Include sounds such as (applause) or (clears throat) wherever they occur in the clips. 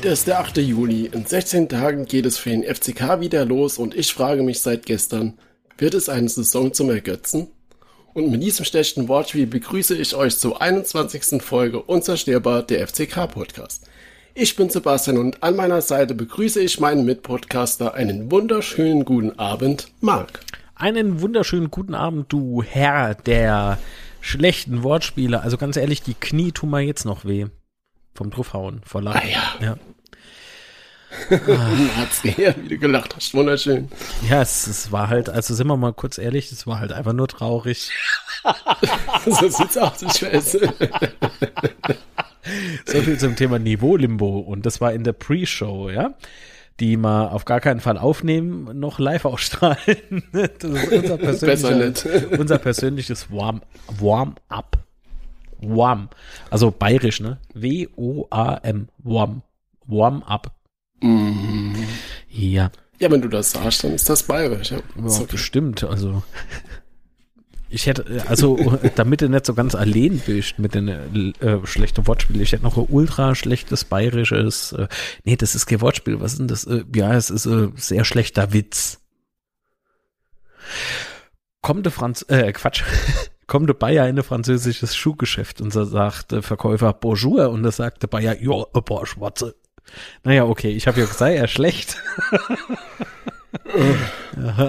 Heute ist der 8. Juli. In 16 Tagen geht es für den FCK wieder los und ich frage mich seit gestern, wird es eine Saison zum Ergötzen? Und mit diesem schlechten Wortspiel begrüße ich euch zur 21. Folge Unzerstörbar der FCK Podcast. Ich bin Sebastian und an meiner Seite begrüße ich meinen Mitpodcaster. Einen wunderschönen guten Abend, Marc. Einen wunderschönen guten Abend, du Herr der schlechten Wortspiele. Also ganz ehrlich, die Knie tun mir jetzt noch weh. Vom draufhauen, vor Lachen. Ah, ja. ja. (laughs) Hat's gehört, wie du gelacht hast. Wunderschön. Ja, es, es war halt, also sind wir mal kurz ehrlich, es war halt einfach nur traurig. (laughs) so sieht's aus, ich weiß. so viel zum Thema Niveau-Limbo. Und das war in der Pre-Show, ja die mal auf gar keinen Fall aufnehmen, noch live ausstrahlen. (laughs) Das ist unser, persönlicher, unser persönliches Warm-up. Warm Warm. Also bayerisch, ne? W-O-A-M. Warm. Warm-up. Mhm. Ja. Ja, wenn du das sagst, dann ist das bayerisch, ja. ja okay. Bestimmt, also. Ich hätte, also, (laughs) damit du nicht so ganz allein bist mit den äh, schlechten Wortspielen, ich hätte noch ein ultra schlechtes bayerisches, äh, nee, das ist kein Wortspiel, was ist denn das? Äh, ja, es ist ein äh, sehr schlechter Witz. Kommt der Franz, äh, Quatsch, (laughs) kommt der Bayer in ein französisches Schuhgeschäft und so sagt der Verkäufer Bonjour und da sagt der Bayer, ja, ein paar Schwarze. Naja, okay, ich habe ja gesagt, er schlecht. (laughs)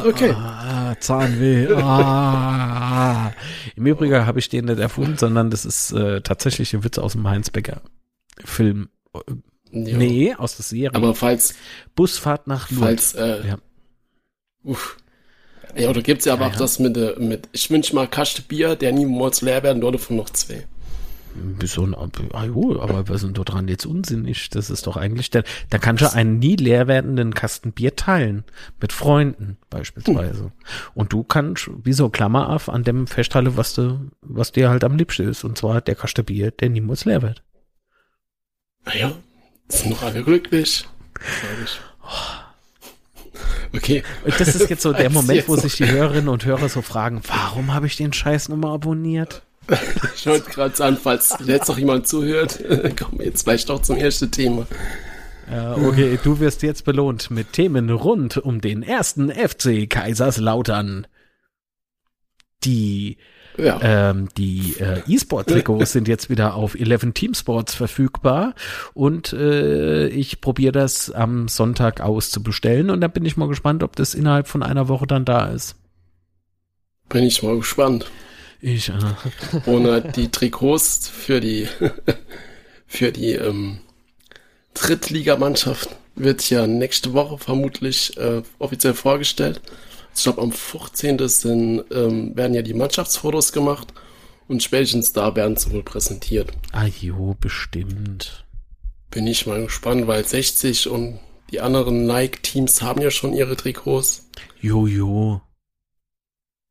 Okay. Ah, Zahnweh. Ah. Im Übrigen habe ich den nicht erfunden, sondern das ist äh, tatsächlich ein Witz aus dem Heinz-Becker Film. Jo. Nee, aus der Serie. Aber falls Busfahrt nach Lourdes. Falls, äh, ja. Uff. Ja, oder gibt's ja aber ja, auch das mit, äh, mit ich wünsche mal Kaste Bier, der niemals leer werden, dort von noch zwei. So ein, ah, jo, aber was sind da dran jetzt unsinnig? Das ist doch eigentlich, der, da kannst du einen nie leer werdenden Kasten Bier teilen. Mit Freunden beispielsweise. Hm. Und du kannst wie so Klammer auf an dem festhalten, was du, was dir halt am liebsten ist. Und zwar der Kasten Bier, der niemals leer wird. Naja, sind noch alle glücklich. ich. Okay. Und das ist jetzt so der Moment, wo sich die Hörerinnen und Hörer so fragen, warum habe ich den Scheiß nochmal abonniert? (laughs) ich wollte gerade sagen, falls jetzt noch jemand zuhört, (laughs) kommen wir jetzt vielleicht doch zum ersten Thema. Ja, okay, du wirst jetzt belohnt mit Themen rund um den ersten FC Kaiserslautern. Die ja. ähm, die äh, E-Sport-Trikots sind jetzt wieder auf 11 Team Sports verfügbar und äh, ich probiere das am Sonntag auszubestellen und da bin ich mal gespannt, ob das innerhalb von einer Woche dann da ist. Bin ich mal gespannt. Ich, äh. (laughs) Ohne die Trikots für die, (laughs) für die ähm, Drittligamannschaft wird ja nächste Woche vermutlich äh, offiziell vorgestellt. Ich glaube, am 14. Sind, ähm, werden ja die Mannschaftsfotos gemacht und spätestens da werden sie wohl präsentiert. Ah jo, bestimmt. Bin ich mal gespannt, weil 60 und die anderen Nike-Teams haben ja schon ihre Trikots. Jo, jo.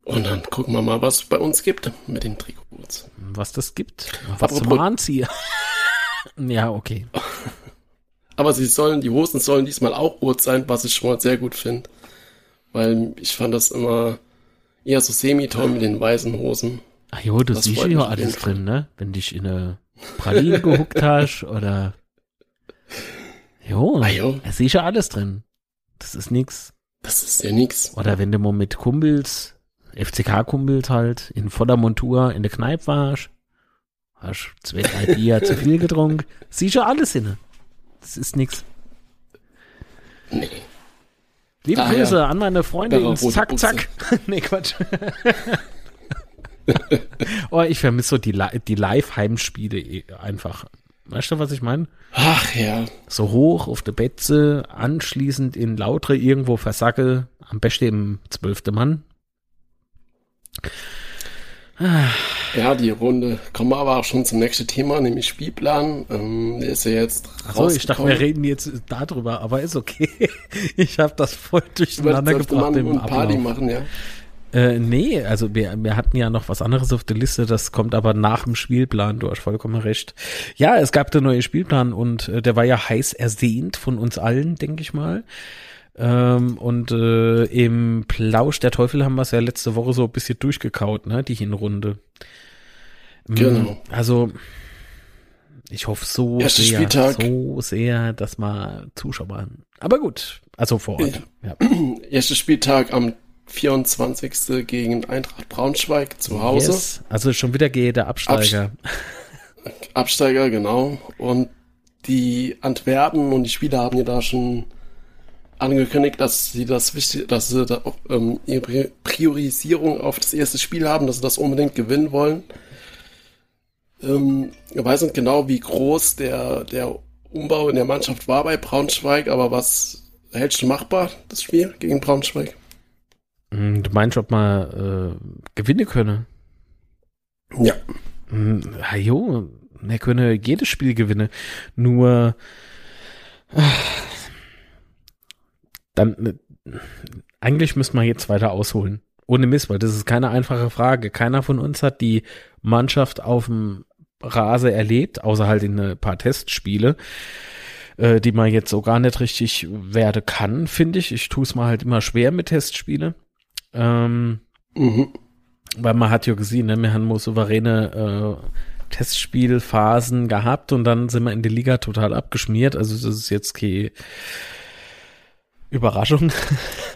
Und dann gucken wir mal, was es bei uns gibt mit den Trikots. Was das gibt? Was zum Anziehen? (laughs) ja, okay. (laughs) Aber sie sollen, die Hosen sollen diesmal auch rot sein, was ich schon mal sehr gut finde. Weil ich fand das immer eher so semi-toll mit den weißen Hosen. Ach jo, du das siehst ja alles drin, ne? Wenn dich in eine Praline gehuckt hast (laughs) oder Jo, ah, jo. da siehst ja alles drin. Das ist nix. Das ist ja nix. Oder wenn du mal mit Kumpels FCK-Kumpels halt in voller Montur in der Kneipe warst, hast zwei, drei Bier zu viel getrunken, siehst du alles hin. Das ist nix. Nee. Liebe ah, Grüße ja. an meine Freunde Zack, Zack. (laughs) nee, Quatsch. (laughs) oh, ich vermisse so die, die Live-Heimspiele eh einfach. Weißt du, was ich meine? Ach ja. So hoch auf der Betze, anschließend in Lautre irgendwo versacke, am besten im zwölfte Mann, ja, die Runde. Kommen wir aber auch schon zum nächsten Thema, nämlich Spielplan. Ähm, der ist ja jetzt Achso, ich dachte, wir reden jetzt darüber, aber ist okay. (laughs) Ich habe das voll durcheinander gebracht im und Party machen, ja. Äh, nee, also wir, wir hatten ja noch was anderes auf der Liste, das kommt aber nach dem Spielplan, du hast vollkommen recht. Ja, es gab den neuen Spielplan und äh, der war ja heiß ersehnt von uns allen, denke ich mal. Ähm, und äh, im Plausch der Teufel haben wir es ja letzte Woche so ein bisschen durchgekaut, ne, die Hinrunde. Mm, genau. Also, Ich hoffe so Erster sehr, Spieltag. so sehr, dass mal Zuschauer haben. Aber gut, also vor Ort. Ja. (clears throat) Erster Spieltag am 24. gegen Eintracht Braunschweig zu Hause. Yes. Also schon wieder gehe der Absteiger. Absteiger, genau. Und die Antwerpen und die Spieler haben ja da schon angekündigt, dass sie das wichtig, dass sie da, ähm, ihre Priorisierung auf das erste Spiel haben, dass sie das unbedingt gewinnen wollen. Ähm, ich weiß nicht genau, wie groß der, der Umbau in der Mannschaft war bei Braunschweig, aber was hältst du machbar, das Spiel gegen Braunschweig? Hm, du meinst, ob man äh, gewinnen könne? Ja. Hm, jo, er könne jedes Spiel gewinnen. Nur äh, dann äh, eigentlich müsste man jetzt weiter ausholen. Ohne Mist, weil das ist keine einfache Frage. Keiner von uns hat die Mannschaft auf dem Rase erlebt, außer halt in ein paar Testspiele, äh, die man jetzt so gar nicht richtig werde kann, finde ich. Ich tue es mal halt immer schwer mit Testspiele. Ähm, mhm. Weil man hat ja gesehen, ne, wir haben nur souveräne äh, Testspielphasen gehabt und dann sind wir in der Liga total abgeschmiert. Also das ist jetzt keine Überraschung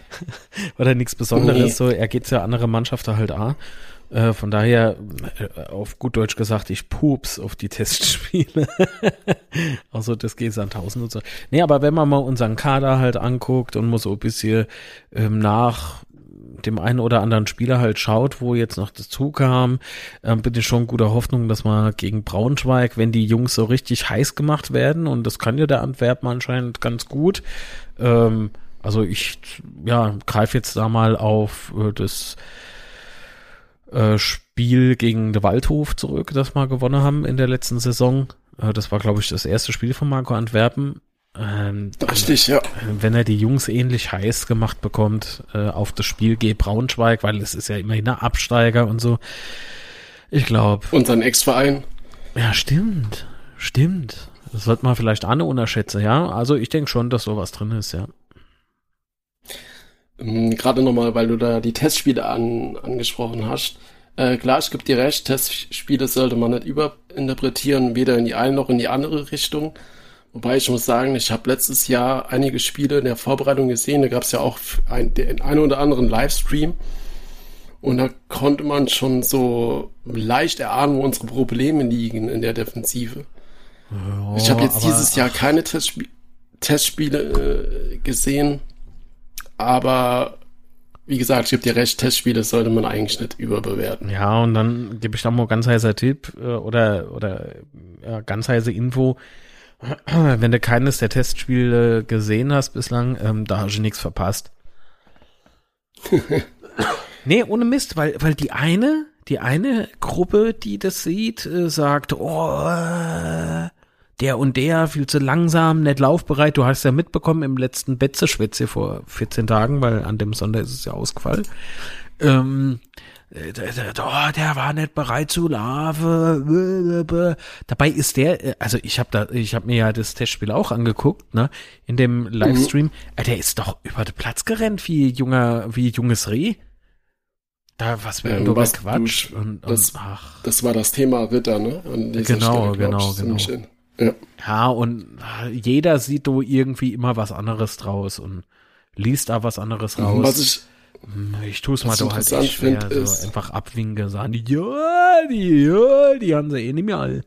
(laughs) oder nichts Besonderes. Nee. So, er geht ja andere Mannschaften halt auch. Äh, von daher, äh, auf gut Deutsch gesagt, ich pups auf die Testspiele. (laughs) also das geht an tausend und so. Nee, aber wenn man mal unseren Kader halt anguckt und muss so ein bisschen ähm, nach dem einen oder anderen Spieler halt schaut, wo jetzt noch dazu kam, ähm, bin ich schon guter Hoffnung, dass man gegen Braunschweig, wenn die Jungs so richtig heiß gemacht werden, und das kann ja der Antwerpen anscheinend ganz gut, ähm, also ich, ja, greife jetzt da mal auf äh, das äh, Spiel gegen den Waldhof zurück, das wir gewonnen haben in der letzten Saison. Äh, das war, glaube ich, das erste Spiel von Marco Antwerpen. Ähm, Richtig, ja. Wenn er die Jungs ähnlich heiß gemacht bekommt auf das Spiel G Braunschweig, weil es ist ja immerhin ein Absteiger und so. Ich glaube. Unseren Ex-Verein. Ja, stimmt. Stimmt. Das sollte man vielleicht auch eine unterschätzen, ja. Also ich denke schon, dass sowas drin ist, ja. Ähm, gerade nochmal, weil du da die Testspiele an, angesprochen hast. Äh, klar, ich gebe dir recht, Testspiele sollte man nicht überinterpretieren, weder in die eine noch in die andere Richtung. Wobei ich muss sagen, ich habe letztes Jahr einige Spiele in der Vorbereitung gesehen. Da gab es ja auch ein, den einen oder anderen Livestream. Und da konnte man schon so leicht erahnen, wo unsere Probleme liegen in der Defensive. Ja, ich habe jetzt dieses Jahr keine Testspie Testspiele äh, gesehen. Aber wie gesagt, ich gebe dir recht, Testspiele sollte man eigentlich nicht überbewerten. Ja, und dann gebe ich noch mal ganz heißer Tipp äh, oder, oder ja, ganz heiße Info. (clears throat) wenn du keines der Testspiele gesehen hast bislang, ähm, da hast du nichts verpasst. (laughs) nee, ohne Mist, weil, weil die eine, die eine Gruppe, die das sieht, äh, sagt, oh, der und der viel zu langsam, nicht laufbereit. Du hast ja mitbekommen im letzten Betze-Schwätze vor 14 Tagen, weil an dem Sonntag ist es ja ausgefallen. Ähm, äh, oh, der war nicht bereit zu laufen. Dabei ist der, äh, also ich habe da, ich habe mir ja das Testspiel auch angeguckt, ne, in dem Livestream. Mhm. Der ist doch über den Platz gerannt wie junger, wie junges Reh. Da was wir ja, was Quatsch und, und das, ach. das war das Thema Ritter, ne? genau, Stelle, genau, genau. Ja. ja, und ah, jeder sieht du irgendwie immer was anderes draus und liest da was anderes raus. Was ich hm, ich tue es mal doch halt echt schwer, so einfach abwinken, sagen die, ja, die, ja, die haben sie eh nicht mehr alle.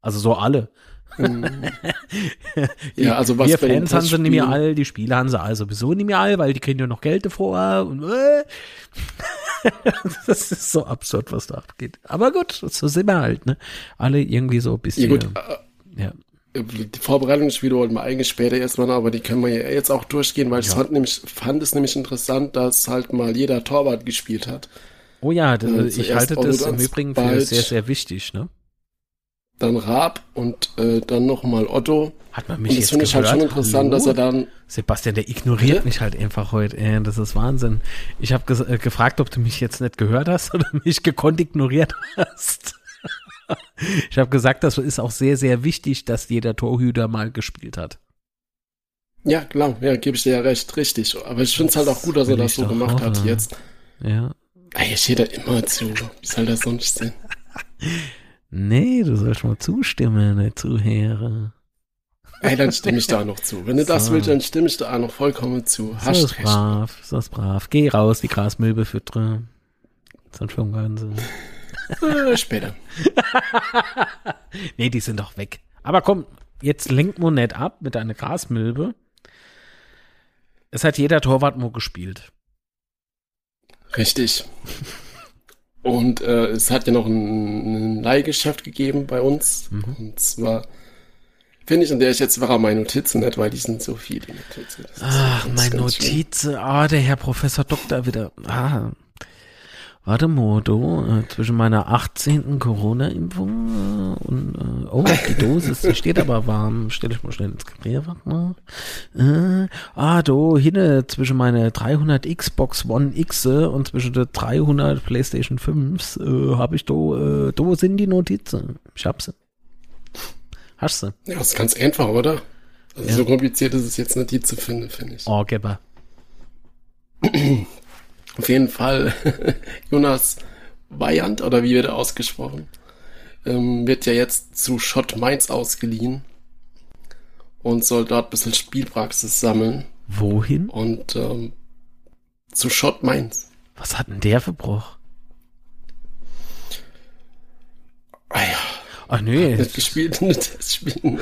Also so alle. Hm. (laughs) ja, also was Wir Fans haben sie nicht mehr alle, die Spieler haben sie also sowieso nicht mehr alle, weil die kriegen ja noch Geld davor und äh. (laughs) das ist so absurd, was da abgeht. Aber gut, so sind wir halt, ne? Alle irgendwie so ein bisschen. Ja, gut, äh, ja die Vorbereitungsspiele wollten wir eigentlich später erstmal, aber die können wir ja jetzt auch durchgehen, weil ja. ich fand, nämlich, fand es nämlich interessant, dass halt mal jeder Torwart gespielt hat. Oh ja, äh, ich halte das im Übrigen für sehr, sehr wichtig, ne? Dann Raab und äh, dann nochmal Otto. Hat man mich und das finde ich halt schon interessant, Hallo? dass er dann. Sebastian, der ignoriert Bitte? mich halt einfach heute. Ey, das ist Wahnsinn. Ich habe äh, gefragt, ob du mich jetzt nicht gehört hast (laughs) oder mich gekonnt ignoriert hast. (laughs) ich habe gesagt, das ist auch sehr, sehr wichtig, dass jeder Torhüter mal gespielt hat. Ja, klar, ja, gebe ich dir ja recht, richtig. Aber ich finde es halt auch gut, dass er das so gemacht hat jetzt. Ja. Ey, ich stehe da immer zu. Wie soll das sonst sein? (laughs) Nee, du sollst mal zustimmen, nicht zuhören. Ey, dann stimme ich da noch zu. Wenn du so. das willst, dann stimme ich da auch noch vollkommen zu. Hast so ist recht. brav, so ist brav. Geh raus, die Grasmilbe füttern. Sonst schon Ganze. Äh, später. (laughs) nee, die sind doch weg. Aber komm, jetzt lenk mal nicht ab mit deiner Grasmilbe. Es hat jeder Torwart nur gespielt. Richtig. Und äh, es hat ja noch ein, ein Leihgeschäft gegeben bei uns. Mhm. Und zwar finde ich, an der ich jetzt war meine Notizen nicht, weil die sind so viele Notizen. Ach, meine Notizen. Ah, der Herr Professor Doktor wieder. Ah, Warte du, äh, zwischen meiner 18. Corona-Impfung äh, und, äh, oh, die Dosis, die steht aber warm. Stell ich mal schnell ins Gefrier, warte mal. Äh, ah, du, hinne, zwischen meine 300 Xbox One X äh, und zwischen der 300 PlayStation 5 äh, habe ich da, äh, da sind die Notizen. Ich hab sie. Hast sie? Ja, das ist ganz einfach, oder? Also ja. so kompliziert ist es jetzt nicht, die zu finden, finde ich. Oh, Geber. Auf jeden Fall, (laughs) Jonas Weyand, oder wie wird er ausgesprochen, ähm, wird ja jetzt zu Schott Mainz ausgeliehen und soll dort ein bisschen Spielpraxis sammeln. Wohin? Und ähm, zu Schott Mainz. Was hat denn der für Bruch? Ah ja. Ach nee. Hat nicht gespielt, (laughs) das Spielen.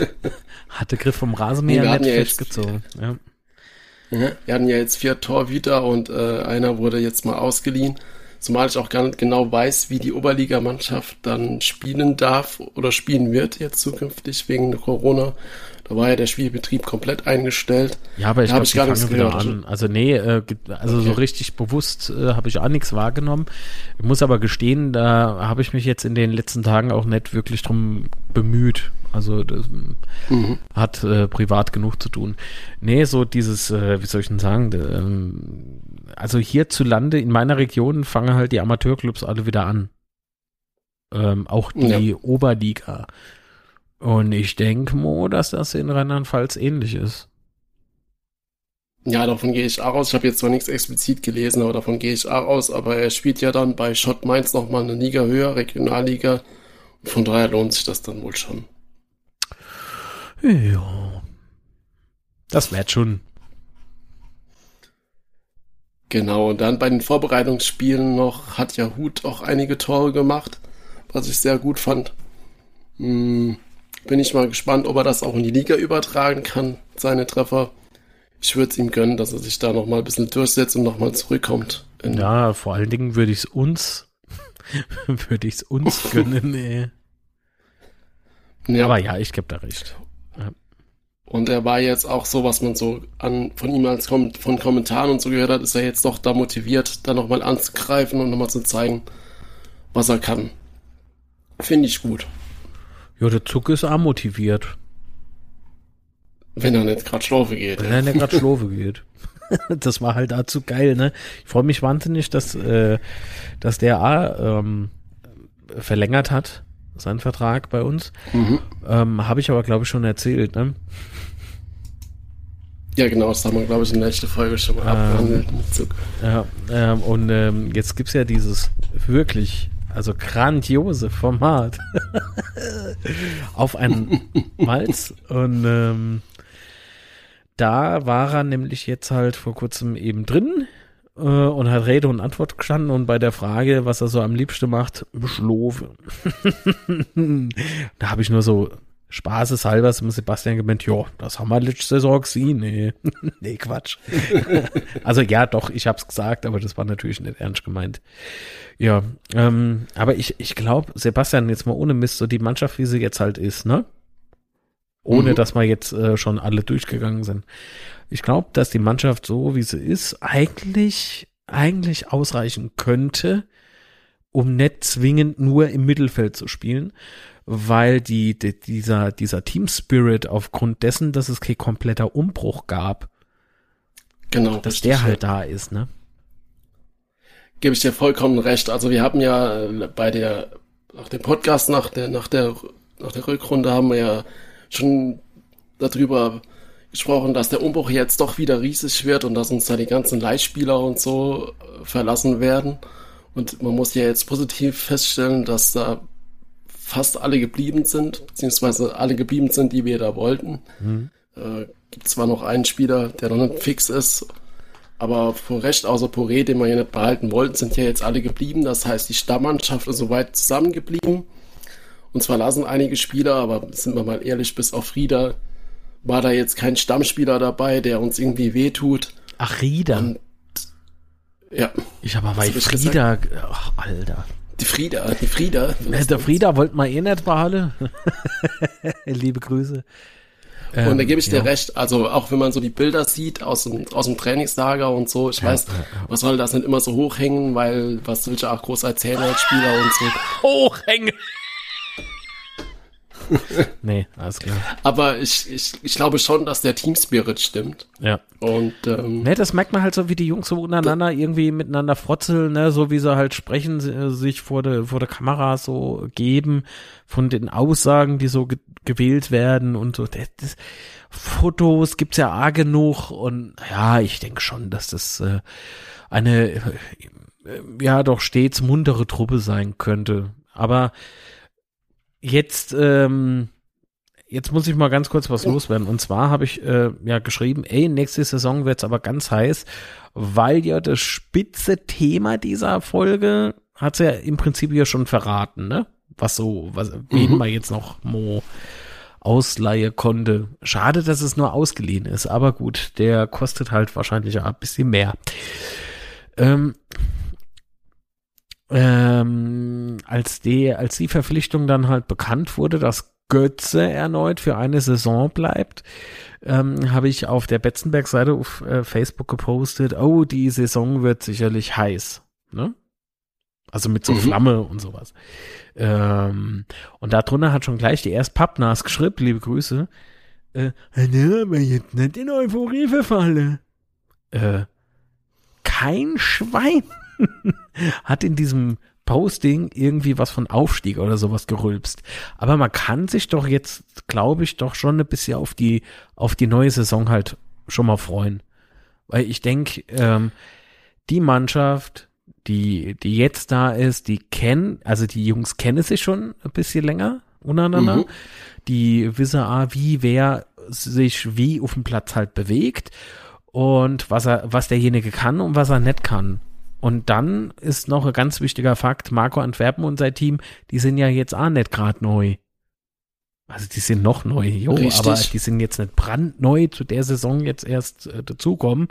Hatte Griff vom Rasenmäher nee, nicht festgezogen. Ja. Ja, wir hatten ja jetzt vier Torhüter und äh, einer wurde jetzt mal ausgeliehen. Zumal ich auch gar nicht genau weiß, wie die Oberligamannschaft dann spielen darf oder spielen wird jetzt zukünftig wegen Corona. Da war ja der Spielbetrieb komplett eingestellt. Ja, aber ich, glaube, ich gar nichts wieder an. Also nee, äh, also okay. so richtig bewusst äh, habe ich auch nichts wahrgenommen. Ich muss aber gestehen, da habe ich mich jetzt in den letzten Tagen auch nicht wirklich drum bemüht. Also das mhm. hat äh, privat genug zu tun. Nee, so dieses, äh, wie soll ich denn sagen, ähm, also hierzulande in meiner Region fangen halt die Amateurclubs alle wieder an. Ähm, auch die ja. Oberliga. Und ich denke mal, dass das in Rheinland-Pfalz ähnlich ist. Ja, davon gehe ich auch aus. Ich habe jetzt zwar nichts explizit gelesen, aber davon gehe ich auch aus. Aber er spielt ja dann bei Schott Mainz nochmal eine Liga höher, Regionalliga. Von daher lohnt sich das dann wohl schon. Ja. Das wird schon. Genau, und dann bei den Vorbereitungsspielen noch hat ja Hut auch einige Tore gemacht, was ich sehr gut fand. Hm, bin ich mal gespannt, ob er das auch in die Liga übertragen kann, seine Treffer. Ich würde es ihm gönnen, dass er sich da nochmal ein bisschen durchsetzt und nochmal zurückkommt. Ja, vor allen Dingen würde ich es uns, (laughs) würde ich es uns (laughs) gönnen, ey. Ja. Aber ja, ich gebe da recht. Ja. Und er war jetzt auch so, was man so an, von ihm als Kom von Kommentaren und so gehört hat, ist er jetzt doch da motiviert, da nochmal anzugreifen und nochmal zu zeigen, was er kann. Finde ich gut. Ja, der Zug ist auch motiviert. Wenn er nicht gerade Schlaufe geht. Wenn er nicht gerade (laughs) Schlaufe geht. (laughs) das war halt dazu geil, ne? Ich freue mich wahnsinnig, dass, äh, dass der A ähm, verlängert hat seinen Vertrag bei uns. Mhm. Ähm, Habe ich aber, glaube ich, schon erzählt, ne? Ja, genau, das haben wir, glaube ich, in der letzten Folge schon mal ähm, abgehandelt. Ja, ähm, und ähm, jetzt gibt es ja dieses wirklich, also grandiose Format (laughs) auf einen Malz. (laughs) Und ähm, da war er nämlich jetzt halt vor kurzem eben drin äh, und hat Rede und Antwort gestanden und bei der Frage, was er so am liebsten macht, Schlove. (laughs) da habe ich nur so spaßeshalber zum Sebastian gemeint, ja, das haben wir letzte Saison gesehen. Nee, (laughs) nee Quatsch. (laughs) also ja, doch, ich hab's gesagt, aber das war natürlich nicht ernst gemeint. Ja, ähm, aber ich, ich glaube, Sebastian, jetzt mal ohne Mist, so die Mannschaft, wie sie jetzt halt ist, ne? Ohne mhm. dass wir jetzt äh, schon alle durchgegangen sind. Ich glaube, dass die Mannschaft so, wie sie ist, eigentlich, eigentlich ausreichen könnte, um nicht zwingend nur im Mittelfeld zu spielen, weil die, die dieser, dieser Team Spirit aufgrund dessen, dass es kein kompletter Umbruch gab, genau, dass der halt da ist, ne? Gebe ich dir vollkommen recht. Also wir haben ja äh, bei der, nach dem Podcast, nach der, nach der, nach der Rückrunde haben wir ja schon darüber gesprochen, dass der Umbruch jetzt doch wieder riesig wird und dass uns da die ganzen Leihspieler und so äh, verlassen werden. Und man muss ja jetzt positiv feststellen, dass da fast alle geblieben sind, beziehungsweise alle geblieben sind, die wir da wollten. Mhm. Äh, gibt zwar noch einen Spieler, der noch nicht fix ist, aber vor Recht außer Poré, den wir ja nicht behalten wollten, sind ja jetzt alle geblieben. Das heißt, die Stammmannschaft ist soweit zusammengeblieben. Und zwar lassen einige Spieler, aber sind wir mal ehrlich, bis auf Frieda war da jetzt kein Stammspieler dabei, der uns irgendwie wehtut. Ach, Rieder. Und, ja. Ich habe aber bei Frieda, ach, Alter. Die Frieda, die Frieda. Der Frieda wollte mal eh nicht behalten. (laughs) Liebe Grüße. Und da gebe ich dir recht, also auch wenn man so die Bilder sieht aus dem, aus dem Trainingslager und so, ich ja, weiß, ja, ja. man soll das nicht immer so hochhängen, weil was solche auch groß erzählen als Spieler und so. (laughs) Hochhängen! (laughs) nee, alles klar. Aber ich, ich, ich glaube schon, dass der Team Spirit stimmt. Ja. Und ähm, ne, das merkt man halt so, wie die Jungs so untereinander irgendwie miteinander frotzeln, ne, so wie sie halt sprechen, sich vor der vor der Kamera so geben, von den Aussagen, die so ge gewählt werden und so. Das, das, Fotos gibt's ja arg genug und ja, ich denke schon, dass das äh, eine äh, ja doch stets muntere Truppe sein könnte. Aber Jetzt, ähm, jetzt muss ich mal ganz kurz was loswerden. Und zwar habe ich äh, ja geschrieben, ey, nächste Saison wird's aber ganz heiß, weil ja das spitze Thema dieser Folge hat ja im Prinzip ja schon verraten, ne? Was so, was, wen mhm. man jetzt noch Mo ausleihe konnte. Schade, dass es nur ausgeliehen ist, aber gut, der kostet halt wahrscheinlich ein bisschen mehr. Ähm, ähm, als die, als die Verpflichtung dann halt bekannt wurde, dass Götze erneut für eine Saison bleibt, ähm, habe ich auf der Betzenberg-Seite auf äh, Facebook gepostet, oh, die Saison wird sicherlich heiß. Ne? Also mit so mhm. Flamme und sowas. Ähm, und darunter hat schon gleich die erst Pappnas geschrieben, liebe Grüße, äh, ne, aber jetzt nicht in Euphorie verfalle. Äh, kein Schwein (laughs) hat in diesem Posting irgendwie was von Aufstieg oder sowas gerülpst. Aber man kann sich doch jetzt, glaube ich, doch schon ein bisschen auf die, auf die neue Saison halt schon mal freuen. Weil ich denke, ähm, die Mannschaft, die, die jetzt da ist, die kennen, also die Jungs kennen sich schon ein bisschen länger untereinander. Mhm. Die wissen, ah, wie wer sich wie auf dem Platz halt bewegt und was er, was derjenige kann und was er nicht kann. Und dann ist noch ein ganz wichtiger Fakt, Marco Antwerpen und sein Team, die sind ja jetzt auch nicht gerade neu. Also die sind noch neu, jo, Richtig. aber die sind jetzt nicht brandneu zu der Saison jetzt erst äh, dazukommen,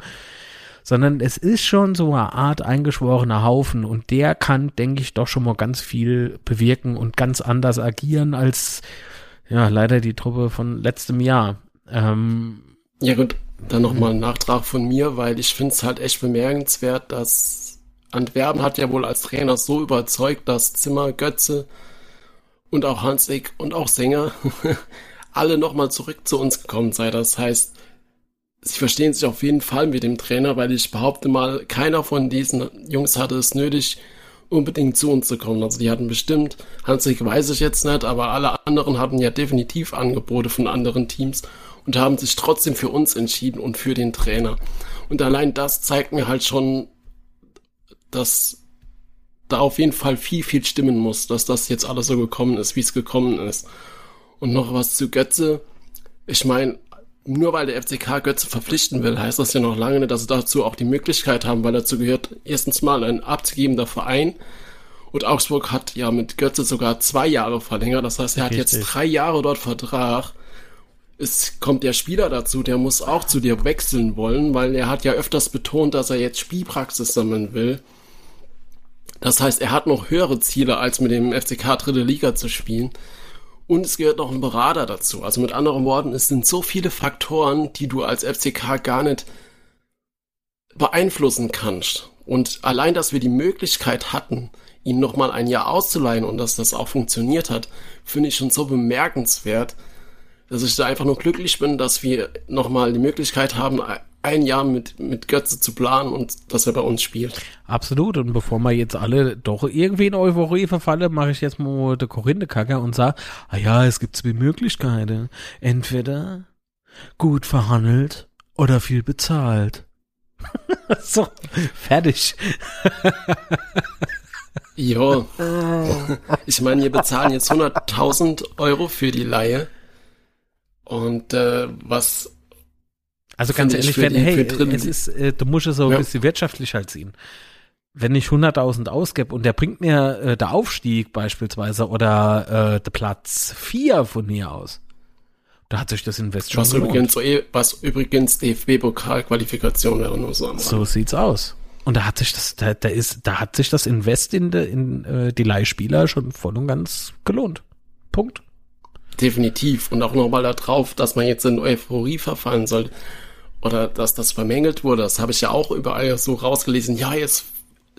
sondern es ist schon so eine Art eingeschworener Haufen und der kann, denke ich, doch schon mal ganz viel bewirken und ganz anders agieren als ja leider die Truppe von letztem Jahr. Ähm, ja gut, dann nochmal ein Nachtrag von mir, weil ich finde es halt echt bemerkenswert, dass Antwerpen hat ja wohl als Trainer so überzeugt, dass Zimmer, Götze und auch Hansig und auch Sänger (laughs) alle nochmal zurück zu uns gekommen sei. Das heißt, sie verstehen sich auf jeden Fall mit dem Trainer, weil ich behaupte mal, keiner von diesen Jungs hatte es nötig, unbedingt zu uns zu kommen. Also die hatten bestimmt, Hansig weiß ich jetzt nicht, aber alle anderen hatten ja definitiv Angebote von anderen Teams und haben sich trotzdem für uns entschieden und für den Trainer. Und allein das zeigt mir halt schon, dass da auf jeden Fall viel, viel stimmen muss, dass das jetzt alles so gekommen ist, wie es gekommen ist. Und noch was zu Götze. Ich meine, nur weil der FCK Götze verpflichten will, heißt das ja noch lange nicht, dass sie dazu auch die Möglichkeit haben, weil dazu gehört erstens mal ein abzugebender Verein. Und Augsburg hat ja mit Götze sogar zwei Jahre verlängert. Das heißt, er hat Richtig. jetzt drei Jahre dort Vertrag. Es kommt der Spieler dazu, der muss auch zu dir wechseln wollen, weil er hat ja öfters betont, dass er jetzt Spielpraxis sammeln will. Das heißt, er hat noch höhere Ziele, als mit dem FCK dritte Liga zu spielen. Und es gehört noch ein Berater dazu. Also mit anderen Worten, es sind so viele Faktoren, die du als FCK gar nicht beeinflussen kannst. Und allein, dass wir die Möglichkeit hatten, ihn nochmal ein Jahr auszuleihen und dass das auch funktioniert hat, finde ich schon so bemerkenswert, dass ich da einfach nur glücklich bin, dass wir nochmal die Möglichkeit haben, ein Jahr mit, mit Götze zu planen und dass er bei uns spielt. Absolut. Und bevor wir jetzt alle doch irgendwie in Euphorie verfallen, mache ich jetzt mal der Korinde Kacker und sage, ah ja, es gibt zwei Möglichkeiten. Entweder gut verhandelt oder viel bezahlt. (laughs) so, fertig. Jo. Ich meine, wir bezahlen jetzt 100.000 Euro für die Leihe. Und äh, was. Also ganz ehrlich, wenn, hey, es ist, äh, du musst es so ein bisschen wirtschaftlich halt sehen. Wenn ich 100.000 ausgebe und der bringt mir äh, der Aufstieg beispielsweise oder äh, der Platz 4 von mir aus, da hat sich das Invest schon was übrigens, was übrigens DFB-Pokalqualifikation wäre nur so. So sieht's aus. Und da hat sich das, da, da ist, da hat sich das Invest in, de, in äh, die Leihspieler schon voll und ganz gelohnt. Punkt. Definitiv. Und auch nochmal da drauf, dass man jetzt in Euphorie verfallen soll. Oder dass das vermängelt wurde. Das habe ich ja auch überall so rausgelesen. Ja, jetzt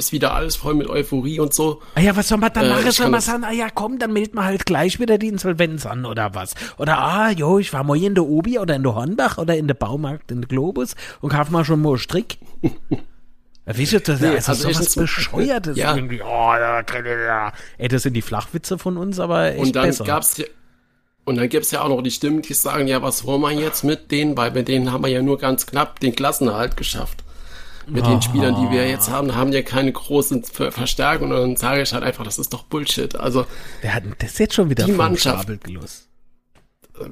ist wieder alles voll mit Euphorie und so. Ah ja, was soll man dann äh, machen? Soll man sagen, ah ja, komm, dann meldet man halt gleich wieder die Insolvenz an oder was? Oder, ah, jo, ich war mal in der Obi oder in der Hornbach oder in der Baumarkt in der Globus und kauf mal schon mal einen Strick. (laughs) Wie ist das? Nee, also, also sowas Bescheuertes ja. irgendwie. Oh, ja, ey, das sind die Flachwitze von uns, aber echt Und dann besser. gab's ja, und dann gibt's ja auch noch die Stimmen, die sagen, ja, was wollen wir jetzt mit denen? Weil mit denen haben wir ja nur ganz knapp den Klassenerhalt geschafft. Mit oh. den Spielern, die wir jetzt haben, haben ja keine großen Verstärkung. Und dann sage ich halt einfach, das ist doch Bullshit. Also, der hat das jetzt schon wieder die Mannschaft. Los.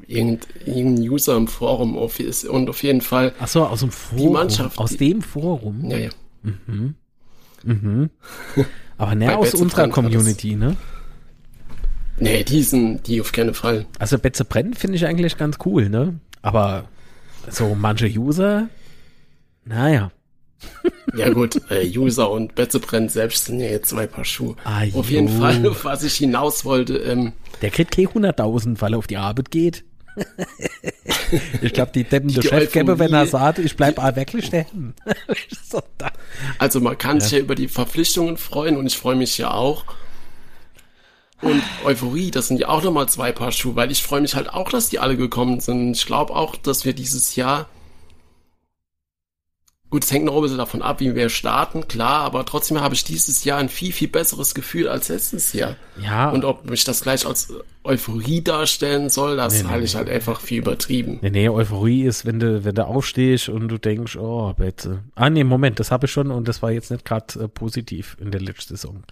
Irgendein User im Forum und auf jeden Fall. Ach so, aus dem Forum. Die Mannschaft. Aus dem Forum. Ja, ja. Mhm. Mhm. Aber (laughs) näher aus unserer Community, ne? Nee, die sind, die auf keinen Fall. Also Betze brennt finde ich eigentlich ganz cool, ne? Aber so manche User, naja. Ja gut, äh, User und Betze brennt selbst sind ja jetzt zwei Paar Schuhe. Ah, auf jeden Fall, (laughs) was ich hinaus wollte. Ähm, Der kriegt keine 100.000, weil er auf die Arbeit geht. (laughs) ich glaube, die Deppen der Chef gäbe, wenn er sagt, ich bleib auch wirklich stehen. (laughs) also man kann ja. sich ja über die Verpflichtungen freuen und ich freue mich ja auch. Und Euphorie, das sind ja auch nochmal zwei Paar Schuhe, weil ich freue mich halt auch, dass die alle gekommen sind. Ich glaube auch, dass wir dieses Jahr Gut, es hängt noch ein bisschen davon ab, wie wir starten, klar, aber trotzdem habe ich dieses Jahr ein viel, viel besseres Gefühl als letztes Jahr. Ja. Und ob mich das gleich als Euphorie darstellen soll, das nee, halte nee, ich halt einfach viel übertrieben. Nee, nee, Euphorie ist, wenn du, wenn du aufstehst und du denkst, oh, bitte. Ah, nee, Moment, das habe ich schon und das war jetzt nicht gerade äh, positiv in der letzten Saison.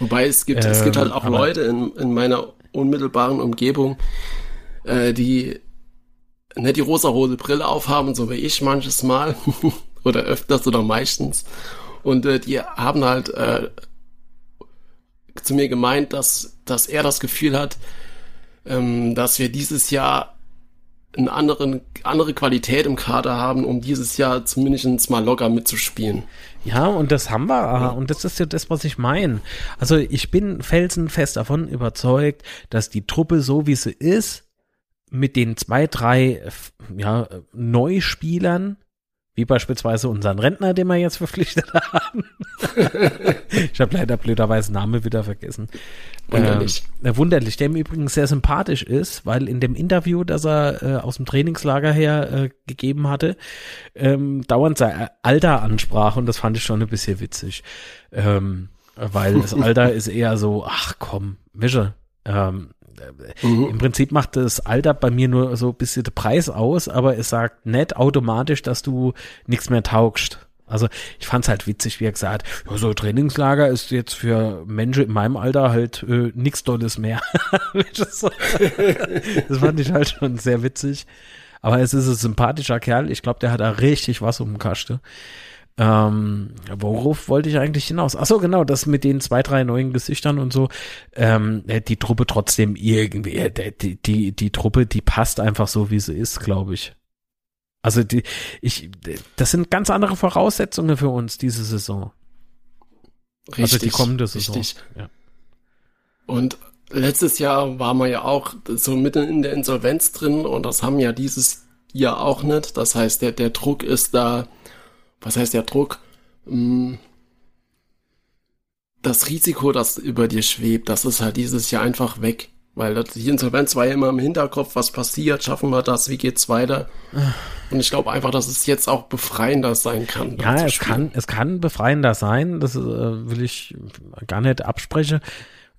Wobei es gibt, ähm, es gibt halt ähm, auch Leute in, in meiner unmittelbaren Umgebung, äh, die nicht die rosa-rote Brille aufhaben, so wie ich manches Mal. (laughs) oder öfters oder meistens. Und äh, die haben halt äh, zu mir gemeint, dass, dass er das Gefühl hat, ähm, dass wir dieses Jahr eine anderen, andere Qualität im Kader haben, um dieses Jahr zumindest mal locker mitzuspielen. Ja, und das haben wir, ja. und das ist ja das, was ich meine. Also ich bin felsenfest davon überzeugt, dass die Truppe so wie sie ist, mit den zwei, drei ja, Neuspielern wie beispielsweise unseren Rentner, den wir jetzt verpflichtet (laughs) haben. ich habe leider blöderweise Name wieder vergessen. Wunderlich. Äh, wunderlich, der mir übrigens sehr sympathisch ist, weil in dem Interview, das er äh, aus dem Trainingslager her äh, gegeben hatte, ähm, dauernd sein Alter ansprach und das fand ich schon ein bisschen witzig. Ähm, weil das Alter (laughs) ist eher so, ach komm, Wische, ähm, mhm. im Prinzip macht das Alter bei mir nur so ein bisschen den Preis aus, aber es sagt nicht automatisch, dass du nichts mehr taugst. Also ich fand's halt witzig, wie er gesagt hat, ja, so Trainingslager ist jetzt für Menschen in meinem Alter halt äh, nichts Tolles mehr. (laughs) das fand ich halt schon sehr witzig. Aber es ist ein sympathischer Kerl. Ich glaube, der hat da richtig was um den Kaste. Ähm, worauf wollte ich eigentlich hinaus? Ach so, genau, das mit den zwei, drei neuen Gesichtern und so. Ähm, äh, die Truppe trotzdem irgendwie, äh, die, die, die Truppe, die passt einfach so, wie sie ist, glaube ich. Also die, ich, das sind ganz andere Voraussetzungen für uns diese Saison. Richtig, also die kommende Saison. Richtig. Ja. Und letztes Jahr war man ja auch so mitten in der Insolvenz drin und das haben ja dieses Jahr auch nicht. Das heißt, der, der Druck ist da was heißt der Druck? Hm, das Risiko, das über dir schwebt, das ist halt dieses Jahr einfach weg. Weil die Insolvenz war ja immer im Hinterkopf, was passiert, schaffen wir das, wie geht's weiter? Und ich glaube einfach, dass es jetzt auch befreiender sein kann. Ja, es kann, es kann befreiender sein, das äh, will ich gar nicht absprechen.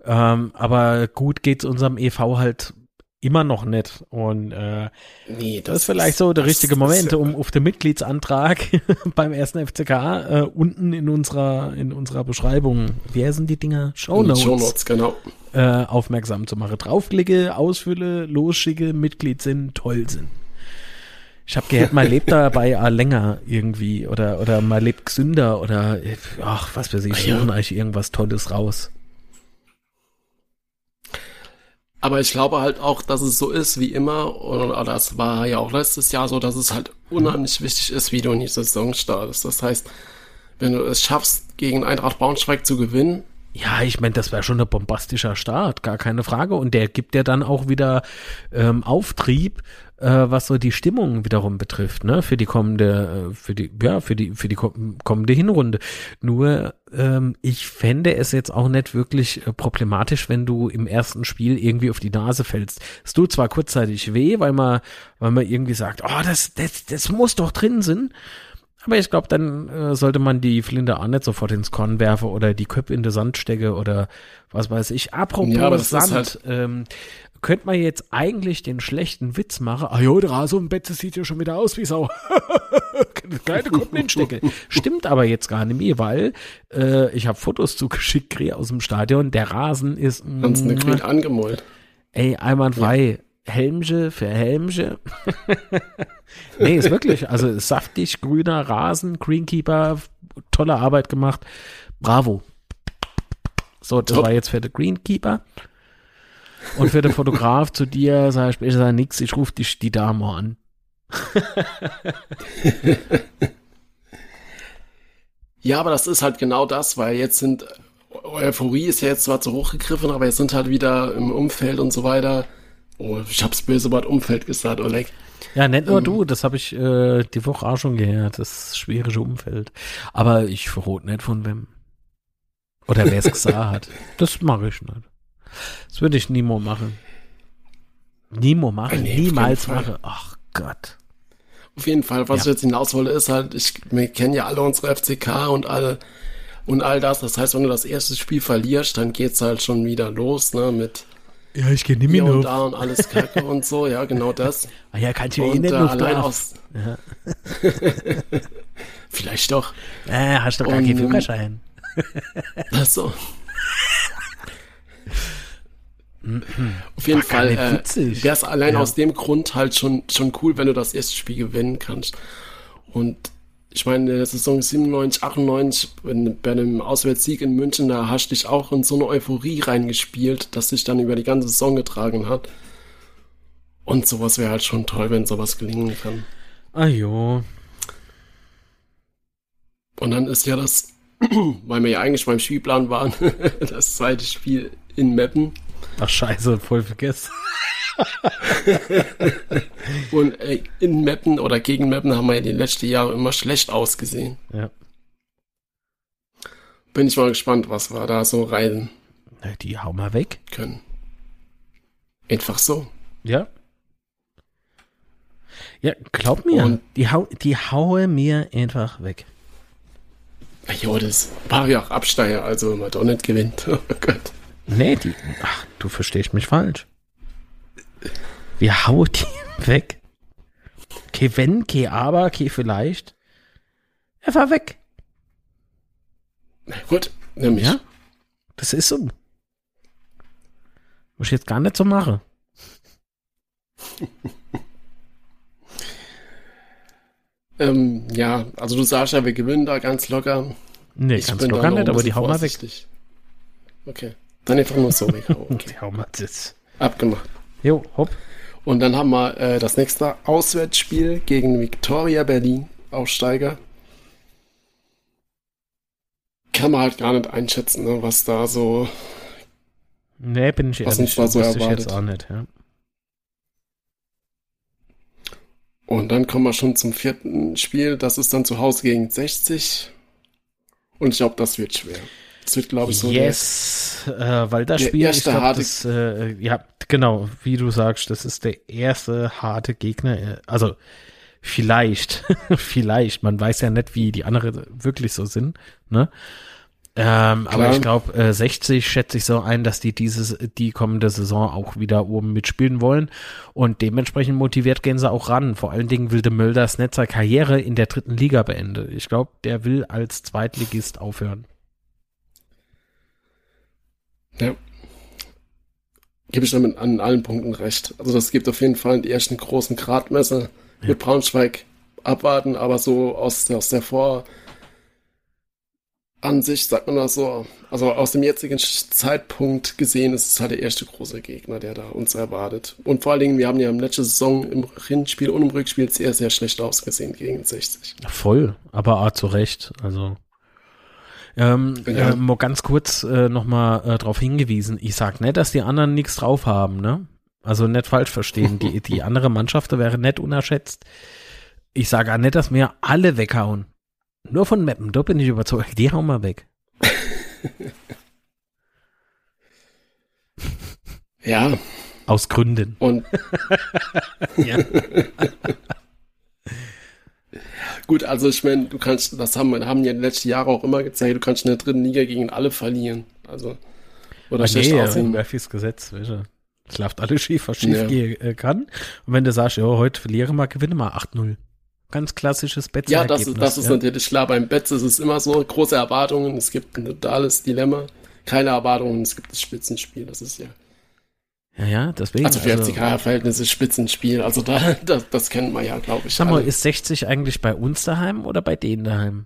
Ähm, aber gut geht's unserem EV halt immer noch nicht. Und äh, nee, das, das ist vielleicht so der richtige Moment, ja um auf den Mitgliedsantrag (laughs) beim ersten FCK äh, unten in unserer in unserer Beschreibung, wie heißen die Dinger? Show Notes. Show Notes, genau. Äh, aufmerksam zu machen. Draufklicke, ausfülle, losschicke, Mitglied sind, toll sind. Ich habe gehört, man lebt (laughs) dabei auch länger irgendwie oder oder man lebt gesünder oder ach, was weiß ich, ja. eigentlich irgendwas Tolles raus. Aber ich glaube halt auch, dass es so ist wie immer, oder das war ja auch letztes Jahr so, dass es halt unheimlich wichtig ist, wie du in die Saison startest. Das heißt, wenn du es schaffst, gegen Eintracht Braunschweig zu gewinnen, ja, ich meine, das wäre schon ein bombastischer Start, gar keine Frage. Und der gibt ja dann auch wieder ähm, Auftrieb, äh, was so die Stimmung wiederum betrifft, ne, für die kommende, äh, für die, ja, für die, für die kommende Hinrunde. Nur, ähm, ich fände es jetzt auch nicht wirklich äh, problematisch, wenn du im ersten Spiel irgendwie auf die Nase fällst. Es tut zwar kurzzeitig weh, weil man, weil man irgendwie sagt, oh, das, das, das muss doch drin sein. Aber ich glaube, dann äh, sollte man die Flinte auch nicht sofort ins Korn werfen oder die Köpfe in den Sand stecke oder was weiß ich. Apropos ja, Sand, halt ähm, könnte man jetzt eigentlich den schlechten Witz machen. Ah jo, der Rasenbett sieht ja schon wieder aus wie Sau. (laughs) Keine Kunden hinstecke. Stimmt aber jetzt gar nicht mehr, weil äh, ich habe Fotos zugeschickt kriege aus dem Stadion. Der Rasen ist Ganz eine angemalt. Ey, einwandfrei. Ja. Helmche für Helmche. (laughs) nee, ist wirklich, also saftig, grüner Rasen, Greenkeeper, tolle Arbeit gemacht. Bravo. So, das Top. war jetzt für den Greenkeeper. Und für den Fotograf zu dir sage ich später nix, ich rufe dich die Dame an. (laughs) ja, aber das ist halt genau das, weil jetzt sind Euphorie ist ja jetzt zwar zu hoch gegriffen, aber jetzt sind halt wieder im Umfeld und so weiter Oh, ich hab's böse Wort Umfeld gesagt, Oleg. Ja, nicht nur ähm, du, das habe ich äh, die Woche auch schon gehört, das schwierige Umfeld. Aber ich verrot nicht von wem. Oder wer es gesagt hat. (laughs) Das mache ich nicht. Das würde ich niemals machen. Niemals machen, nee, niemals machen. Ach Gott. Auf jeden Fall, was ja. ich jetzt hinaus wollte, ist halt, ich, wir kennen ja alle unsere FCK und alle und all das. Das heißt, wenn du das erste Spiel verlierst, dann geht's halt schon wieder los, ne, mit ja, ich gehe nicht mehr und da und alles Kacke und so, ja, genau das. (laughs) Ah ja, kann ich ja eh nicht äh, allein aus. Ja. (laughs) (laughs) Vielleicht doch. Äh, hast doch gar keinen Führerschein. Ach so. Auf jeden Fall äh, wäre es allein ja. aus dem Grund halt schon, schon cool, wenn du das erste Spiel gewinnen kannst. Und ich meine, in der Saison 97, 98, wenn, bei einem Auswärtssieg in München, da hast du dich auch in so eine Euphorie reingespielt, dass sich dann über die ganze Saison getragen hat. Und sowas wäre halt schon toll, wenn sowas gelingen kann. Ah jo. Und dann ist ja das, (clears throat) weil wir ja eigentlich beim Spielplan waren, (laughs) das zweite Spiel in Meppen. Ach scheiße, voll vergessen. (laughs) und ey, in Mappen oder gegen Mappen haben wir ja die letzten Jahre immer schlecht ausgesehen. Ja. Bin ich mal gespannt, was wir da so rein. Die hauen wir weg. Können. Einfach so. Ja. Ja, glaub mir, und die, hau die haue mir einfach weg. Jo, das war ja auch Absteiger, also wenn man doch nicht gewinnt. (laughs) Oh Gott. Nee, die, ach, du verstehst mich falsch. Wir hauen die (laughs) weg. Okay, wenn, okay, aber, okay, vielleicht. Er war weg. Na gut, nämlich. Ja, das ist so. Muss ich jetzt gar nicht so machen. (laughs) ähm, ja, also du sagst ja, wir gewinnen da ganz locker. Nee, ich ganz locker nicht, aber die hauen wir weg. Okay, dann einfach nur so weghauen. Okay. hauen wir jetzt. Abgemacht. Jo, hopp. Und dann haben wir äh, das nächste Auswärtsspiel gegen Victoria Berlin, Aufsteiger. Kann man halt gar nicht einschätzen, ne, was da so. Nee, bin ich was ehrlich, uns so erwartet. jetzt auch nicht, ja. Und dann kommen wir schon zum vierten Spiel. Das ist dann zu Hause gegen 60. Und ich glaube, das wird schwer. Das wird, glaube ich, so. Yes, äh, weil das Spiel ist, glaub, das, äh, ja, genau, wie du sagst, das ist der erste harte Gegner. Äh, also, vielleicht, (laughs) vielleicht, man weiß ja nicht, wie die anderen wirklich so sind, ne? Ähm, aber ich glaube, äh, 60 schätze ich so ein, dass die dieses, die kommende Saison auch wieder oben mitspielen wollen. Und dementsprechend motiviert gehen sie auch ran. Vor allen Dingen will de Mölders Netzer Karriere in der dritten Liga beenden. Ich glaube, der will als Zweitligist aufhören. Ja. Gebe ich damit an allen Punkten recht. Also das gibt auf jeden Fall die ersten großen Gradmesser ja. mit Braunschweig abwarten, aber so aus, aus der Vor- Ansicht, sagt man das so, also aus dem jetzigen Zeitpunkt gesehen, ist es halt der erste große Gegner, der da uns erwartet. Und vor allen Dingen, wir haben ja im letzten Saison im Hinspiel und im Rückspiel sehr, sehr schlecht ausgesehen gegen 60. Voll, aber ah, zu Recht, also. Ähm, ja. äh, mal ganz kurz äh, nochmal äh, darauf hingewiesen. Ich sag nicht, dass die anderen nichts drauf haben, ne? Also nicht falsch verstehen. Die, (laughs) die andere Mannschaft wäre nicht unerschätzt. Ich sage auch nicht, dass wir alle weghauen. Nur von Mappen, da bin ich überzeugt. Die hauen wir weg. (laughs) ja. Aus Gründen. Und. (laughs) ja. Gut, also ich meine, du kannst, das haben, haben ja die letzten Jahre auch immer gezeigt, du kannst in der dritten Liga gegen alle verlieren. Also. Oder schlecht nee, aussehen. Murphys Gesetz, weißt du. Es läuft alles schief, was schief ja. gehen äh, kann. Und wenn du sagst, ja, heute verliere mal, gewinne mal 8-0. Ganz klassisches Betze. Ja, das, ist, das ist ja. natürlich klar. Beim Betz ist es immer so, große Erwartungen, es gibt ein totales Dilemma. Keine Erwartungen, es gibt das Spitzenspiel, das ist ja. Ja, ja, deswegen. Also für also, FCK-Verhältnisse Spitzenspiel, also da, (laughs) das, das kennt man ja, glaube ich. Sag mal, alle. ist 60 eigentlich bei uns daheim oder bei denen daheim?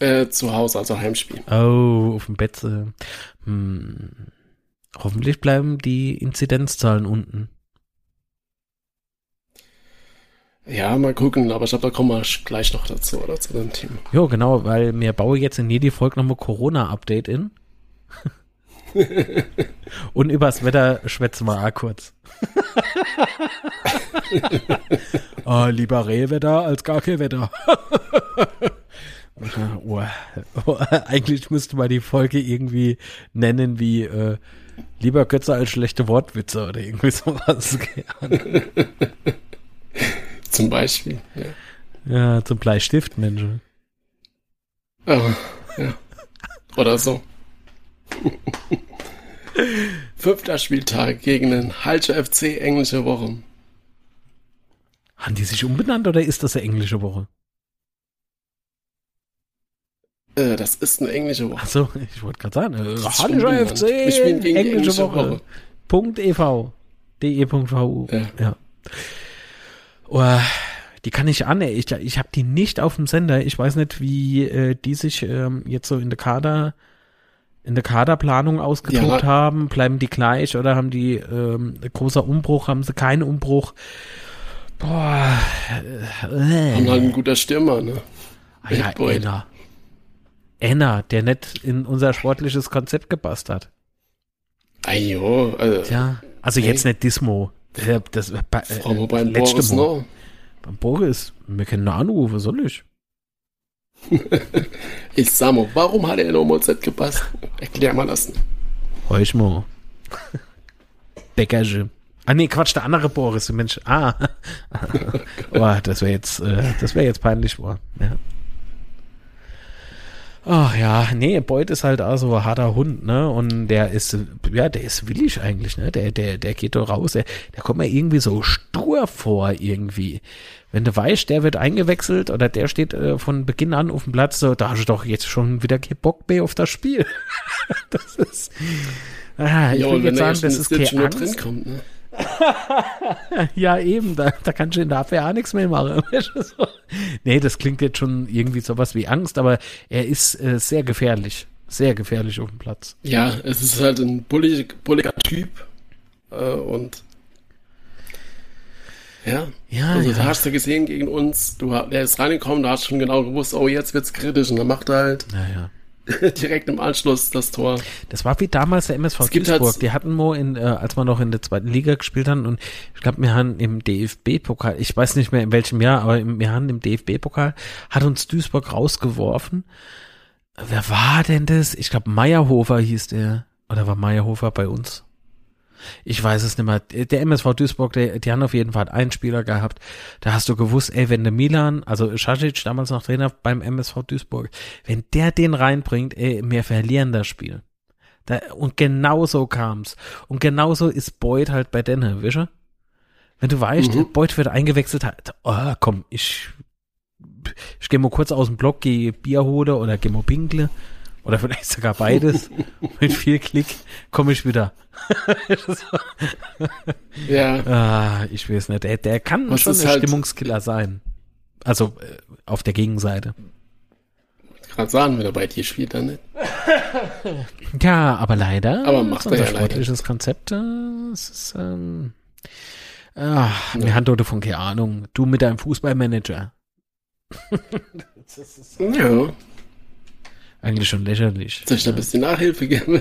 Äh, zu Hause, also Heimspiel. Oh, auf dem Betze. Hm. Hoffentlich bleiben die Inzidenzzahlen unten. Ja, mal gucken, aber ich glaube, da kommen wir gleich noch dazu, oder zu dem Thema. Jo, genau, weil mir baue jetzt in jede Folge nochmal Corona-Update in. (laughs) Und übers Wetter schwätzen wir auch kurz. oh, (laughs) lieber Rehwetter als gar kein Wetter. (laughs) oh, oh, eigentlich müsste man die Folge irgendwie nennen wie äh, lieber Götze als schlechte Wortwitze oder irgendwie sowas. (laughs) Zum Beispiel, ja. Ja, zum Bleistift, Mensch. Oh, ja. Oder so. (laughs) Fünfter Spieltag gegen den Halscher FC englische Woche. Haben die sich umbenannt oder ist das eine englische Woche? Äh, das ist eine englische Woche. Achso, ich wollte gerade sagen, äh, Halscher FC, englische, englische Woche. Woche. Punkt .ev. de.vu. Ja. ja. Oh, die kann ich an, ich, ich habe die nicht auf dem Sender. Ich weiß nicht, wie äh, die sich ähm, jetzt so in der Kader in der Kaderplanung ausgetobt ja. haben. Bleiben die gleich oder haben die ähm, großer Umbruch? Haben sie keinen Umbruch? Boah. Äh, haben halt ein guter Stürmer, ne? Ah, ja, Enna. Enna, der nicht in unser sportliches Konzept gepasst hat. Ajo, also, ja, also hey. jetzt nicht Dismo. Ja, das, äh, Frau äh, beim Boris noch. Beim Boris, wir können anrufen, soll ich? (laughs) ich sag mal, warum hat er in OMZ gepasst? Erklär mal das. Heuch mal. Bäckerge. Ah nee, Quatsch, der andere Boris, Mensch. Ah. (laughs) oh, das wäre jetzt, äh, das jetzt peinlich, boah. Ja. Ach ja, nee, Beut ist halt auch so ein harter Hund, ne? Und der ist, ja, der ist willig eigentlich, ne? Der, der, der geht doch raus, der, der kommt mir irgendwie so stur vor, irgendwie. Wenn du weißt, der wird eingewechselt oder der steht äh, von Beginn an auf dem Platz, so, da hast du doch jetzt schon wieder keinen Bock mehr auf das Spiel. (laughs) das ist, ah, ich jo, will jetzt sagen, das ist keine Angst. Kommt, ne? (laughs) ja, eben, da, da kannst du in der Abwehr auch nichts mehr machen. (laughs) nee, das klingt jetzt schon irgendwie sowas wie Angst, aber er ist äh, sehr gefährlich. Sehr gefährlich auf dem Platz. Ja, es ist halt ein bulliger, bulliger Typ. Äh, und ja, ja, also ja. da hast du gesehen gegen uns, du, der ist reingekommen, da hast du schon genau gewusst, oh, jetzt wird's kritisch und dann macht er halt. Ja, ja. (laughs) direkt im Anschluss das Tor. Das war wie damals der MSV halt Duisburg. Halt die hatten Mo in, äh, als wir noch in der zweiten Liga gespielt haben und ich glaube, wir haben im DFB-Pokal, ich weiß nicht mehr in welchem Jahr, aber wir haben im DFB-Pokal, hat uns Duisburg rausgeworfen. Wer war denn das? Ich glaube, Meyerhofer hieß der. Oder war Meyerhofer bei uns? Ich weiß es nicht mehr. Der MSV Duisburg, der, die haben auf jeden Fall einen Spieler gehabt. Da hast du gewusst, ey, wenn der Milan, also Šašić, damals noch Trainer beim MSV Duisburg, wenn der den reinbringt, ey, wir verlieren das Spiel. Da, und genauso kam's. Und genauso ist Boyd halt bei denen, wisst ihr? Wenn du weißt, mhm. Boyd wird eingewechselt, halt, oh, komm, ich, ich gehe mal kurz aus dem Block, gehe Bier hole oder gehe mal pinkle. Oder vielleicht sogar beides. (laughs) Mit viel Klick komme ich wieder. ja. Ah, ich weiß nicht. Der, der kann Was schon ein halt Stimmungskiller sein. Also äh, auf der Gegenseite. Gerade sagen, wenn er bei dir spielt, dann nicht. (laughs) Ja, aber leider. Aber macht er ja sportliches leider. Konzept. Äh, es ist, ähm, ach, ja. wir haben dort von keine Ahnung. Du mit deinem Fußballmanager. ja. Eigentlich schon lächerlich. Soll ich da ein bisschen Nachhilfe geben? (laughs)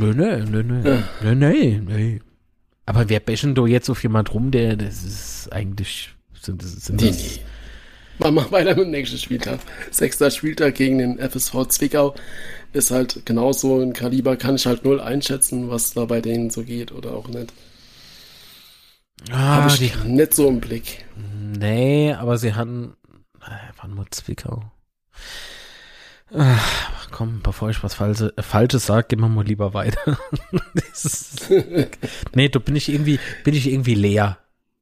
nö, nö, nö, nö. Ja. Nö, nö, nö. Aber wer bäschen da jetzt auf jemand rum, der, das ist eigentlich, sind, sind die, das, Machen wir weiter mit dem nächsten Spieltag. Sechster Spieltag gegen den FSV Zwickau ist halt genauso ein Kaliber, kann ich halt null einschätzen, was da bei denen so geht oder auch nicht. Ah, Habe ich die, nicht so im Blick. Nee, aber sie hatten, äh, wann mal Zwickau? Ach, komm, bevor ich was Falsches, äh, Falsches sage, gehen wir mal lieber weiter. (laughs) ist, (laughs) nee, da bin ich irgendwie, bin ich irgendwie leer.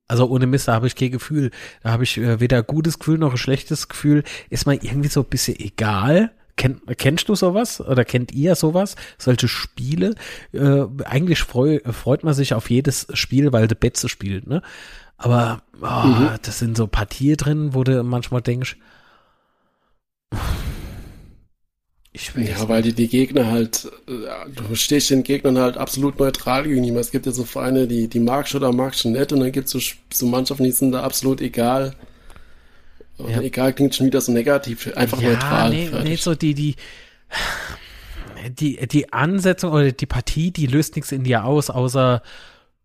Also ohne Mist, da habe ich kein Gefühl. Da habe ich äh, weder gutes Gefühl noch ein schlechtes Gefühl. Ist mir irgendwie so ein bisschen egal. Kenn, kennst du sowas oder kennt ihr sowas? Solche Spiele? Äh, eigentlich freu, freut man sich auf jedes Spiel, weil der Betze spielt, ne? Aber oh, mhm. das sind so Partien drin, wo du manchmal denkst, ich weiß ja, weil die, die Gegner halt, äh, du stehst den Gegnern halt absolut neutral gegenüber. Es gibt ja so Vereine, die, die magst du oder magst du nicht und dann gibt es so, so Mannschaften, die sind da absolut egal. Ja. Egal klingt schon wieder so negativ, einfach ja, neutral. Nee, nee, so die, die, die, die Ansetzung oder die Partie, die löst nichts in dir aus, außer,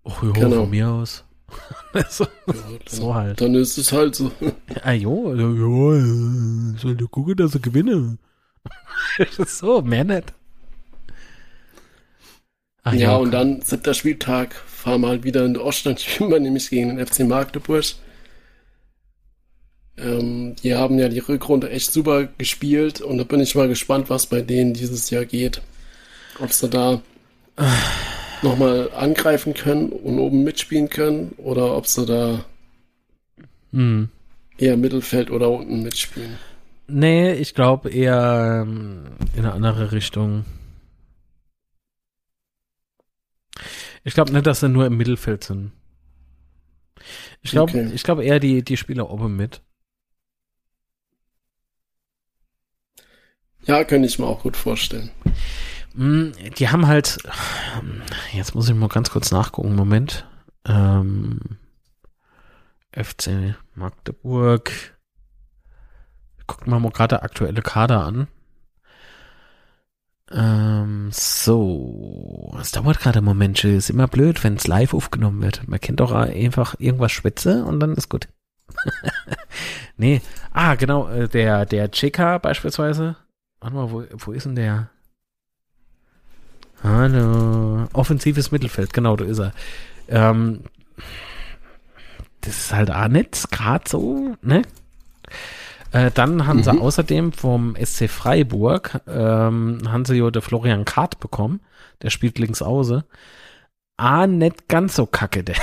oh, jo, genau. von mir aus. (laughs) so, ja, dann, so, halt. Dann ist es halt so. ah, jo, jo, soll du gucken, dass er gewinne. (laughs) so, mehr nicht. Ach, ja, ja, und dann siebter Spieltag fahren wir halt wieder in der Oststand, (laughs) spielen wir nämlich gegen den FC Magdeburg. Ähm, die haben ja die Rückrunde echt super gespielt und da bin ich mal gespannt, was bei denen dieses Jahr geht. Ob sie da (sighs) nochmal angreifen können und oben mitspielen können oder ob sie da hm. eher Mittelfeld oder unten mitspielen. Nee, ich glaube eher ähm, in eine andere Richtung. Ich glaube nicht, dass sie nur im Mittelfeld sind. Ich glaube okay. ich glaube eher die, die Spieler oben mit. Ja, könnte ich mir auch gut vorstellen. Mm, die haben halt, jetzt muss ich mal ganz kurz nachgucken, Moment. Ähm, FC Magdeburg. Gucken wir mal gerade aktuelle Kader an. Ähm, so. Es dauert gerade einen Moment. Ist immer blöd, wenn es live aufgenommen wird. Man kennt doch einfach irgendwas Schwätze und dann ist gut. (laughs) nee. Ah, genau. Äh, der, der Cheka beispielsweise. Warte mal, wo, wo ist denn der? Hallo. Offensives Mittelfeld. Genau, da ist er. Ähm, das ist halt auch nicht gerade so, ne? Äh, dann haben mhm. sie außerdem vom SC Freiburg, ähm, haben sie ja der Florian Kart bekommen. Der spielt links außen. Ah, nicht ganz so kacke, der.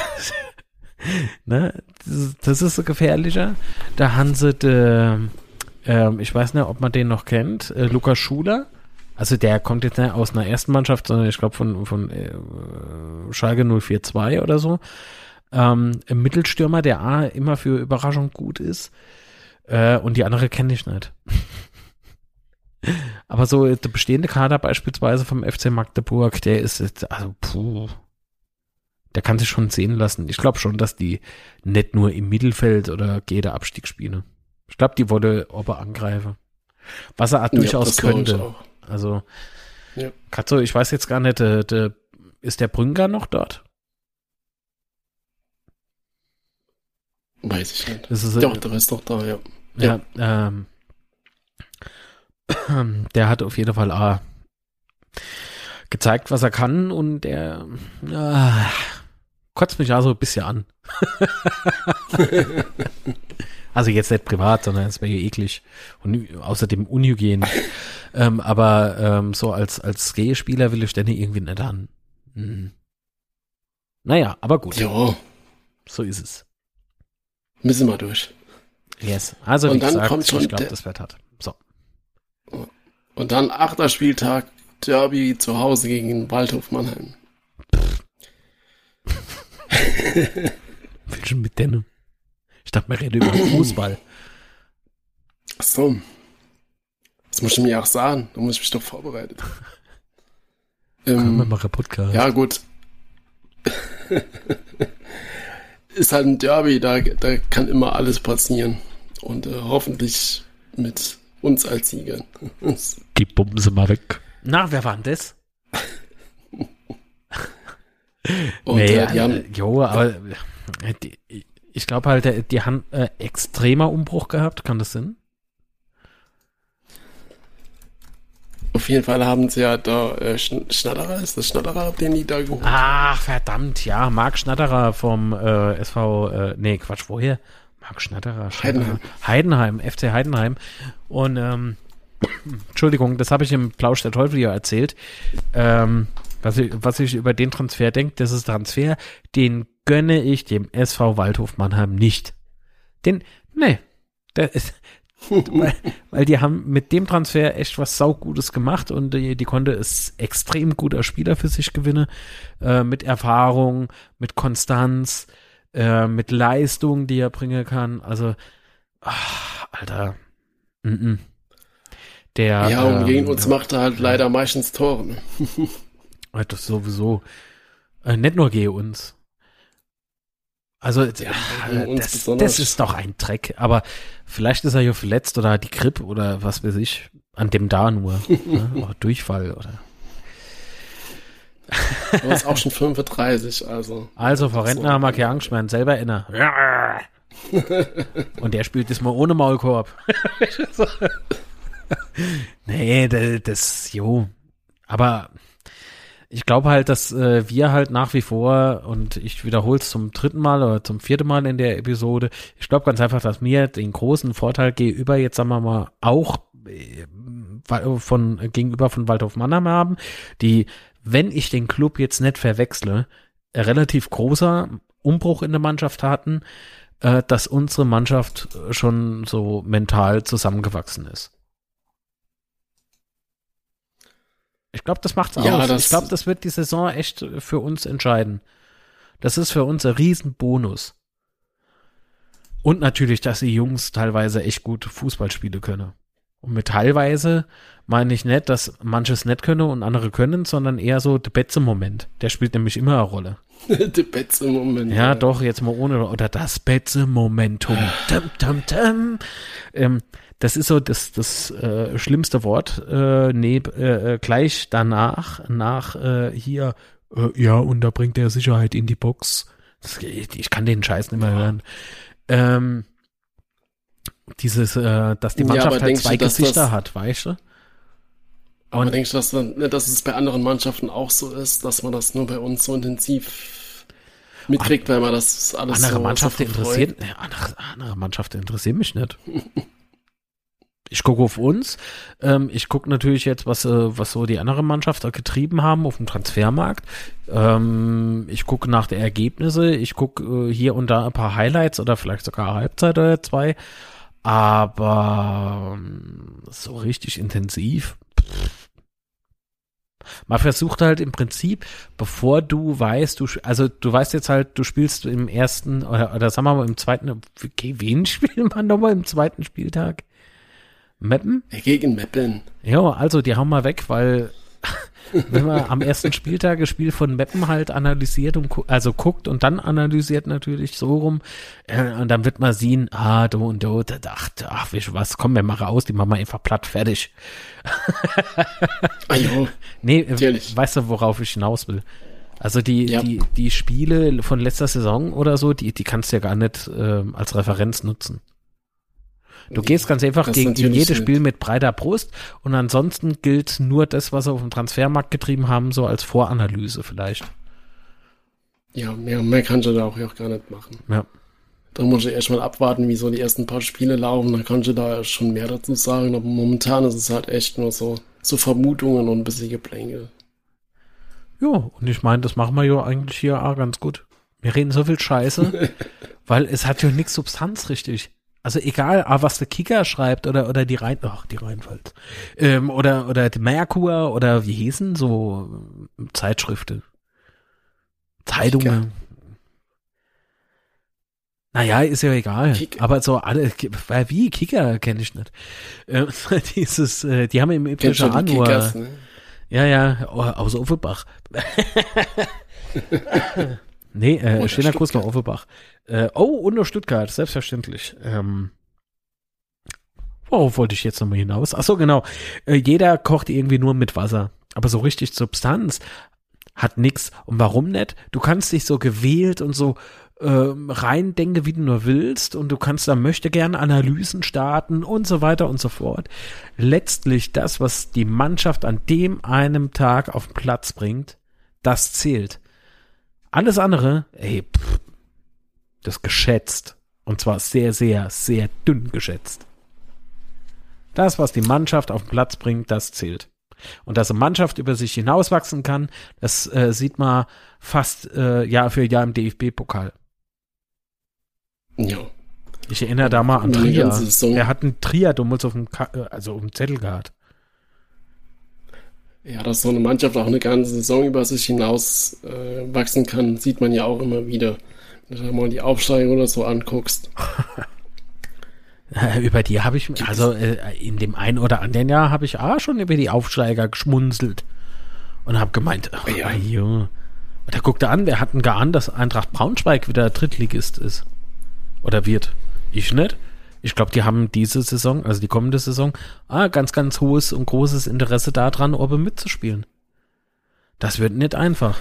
(laughs) ne? Das, das, ist so gefährlicher. Da haben sie de, ähm, ich weiß nicht, ob man den noch kennt, äh, Lukas Schuler. Also der kommt jetzt nicht aus einer ersten Mannschaft, sondern ich glaube von, von äh, Schalke 042 oder so. Ähm, Mittelstürmer, der A immer für Überraschung gut ist. Äh, und die andere kenne ich nicht. (laughs) Aber so der bestehende Kader beispielsweise vom FC Magdeburg, der ist jetzt, also puh, der kann sich schon sehen lassen. Ich glaube schon, dass die nicht nur im Mittelfeld oder jeder Abstieg spielen. Ich glaube, die wollte Ober angreifen. Was er ja, durchaus könnte. Also, ja. Katzo, ich weiß jetzt gar nicht, de, de, ist der Brünker noch dort? Weiß ich nicht. Das ist, doch, der ist doch da, ja. Ja, ja ähm, (clears throat) der hat auf jeden Fall A. gezeigt, was er kann und der äh, kotzt mich also ein bisschen an. (laughs) also jetzt nicht privat, sondern es wäre ja eklig und außerdem unhygienisch. ähm, aber ähm, so als als Gay-Spieler will ich den irgendwie nicht an. Hm. Naja, aber gut. Ja. So ist es. Müssen wir durch. Yes. Also und wie dann gesagt, kommt schon ich glaube, das wird hat. So. Und dann achter Spieltag, Derby zu Hause gegen Waldhof Mannheim. Will schon mit denen. Ich dachte, wir reden über (clears throat) Fußball. Ach so. Das muss ich mir auch sagen. Da muss ich mich doch vorbereitet. Können wir ähm, machen Podcast. ja, gut. Ist halt ein Derby, da, da kann immer alles passieren. Und äh, hoffentlich mit uns als Siegern. (laughs) Die Bumse mal weg. Na, wer war denn das? (laughs) Und nee, äh, die haben, jo, aber äh, die, ich glaube halt, äh, die haben äh, extremer Umbruch gehabt, kann das sein? Auf jeden Fall haben sie ja da äh, Schn- Schnatterer, ist das Schnatterer, den die da geholt Ach, verdammt, ja, Marc Schnatterer vom äh, SV, äh, nee, Quatsch, woher? Marc Schnatterer, Schnatterer. Heidenheim. Heidenheim, FC Heidenheim. Und, ähm, Entschuldigung, das habe ich im Plausch der Teufel ja erzählt. Ähm, was ich, was ich über den Transfer denke, das ist Transfer, den gönne ich dem SV Waldhof Mannheim nicht. Den, nee, der ist, weil, weil die haben mit dem Transfer echt was saugutes gemacht und die, die konnte es extrem guter Spieler für sich gewinnen, äh, mit Erfahrung, mit Konstanz, äh, mit Leistung, die er bringen kann. Also, ach, Alter, mm -mm. der Ja, und gegen ähm, uns macht er halt leider meistens Tore. Ne? (laughs) das sowieso. Äh, nicht nur gegen uns. Also, gegen äh, das, das ist doch ein Dreck. Aber vielleicht ist er ja verletzt oder die Grippe oder was weiß ich. An dem da nur. (laughs) ne? Oder Durchfall oder. Aber ist auch schon 35, also. Also, Frau Rentner haben wir keine Angst mehr. Selber inner. Und der spielt diesmal ohne Maulkorb. So. (laughs) (laughs) nee, da- das, jo. Aber ich glaube halt, dass äh, wir halt nach wie vor, und ich wiederhole es zum dritten Mal oder zum vierten Mal in der Episode, ich glaube ganz einfach, dass wir den großen Vorteil gegenüber, jetzt sagen wir mal, auch äh, von gegenüber von Waldhof Mannheim haben, die, wenn ich den Club jetzt nicht verwechsle, ein relativ großer Umbruch in der Mannschaft hatten, äh, dass unsere Mannschaft schon so mental zusammengewachsen ist. Ich glaube, das macht's Ja, aus. das- ich glaube, das wird die Saison echt für uns entscheiden. Das ist für uns ein Riesenbonus. Und natürlich, dass die Jungs teilweise echt gut Fußball spielen können. Und mit teilweise meine ich nicht, dass manches nicht können und andere können, sondern eher so der Betze-Moment. Der spielt nämlich immer eine Rolle. (laughs) Der Betze im Moment. Ja, doch, jetzt mal ohne, oder das Betze-Momentum. (sighs) Ähm, das ist so das, das äh, schlimmste Wort. Äh, nee, äh, äh, gleich danach, nach äh, hier, äh, ja, und da bringt er Sicherheit in die Box. Das, geht- ich kann den Scheiß nicht mehr hören. Ähm, dieses, äh, dass die Ja, Mannschaft aber halt zwei du, Gesichter das- hat, weißt du? Aber denkst du, dass, dann, ne, dass es bei anderen Mannschaften auch so ist, dass man das nur bei uns so intensiv mitkriegt, weil man das alles Andere so, Mannschaften so ja, andere, andere Mannschaften interessieren mich nicht. (laughs) Ich gucke auf uns. Ähm, ich gucke natürlich jetzt, was, äh, was so die andere Mannschaft getrieben haben auf dem Transfermarkt. Ähm, ich gucke nach der Ergebnisse. Ich gucke äh, hier und da ein paar Highlights oder vielleicht sogar Halbzeit oder zwei. Aber ähm, so richtig intensiv. Man versucht halt im Prinzip, bevor du weißt, du, also du weißt jetzt halt, du spielst im ersten oder, oder sagen wir mal im zweiten, wen (laughs) spielt man nochmal im zweiten Spieltag? Meppen? Gegen Meppeln. Ja, also die hauen wir weg, weil (laughs) wenn man am ersten Spieltag das Spiel von Meppen halt analysiert und gu- also guckt und dann analysiert natürlich so rum äh, und dann wird man sehen, ah, du und du, da dachte, ach, du was, komm, wir machen aus, die machen wir einfach platt, fertig. Ah, jo. (laughs) Nee, äh, Natürlich. weißt du, worauf ich hinaus will? Also die, Ja. die, die Spiele von letzter Saison oder so, die, die kannst du ja gar nicht ähm, als Referenz nutzen. Du gehst ganz einfach das gegen jedes Spiel mit breiter Brust und ansonsten gilt nur das, was sie auf dem Transfermarkt getrieben haben, so als Voranalyse vielleicht. Ja, mehr, mehr kannst du da auch, auch gar nicht machen. Ja. Da muss ich erstmal abwarten, wie so die ersten paar Spiele laufen. Dann kannst du da schon mehr dazu sagen. Aber momentan ist es halt echt nur so, so Vermutungen und ein bisschen Geplänkel. Ja, und ich meine, das machen wir ja eigentlich hier auch ganz gut. Wir reden so viel Scheiße, (laughs) weil es hat ja nichts Substanz richtig. Also egal, was der Kicker schreibt oder oder die Rhein, ach die Rheinwald, ähm, oder oder die Merkur oder wie hießen so Zeitschriften, Zeitungen. Kicker. Naja, ist ja egal. Kick. Aber so alle, weil wie Kicker kenne ich nicht. Ähm, (laughs) dieses, äh, die haben im Ipsischer Januar. Kickers, ne? Ja, ja, aus Offenbach. (laughs) (laughs) nee, äh, schöner Kurs nach Offenbach. Äh, oh, und nach Stuttgart, selbstverständlich. Ähm, worauf wollte ich jetzt nochmal hinaus? Ach so, genau. Äh, jeder kocht irgendwie nur mit Wasser. Aber so richtig Substanz hat nix. Und warum nicht? Du kannst dich so gewählt und so äh, reindenke, wie du nur willst und du kannst da möchte gerne Analysen starten und so weiter und so fort. Letztlich das, was die Mannschaft an dem einem Tag auf den Platz bringt, das zählt. Alles andere, ey, pff, das geschätzt. Und zwar sehr, sehr, sehr dünn geschätzt. Das, was die Mannschaft auf den Platz bringt, das zählt. Und dass eine Mannschaft über sich hinauswachsen kann, das äh, sieht man fast äh, Jahr für Jahr im DFB-Pokal. Ja. Ich erinnere da mal an Trier. Er hat einen Trier damals auf dem, Ka äh, also auf dem Zettel gehabt. Ja, dass so eine Mannschaft auch eine ganze Saison über sich hinaus äh, wachsen kann, sieht man ja auch immer wieder. Wenn du mal die Aufsteigung oder so anguckst. (laughs) über die habe ich, also äh, in dem einen oder anderen Jahr habe ich auch schon über die Aufsteiger geschmunzelt und habe gemeint, ach, ja. Junge. Und da guckte an, wer hat denn geahnt, dass Eintracht Braunschweig wieder Drittligist ist? Oder wird. Ich nicht. Ich glaube, die haben diese Saison, also die kommende Saison, ah, ganz, ganz hohes und großes Interesse daran, oben mitzuspielen. Das wird nicht einfach.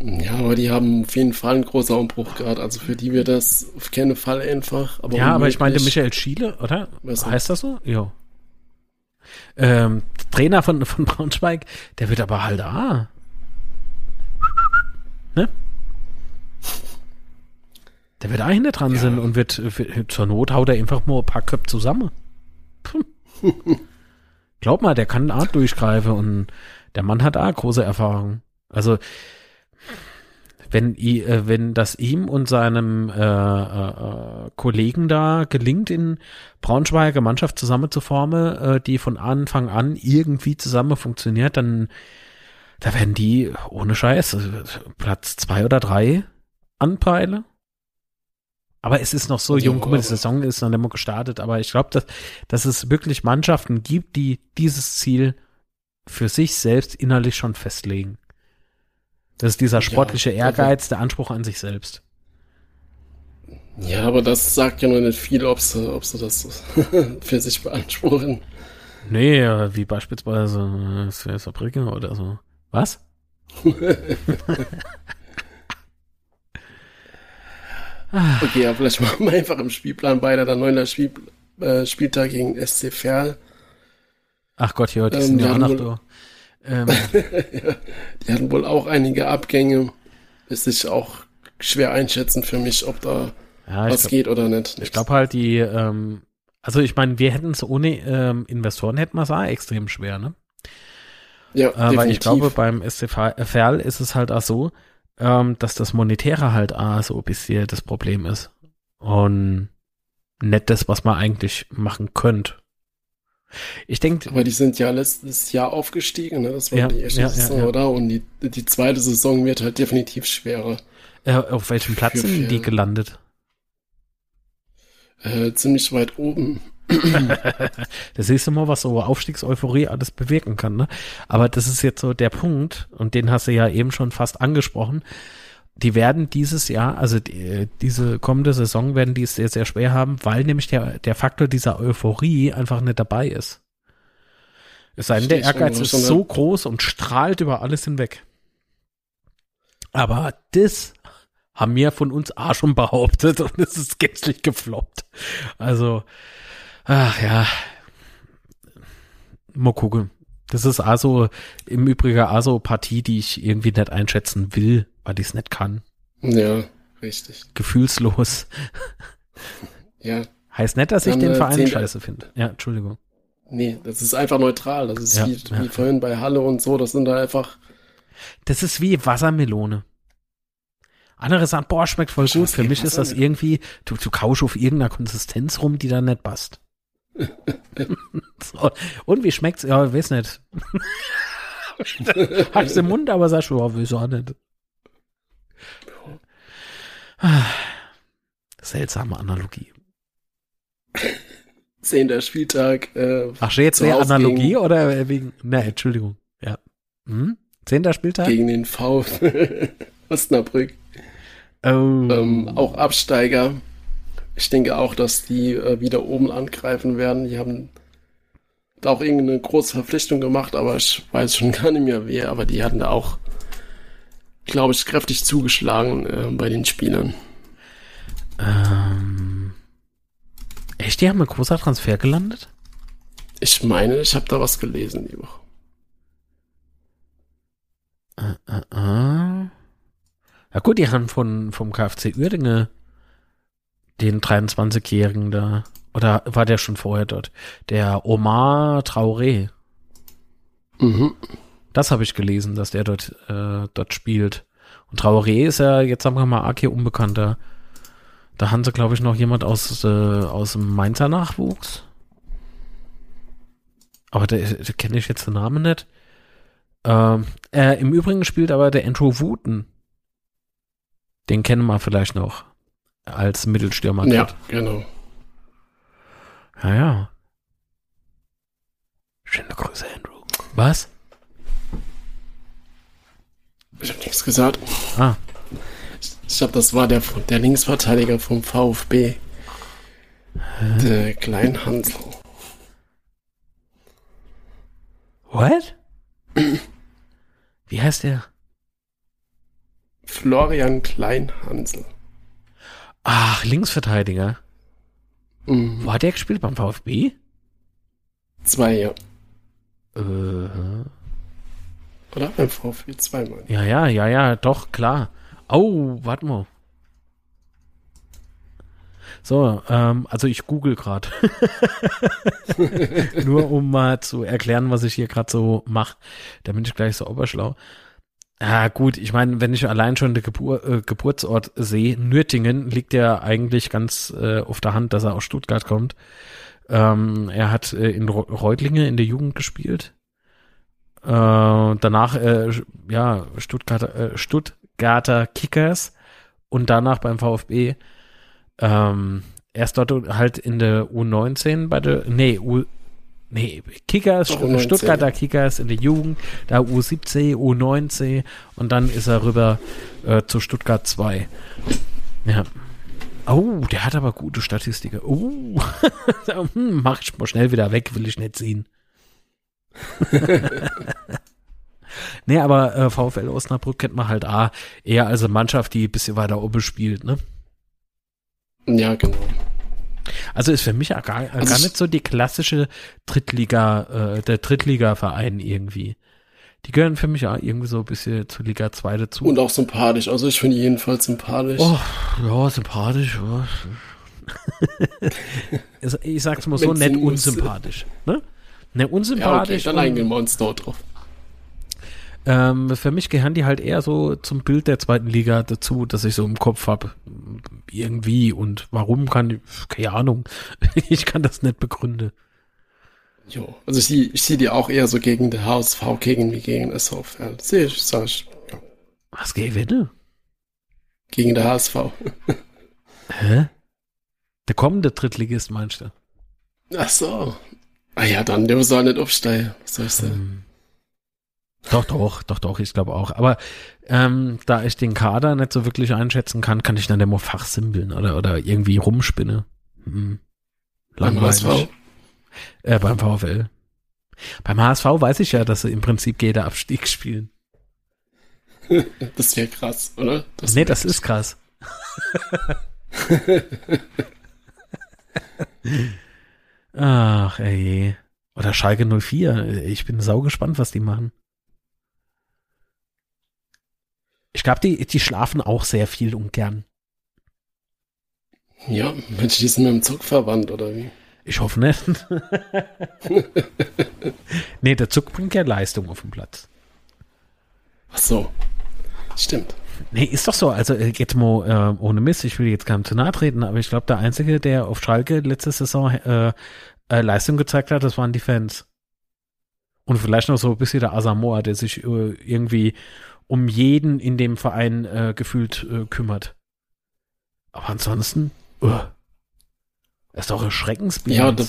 Ja, aber die haben auf jeden Fall einen großen Umbruch gerade. Also für die wird das auf keinen Fall einfach. Aber ja, aber ich meinte Michael Schiele, oder? Was heißt das so? Ja. Ähm, Trainer von, von Braunschweig, der wird aber halt, ah. Ne? Der wird auch hinter dran ja. sind und wird, wird, zur Not haut er einfach mal ein paar Köpfe zusammen. (laughs) Glaub mal, der kann Art durchgreifen und der Mann hat auch große Erfahrung. Also, wenn, äh, wenn das ihm und seinem äh, äh, Kollegen da gelingt, in Braunschweiger Mannschaft zusammen zu formen, äh, die von Anfang an irgendwie zusammen funktioniert, dann da werden die ohne Scheiß Platz zwei oder drei anpeilen. Aber es ist noch so jung, guck mal, die Saison ist noch nicht mal gestartet, aber ich glaube, dass, dass es wirklich Mannschaften gibt, die dieses Ziel für sich selbst innerlich schon festlegen. Das ist dieser sportliche ja, Ehrgeiz, der Anspruch an sich selbst. Ja, aber das sagt ja noch nicht viel, ob sie, ob sie das (laughs) für sich beanspruchen. Nee, wie beispielsweise äh, Saarbrücken oder so. Was? (laughs) (laughs) Okay, ja, vielleicht machen wir einfach im Spielplan weiter. Der neunter Spiel, äh, Spieltag gegen SC Verl. Ach Gott, ja, die ähm, sind ja auch noch da. Ähm. die hatten wohl auch einige Abgänge. Ist sich auch schwer einschätzen für mich, ob da ja, was glaub, geht oder nicht. Ich glaube halt, die, ähm, also ich meine, wir hätten es ohne ähm, Investoren hätten wir es auch extrem schwer, ne? Ja, äh, weil ich glaube, beim SC Verl ist es halt auch so, ähm, dass das Monetäre halt ah, so ein bisschen das Problem ist. Und nicht das, was man eigentlich machen könnte. Ich denke. Aber die sind ja letztes Jahr aufgestiegen, ne? Das war ja, die erste ja, Saison, ja, oder? Und die, die zweite Saison wird halt definitiv schwerer. Äh, auf welchem Platz sind die gelandet? Äh, ziemlich weit oben. (clears throat) da siehst du mal, was so Aufstiegseuphorie alles bewirken kann, ne? Aber das ist jetzt so der Punkt, und den hast du ja eben schon fast angesprochen. Die werden dieses Jahr, also die, diese kommende Saison werden die es sehr, sehr schwer haben, weil nämlich der, der Faktor dieser Euphorie einfach nicht dabei ist. Es sei denn, der Ehrgeiz ist so groß und strahlt über alles hinweg. Aber das haben wir von uns auch schon behauptet (laughs) und es ist gänzlich gefloppt. Also, Ach ja. Mal gucken. Das ist also im Übrigen also Partie, die ich irgendwie nicht einschätzen will, weil ich es nicht kann. Ja, richtig. Gefühlslos. Ja. Heißt nicht, dass ich den Verein scheiße finde. Ja, Entschuldigung. Nee, das ist einfach neutral. Das ist ja, wie, ja. wie vorhin bei Halle und so. Das sind da einfach. Das ist wie Wassermelone. Andere sagen, boah, schmeckt voll gut. Für mich ist das irgendwie, du, du kausch auf irgendeiner Konsistenz rum, die da nicht passt. (laughs) so. Und wie schmeckt's? Ja, weiß nicht. (laughs) Hab's im Mund, aber sag schon, oh, weiß auch nicht. Seltsame Analogie. Zehnter Spieltag. Äh, Ach, jetzt wäre Analogie gegen, oder wegen. Ne, Entschuldigung. Ja. Hm? Zehnter Spieltag? Gegen den V. (laughs) Osnabrück. Oh. Ähm, auch Absteiger. Ich denke auch, dass die äh, wieder oben angreifen werden. Die haben da auch irgendeine große Verpflichtung gemacht, aber ich weiß schon (laughs) gar nicht mehr wer. Aber die hatten da auch, glaube ich, kräftig zugeschlagen äh, bei den Spielern. Ähm, echt, die haben ein großer Transfer gelandet? Ich meine, ich habe da was gelesen die Woche. Äh, äh, äh. Ja gut, die haben von, vom KfC Uerdinge den 23-Jährigen da. Oder war der schon vorher dort? Der Omar Traoré. Mhm. Das habe ich gelesen, dass der dort, äh, dort spielt. Und Traoré ist ja jetzt sagen wir mal arg hier unbekannter. Da haben sie, glaube ich, noch jemand aus, äh, aus dem Mainzer Nachwuchs. Aber der, der kenne ich jetzt den Namen nicht. Ähm, äh, Im Übrigen spielt aber der Andrew Wooten. Den kennen wir vielleicht noch als Mittelstürmer. Ja, genau. Ja, ja. Schöne Grüße, Andrew. Was? Ich habe nichts gesagt. Ah. Ich, ich glaube, das war der, der Linksverteidiger vom VfB. Hä? Der Kleinhansel. What? Wie heißt der? Florian Kleinhansel. Ach, Linksverteidiger. Mhm. Wo hat der gespielt? Beim VfB? Zwei, ja. Äh. Oder beim VfB zweimal. Ja, ja, ja, ja, doch, klar. Oh, warte mal. So, ähm, also ich google gerade. (laughs) Nur um mal zu erklären, was ich hier gerade so mache. Da bin ich gleich so oberschlau. Ja, gut, ich meine, wenn ich allein schon den Gebur äh, Geburtsort sehe, Nürtingen liegt ja eigentlich ganz äh, auf der Hand, dass er aus Stuttgart kommt. Ähm, er hat äh, in Reutlinge in der Jugend gespielt. Äh, danach, äh, ja, Stuttgarter, äh, Stuttgarter Kickers und danach beim VfB. Ähm, erst dort halt in der U19 bei der, nee, U, nee, Kickers, Doch, Stuttgarter Kickers in der Jugend, da U17, U19 und dann ist er rüber äh, zu Stuttgart 2. Ja. Oh, der hat aber gute Statistiken. Oh, (laughs) hm, mach ich mal schnell wieder weg, will ich nicht sehen. (laughs) nee, aber äh, VfL Osnabrück kennt man halt A, eher als eine Mannschaft, die ein bisschen weiter oben spielt, ne? Ja, genau. Also ist für mich gar, also gar nicht so die klassische Drittliga, äh, der Drittliga-Verein irgendwie. Die gehören für mich auch irgendwie so ein bisschen zu Liga 2 dazu. Und auch sympathisch. Also ich finde jedenfalls sympathisch. Oh, ja, sympathisch. Ja. (laughs) ich sag's mal so, nett unsympathisch. Ne? Ne, unsympathisch. Ja, okay, dann eingehen wir uns dort drauf. Ähm, für mich gehören die halt eher so zum Bild der zweiten Liga dazu, dass ich so im Kopf habe. Irgendwie und warum kann ich, keine Ahnung. (laughs) ich kann das nicht begründen. Jo, also ich sehe sehe die auch eher so gegen den HSV, gegen wie gegen SVfL. Sehe ich, sag ich. Ja. Was gewinne? Gegen den HSV. Hä? Der kommende Drittligist meinst du? Ach so. Ah ja, dann, der soll nicht aufsteigen. Was soll ich sagen? Doch, doch, doch, doch, ich glaube auch. Aber ähm, da ich den Kader nicht so wirklich einschätzen kann, kann ich dann immer fachsimpeln oder, oder irgendwie rumspinne. Hm. Langweilig. Beim HSV? Äh, beim VfL. Beim HSV weiß ich ja, dass sie im Prinzip jeder Abstieg spielen. (laughs) Das wäre krass, oder? Das nee, das ist krass. (laughs) Ach, ey. Oder Schalke 04. Ich bin sau gespannt, was die machen. Ich glaube, die, die schlafen auch sehr viel und gern. Ja, Mensch, die sind mit dem Zug verwandt, oder wie? Ich hoffe nicht. (laughs) nee, der Zug bringt ja Leistung auf den Platz. Ach so. Stimmt. Nee, ist doch so. Also jetzt mal äh, ohne Mist, ich will jetzt keinem zu nahe treten, aber ich glaube, der Einzige, der auf Schalke letzte Saison äh, äh, Leistung gezeigt hat, das waren die Fans. Und vielleicht noch so ein bisschen der Asamoah, der sich äh, irgendwie um jeden in dem Verein äh, gefühlt äh, kümmert. Aber ansonsten, uh, ist doch ein Schreckensbild. Ja, da,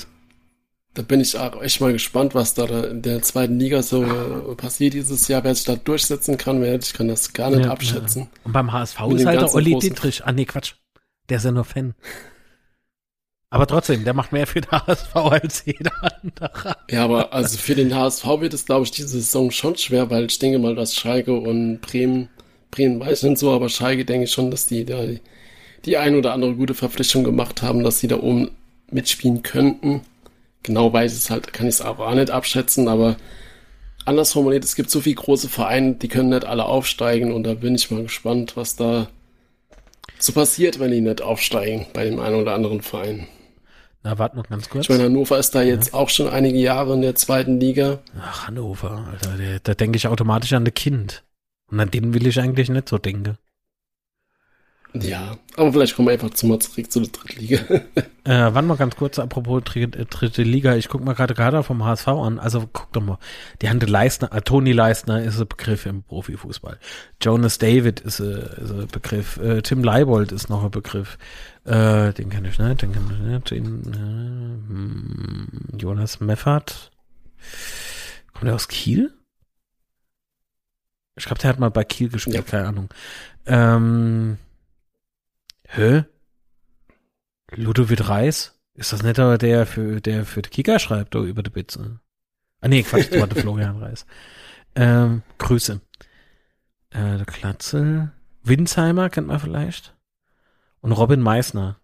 da, bin ich auch echt mal gespannt, was da in der zweiten Liga so äh, passiert dieses Jahr, wer sich da durchsetzen kann. Wer, ich kann das gar nicht ja, abschätzen. Ja. Und beim HSV ist halt der Olli Dietrich. Ah, nee, Quatsch. Der ist ja nur Fan. Aber trotzdem, der macht mehr für den HSV als jeder andere. Ja, aber also für den HSV wird es, glaube ich, diese Saison schon schwer, weil ich denke mal, dass Schalke und Bremen, Bremen weiß nicht so, aber Schalke denke ich schon, dass die da die, die ein oder andere gute Verpflichtung gemacht haben, dass sie da oben mitspielen könnten. Genau weiß ich es halt, kann ich es aber auch nicht abschätzen, aber anders formuliert, es gibt so viele große Vereine, die können nicht alle aufsteigen und da bin ich mal gespannt, was da so passiert, wenn die nicht aufsteigen bei dem einen oder anderen Verein. Na, warte noch ganz kurz. Ich meine, Hannover ist da jetzt ja. auch schon einige Jahre in der zweiten Liga. Ach, Hannover, Alter, der, da denke ich automatisch an ein Kind. Und an den will ich eigentlich nicht so denken. Ja, aber vielleicht kommen wir einfach zu mal zurück zu der dritten Liga. (laughs) äh, wann mal ganz kurz, apropos dritte, dritte Liga, ich gucke mal gerade gerade vom HSV an, also guck doch mal, die Hand Leistner, äh, Toni Leistner ist ein Begriff im Profifußball. Jonas David ist, äh, ist ein Begriff, äh, Tim Leibold ist noch ein Begriff, äh, den kenne ich nicht, den kenne ich nicht, den, äh, hm, Jonas Meffert, kommt der aus Kiel? Ich glaube, der hat mal bei Kiel gespielt, ja. keine Ahnung. Ähm, Hä? Ludovic Reis? Ist das nicht aber der für, der für die Kicker schreibt, oder über die Bitze? Ah, nee, Quatsch, das war der (laughs) Florian Reis. Ähm, Grüße. Äh, der Klatze. Winsheimer kennt man vielleicht. Und Robin Meissner.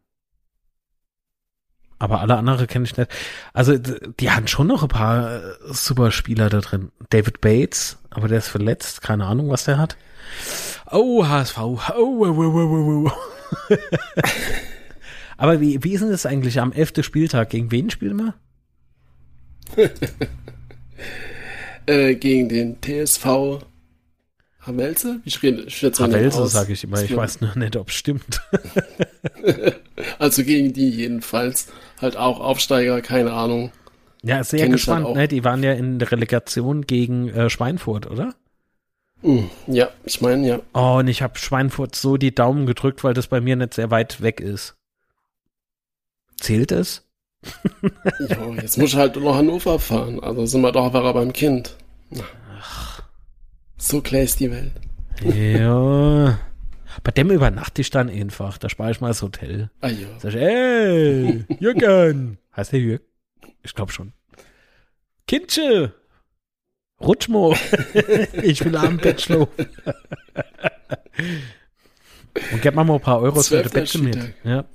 Aber alle anderen kenne ich nicht. Also, die haben schon noch ein paar äh, super Spieler da drin. David Bates, aber der ist verletzt. Keine Ahnung, was der hat. Oh, HSV. Oh, oh, oh, oh, oh. (laughs) Aber wie, wie ist denn das eigentlich am 11. Spieltag? Gegen wen spielen wir? (laughs) äh, gegen den TSV Hamelze? Ich rede ich Hamelze sage ich immer, ich weiß nur nicht, ob es stimmt. (laughs) also gegen die jedenfalls. Halt auch Aufsteiger, keine Ahnung. Ja, sehr Kenn halt gespannt, halt ne? Die waren ja in der Relegation gegen äh, Schweinfurt, oder? Mm, ja, ich meine, ja. Oh, und ich habe Schweinfurt so die Daumen gedrückt, weil das bei mir nicht sehr weit weg ist. Zählt es? ja, jetzt muss ich halt noch Hannover fahren. Also sind wir doch einfach beim Kind. Ach. So klar ist die Welt. ja. Bei dem übernachte ich dann einfach. Da spare ich mal das Hotel. Ah ja. Sag ich, ey, Jürgen. (laughs) heißt der Jürgen? Ich glaube schon. Kindche, Rutschmo. (laughs) ich will am Bett schlafen. (laughs) Und gib mal mal ein paar Euros für die Bett mit. Ja.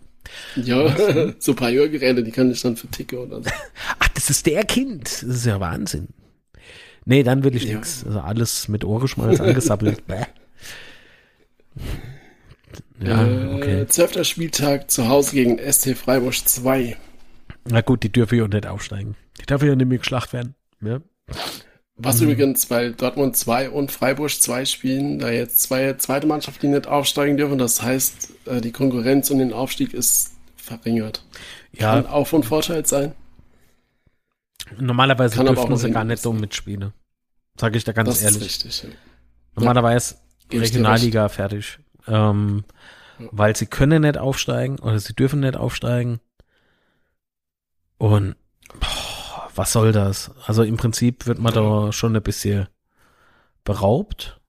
Ja, so ein paar Hörgeräte, die kann ich dann verticken oder so. Ach, das ist der Kind. Das ist ja Wahnsinn. Nee, dann will ich ja. nichts. Also alles mit Ohrenschmalz angesappelt. (laughs) Ja, äh, okay. Zwölfter Spieltag zu Hause gegen ST Freiburg 2. Na gut, die dürfen ja nicht aufsteigen. Die dürfen ja nicht mehr geschlacht werden. Ja. Was mhm. übrigens, weil Dortmund 2 und Freiburg 2 spielen, da jetzt zwei zweite Mannschaften nicht aufsteigen dürfen, das heißt, äh, die Konkurrenz um den Aufstieg ist verringert. Ja. Kann auch von Vorteil sein. Normalerweise Kann dürften sie gar nicht so mitspielen. Sage ich da ganz das ehrlich. Ist richtig, ja. Normalerweise ja, Regionalliga fertig. Ähm, ja. Weil sie können nicht aufsteigen oder sie dürfen nicht aufsteigen. Und boah, was soll das? Also im Prinzip wird man da schon ein bisschen beraubt.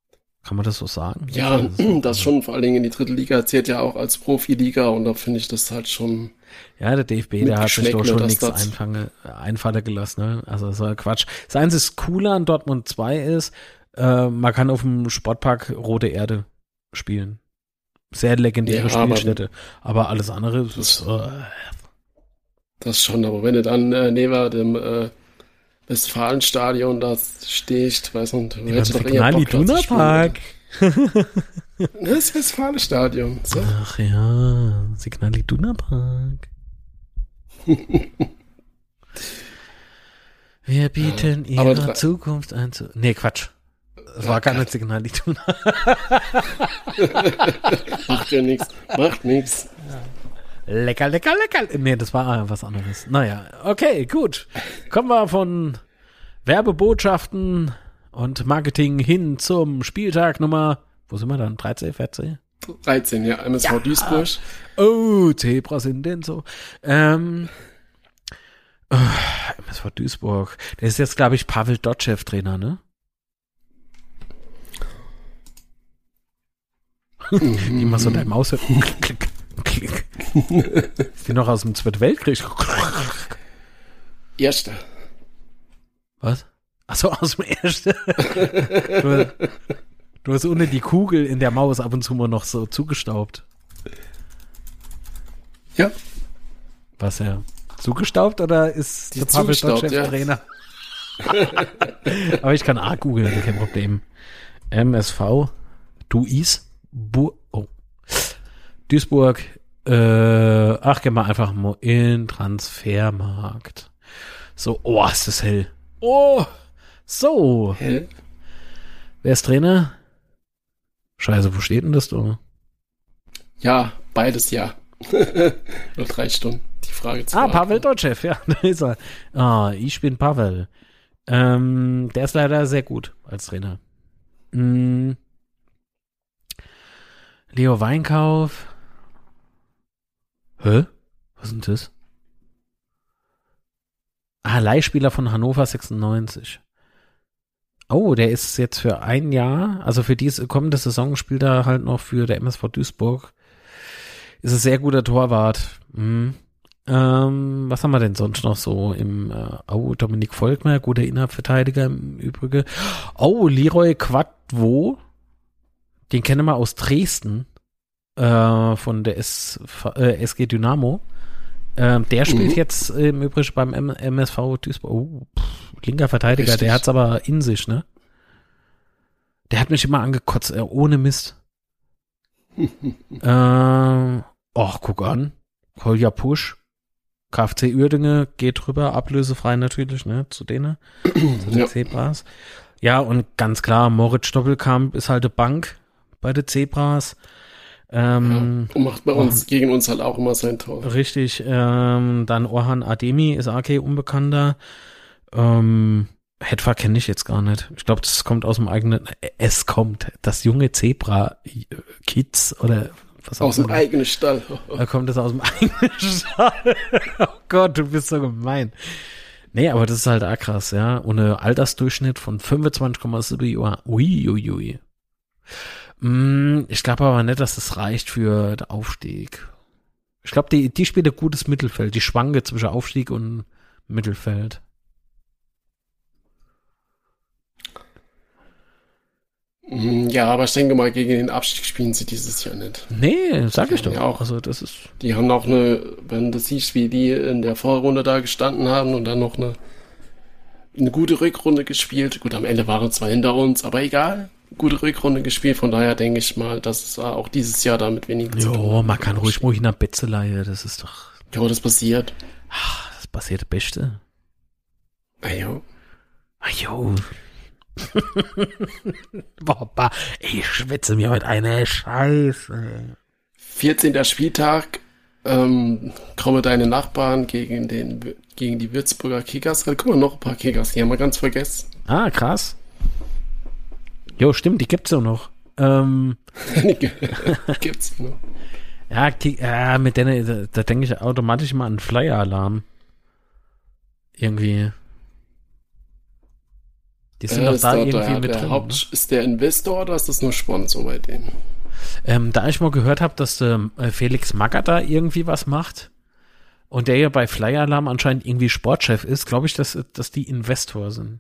Kann man das so sagen? Ja, (clears throat) das, das schon. Vor allen Dingen in die dritte Liga zählt ja auch als Profiliga und da finde ich das halt schon. Ja, der DFB, der hat sich doch schon nichts einfange, einfallen gelassen. Ne? Also das war Quatsch. Das Einzige Coole an Dortmund 2 ist, äh, man kann auf dem Sportpark Rote Erde spielen. Sehr legendäre ja, Spielstätte. Aber, aber alles andere ist, äh, Das schon, aber wenn du dann äh, neben dem äh, Westfalenstadion da stehst, weiß nicht, du hättest doch eher Bock, Duna Park. das Westfalenstadion. So. Ach ja, Signal Iduna Park. (laughs) Wir bieten ja, ihrer Zukunft ein zu. Nee, Quatsch. Das war gar nicht Signal Iduna. (laughs) macht ja nichts. Macht nichts. Lecker, lecker, lecker. Nee, das war was anderes. Naja, okay, gut. Kommen wir von Werbebotschaften und Marketing hin zum Spieltag Nummer, wo sind wir dann? 13, 14? 13, ja, MSV ja. Duisburg. Oh, Zebra sind denn so. Ähm, oh, MSV Duisburg. Der ist jetzt, glaube ich, Pavel Dotschew Trainer, ne? Mhm. (laughs) Man so deine Maus hört. (laughs) die noch aus dem Zweiten Weltkrieg? Erster. Was? Achso, aus dem ersten. du, du, hast ohne die Kugel in der Maus ab und zu mal noch so zugestaubt. Ja. Was ja? Zugestaubt oder ist die der Pavel Trainer? Ja. Aber ich kann A googeln, kein Problem. MSV Duis Bu oh. Duisburg äh, ach, geh mal einfach mal in Transfermarkt. So, oh, ist das hell. Oh, so. Hell? Wer ist Trainer? Scheiße, wo steht denn das, du? Ja, beides ja. (laughs) Nur drei Stunden, die Frage zu Ah, Pavel Dotschew, (laughs) ja, da ist er. Ah, ich bin Pavel. Ähm, der ist leider sehr gut als Trainer. Hm. Leo Weinkauf. Hä? Was denn das? Ah, Leihspieler von Hannover 96. Oh, der ist jetzt für ein Jahr, also für diese kommende Saison spielt er halt noch für der MSV Duisburg. Ist ein sehr guter Torwart. Hm. Ähm, was haben wir denn sonst noch so im äh, Oh, Dominik Volkmer, guter Innenverteidiger im Übrigen. Oh, Leroy Quadvo. Den kennen wir aus Dresden. Äh, von der S, äh, SG Dynamo. Ähm, der spielt mhm. jetzt im Übrigen beim M MSV Duisburg. Oh, pff, linker Verteidiger, Richtig. der hat's aber in sich, ne? Der hat mich immer angekotzt, äh, ohne Mist. (laughs) ähm, ach, guck an. Kolja Push. KFC Uerdinge geht rüber, ablösefrei natürlich, ne, zu denen, (clears throat) zu den ja. Zebras. Ja, und ganz klar, Moritz Doppelkamp ist halt eine Bank bei den Zebras. Ähm, ja, und macht bei uns Orhan, gegen uns halt auch immer sein Tor. Richtig. Ähm, dann Orhan Ademi ist AK unbekannter. Ähm, Hetfa kenne ich jetzt gar nicht. Ich glaube, das kommt aus dem eigenen. Es kommt das junge Zebra Kids oder was auch Aus dem eigenen Stall. Da kommt es aus dem (laughs) eigenen Stall. oh Gott, du bist so gemein. Nee, aber das ist halt auch krass, ja. Und ein Altersdurchschnitt von 25,7 Jahren. Ui, ui, ich glaube aber nicht, dass das reicht für den Aufstieg. Ich glaube, die, die spielt ein gutes Mittelfeld. Die schwanke zwischen Aufstieg und Mittelfeld. Mm, ja, aber ich denke mal, gegen den Abstieg spielen sie dieses Jahr nicht. Nee, sag ich doch. Ja auch. Also, das ist. Die haben auch eine, wenn du siehst, wie die in der Vorrunde da gestanden haben und dann noch eine, eine gute Rückrunde gespielt. Gut, am Ende waren zwei hinter uns, aber egal gute Rückrunde gespielt, von daher denke ich mal, dass es auch dieses Jahr damit weniger zu tun hat. man kann ruhig mal in der Betzeleihe, das ist doch. Ja, das passiert. Ach, das passiert das Beste. Ajo. Ajo. (laughs) Boah, ich schwitze mir heute eine Scheiße. 14. Spieltag, ähm, kommen deine Nachbarn gegen den, gegen die Würzburger Kickers. Da kommen noch ein paar Kickers, die haben wir ganz vergessen. Ah, krass. Jo, stimmt, die gibt's auch noch. Ähm, (laughs) gibt's noch. Ja, die, äh, mit denen, da, da denke ich automatisch mal an Flyer-Alarm. Irgendwie. Die sind äh, doch da irgendwie der, mit der drin. Haupt, ne? Ist der Investor oder ist das nur Sponsor bei denen? Ähm, da ich mal gehört habe, dass der äh, Felix Magath da irgendwie was macht und der ja bei Flyer Alarm anscheinend irgendwie Sportchef ist, glaube ich, dass, dass die Investor sind.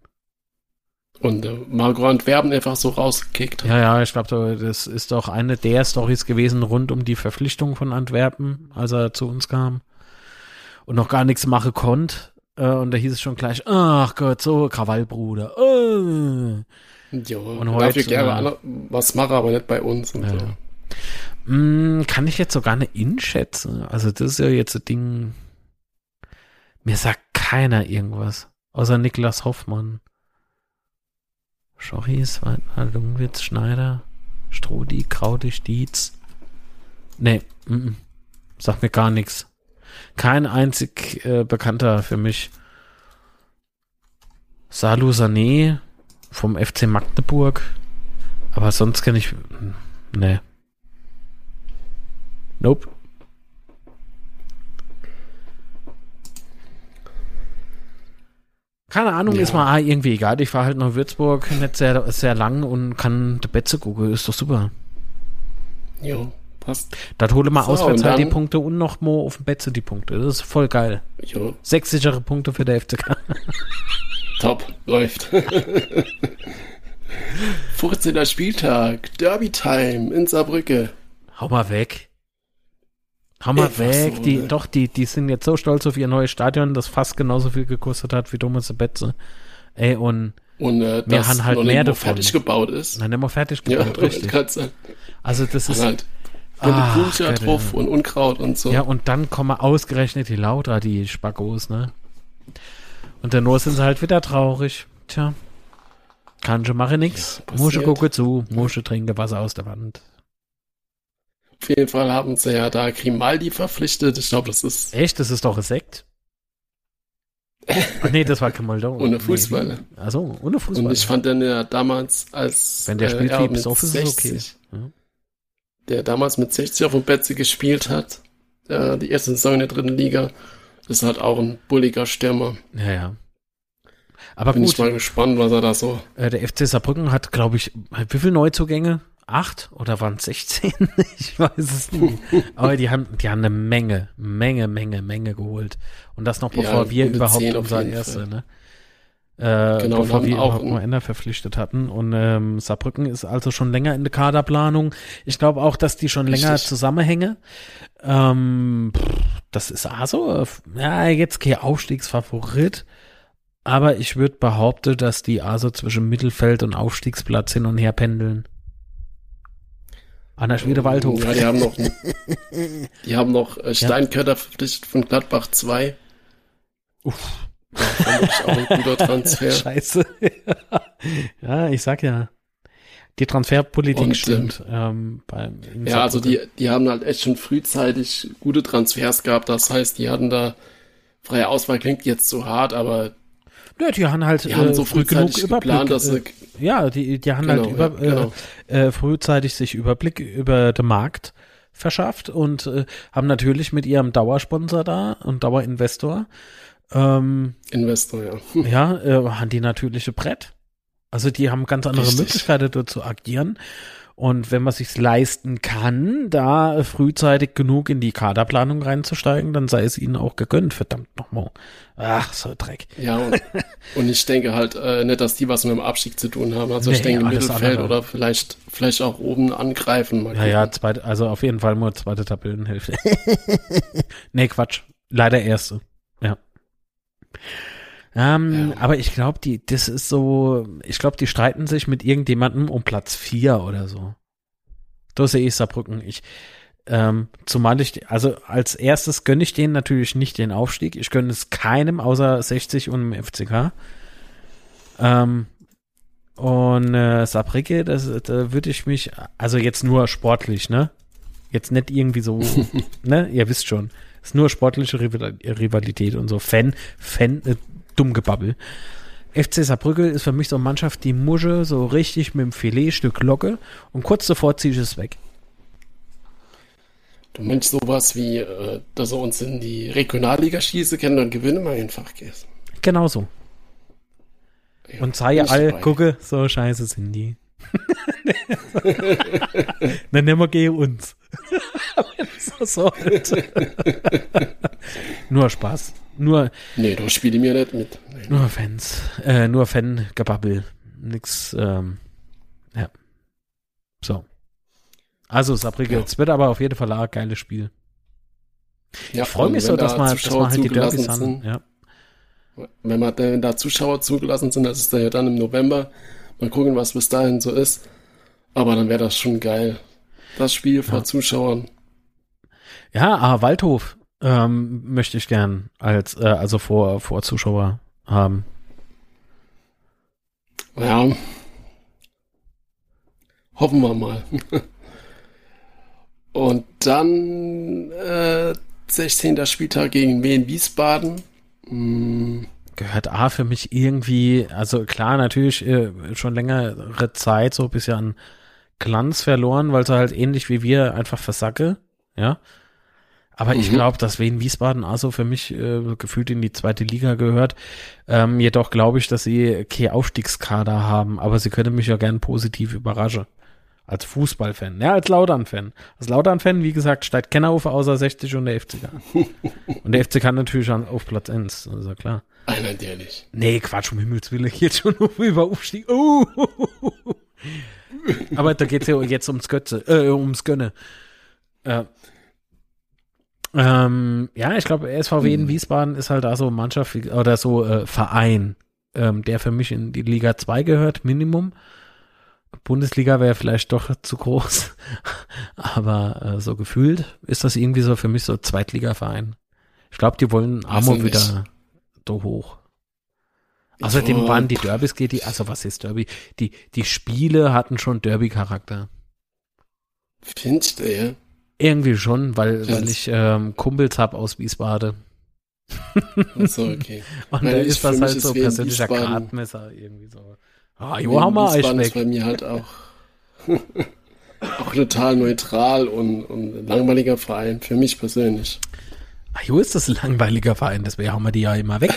Und äh, Margot Antwerpen einfach so rausgekickt. Ja, ja, ich glaube, das ist doch eine der Stories gewesen rund um die Verpflichtung von Antwerpen, als er zu uns kam. und noch gar nichts machen konnte. Äh, und da hieß es schon gleich, ach Gott, so Krawallbruder. Äh. Jo, und heute, darf gerne äh, was machen, aber nicht bei uns. Und ja. so. Mm, kann ich jetzt sogar eine In schätzen? Also das ist ja jetzt ein Ding. Mir sagt keiner irgendwas. Außer Niklas Hoffmann. Schochis, Weidner, Lungwitz, Schneider, Strudi, Krautig, Dietz. Nee, m -m. sagt mir gar nichts. Kein einzig äh, Bekannter für mich. Salu Sané vom FC Magdeburg. Aber sonst kenne ich. Nee. Nope. Keine Ahnung, ja. ist mal irgendwie egal. Ich fahre halt nach Würzburg nicht sehr, sehr lang und kann die Betze gucken. Ist doch super. Jo, passt. Da hole mal so, auswärts halt die Punkte und noch mal auf dem Betze die Punkte. Das ist voll geil. Jo. Sechs sichere Punkte für der FCK. Top, läuft. (laughs) 14. Spieltag, Derby Time in Saarbrücke. Hau mal weg. Mal Ey, weg. So, die, ne? Doch, die, die sind jetzt so stolz auf ihr neues Stadion, das fast genauso viel gekostet hat wie Thomas Betze. Ey, und, und äh, wir haben halt mehr davon. fertig gebaut ist. Nein, mal fertig gebaut, (laughs) ja, richtig. Also das ist... Halt ah, Blümchen drauf und Unkraut und so. Ja, und dann kommen ausgerechnet die Lauter, die Spackos, ne? Und dann nur sind sie halt wieder traurig. Tja. Kann schon machen nix. Ja, Musche gucke zu, Musche trinke Wasser aus der Wand. Auf jeden Fall haben sie ja da Grimaldi verpflichtet. Ich glaube, das ist. Echt? Das ist doch ein Sekt? Ach nee, das war Grimaldo. (laughs) ohne Fußball. Nee, also ohne Fußball. Und ich fand den ja damals als. Wenn der spielt äh, wie ist es okay. Ja. Der damals mit 60 auf dem Betze gespielt hat. Äh, die erste Saison in der dritten Liga. Das ist halt auch ein bulliger Stürmer. Ja, ja. Aber Bin gut. ich mal gespannt, was er da so. Äh, der FC Saarbrücken hat, glaube ich, wie viele Neuzugänge? Acht oder waren es 16? ich weiß es nicht. Aber die haben, die haben eine Menge, Menge, Menge, Menge geholt. Und das noch bevor ja, wir überhaupt unser erste, ne? Äh, genau, bevor wir auch überhaupt mal Ender verpflichtet hatten. Und ähm, Saarbrücken ist also schon länger in der Kaderplanung. Ich glaube auch, dass die schon Richtig. länger zusammenhänge. Ähm, das ist also, ja, jetzt kein Aufstiegsfavorit. Aber ich würde behaupten, dass die also zwischen Mittelfeld und Aufstiegsplatz hin und her pendeln. An der Schwede-Waldhof. Ja, die haben noch, (laughs) die haben noch äh, Steinkötter ja. verpflichtet von Gladbach 2. Uff. Ja, auch ein guter Transfer. (laughs) Scheiße. (laughs) ja, ich sag ja. Die Transferpolitik und, stimmt. Ähm, beim, ja, also die, die haben halt echt schon frühzeitig gute Transfers gehabt. Das heißt, die hatten da freie Auswahl klingt jetzt zu hart, aber ja, die haben halt die äh, haben so früh genug Überblick. Geplant, dass äh, ja, die, die haben halt genau, halt über, ja, genau. äh, frühzeitig sich Überblick über den Markt verschafft und äh, haben natürlich mit ihrem Dauersponsor da und Dauerinvestor ähm, Investor, ja. (laughs) Ja, äh, haben die natürliche Brett. Also die haben ganz andere Richtig. Möglichkeiten dort zu agieren. Und wenn man sich leisten kann, da frühzeitig genug in die Kaderplanung reinzusteigen, dann sei es ihnen auch gegönnt, verdammt nochmal. Ach, so Dreck. Ja, und, (laughs) und ich denke halt äh, nicht, dass die was mit dem Abstieg zu tun haben. Also nee, ich denke Mittelfeld andere. oder vielleicht, vielleicht auch oben angreifen. Mal ja, ja, zweite, also auf jeden Fall nur zweite Tabellenhälfte. (laughs) nee, Quatsch. Leider erste. Ja. Ähm, ja. Aber ich glaube, die, das ist so, ich glaube, die streiten sich mit irgendjemandem um Platz vier oder so. Da sehe ich Saarbrücken. Ich, ähm, zumal ich, also als erstes gönne ich denen natürlich nicht den Aufstieg. Ich gönne es keinem außer 60 und dem FCK. Ähm, und äh, Saarbrücke, das, da würde ich mich, also jetzt nur sportlich, ne? Jetzt nicht irgendwie so, (laughs) ne? Ihr wisst schon. Es ist nur sportliche Rivalität und so. Fan, Fan, äh, Dummgebabbel. FC Saarbrücke ist für mich so eine Mannschaft, die Musche so richtig mit dem Filetstück Locke und kurz davor ziehe ich es weg. Du meinst sowas wie, äh, dass er uns in die Regionalliga schieße können und gewinnen wir einfach gehst. Genau so. Ja, und sei all, gucke, so scheiße sind die. (laughs) Dann nehmen wir gegen uns. (laughs) so (laughs) Nur Spaß. Nur. Nee, du spiele mir nicht mit. Nee. Nur Fans. Äh, nur Fan-Gebabbel. Nix, ähm, ja. So. Also, Sabrige, ja. es wird aber auf jeden Fall ein geiles Spiel. Ja, ich freue mich so, dass man, dass man halt die Derbys haben. Ja. Wenn, man, wenn da Zuschauer zugelassen sind, das ist ja dann im November. Mal gucken, was bis dahin so ist. Aber dann wäre das schon geil. Das Spiel vor ja. Zuschauern. Ja, aber Waldhof ähm, möchte ich gern als, äh, also vor, vor Zuschauer haben. Ja. Hoffen wir mal. (laughs) Und dann äh, 16. Spieltag gegen Wien Wiesbaden. Hm. Gehört A für mich irgendwie, also klar, natürlich äh, schon längere Zeit so ein bisschen an Glanz verloren, weil sie halt ähnlich wie wir einfach versacke, ja. Aber mhm. ich glaube, dass Wien Wiesbaden also für mich äh, gefühlt in die zweite Liga gehört. Ähm, jedoch glaube ich, dass sie kein Aufstiegskader haben, aber sie können mich ja gern positiv überraschen. Als Fußballfan, ja, als Lautern-Fan. Als Lautern-Fan, wie gesagt, steigt keiner auf außer 60 und der FCK. (laughs) und der FCK natürlich auf Platz 1, also klar. Einer der nicht. Nee, Quatsch, um Himmels Willen, jetzt schon (laughs) über Aufstieg. Oh. (laughs) Aber da geht es ja jetzt ums Götze, äh, ums Gönne. Äh, ähm, ja, ich glaube, SVW in hm. Wiesbaden ist halt da so Mannschaft oder so äh, Verein, ähm, der für mich in die Liga 2 gehört, Minimum. Bundesliga wäre vielleicht doch zu groß, (laughs) aber äh, so gefühlt ist das irgendwie so für mich so Zweitliga-Verein. Ich glaube, die wollen Amo also wieder so hoch. Außerdem oh. waren die Derbys, geht die, also was ist Derby? Die, die Spiele hatten schon Derby-Charakter. Findest du, ja? Irgendwie schon, weil, weil ich ähm, Kumpels hab aus Wiesbaden. Achso, okay. (laughs) Und da ist das halt so persönlicher Gradmesser irgendwie so. Ah, jo, haben wir Wiesbaden ist bei mir halt auch, (laughs) auch total neutral und, und langweiliger Verein, für mich persönlich. Ah, jo, ist das ein langweiliger Verein, deswegen haben wir die ja immer weg.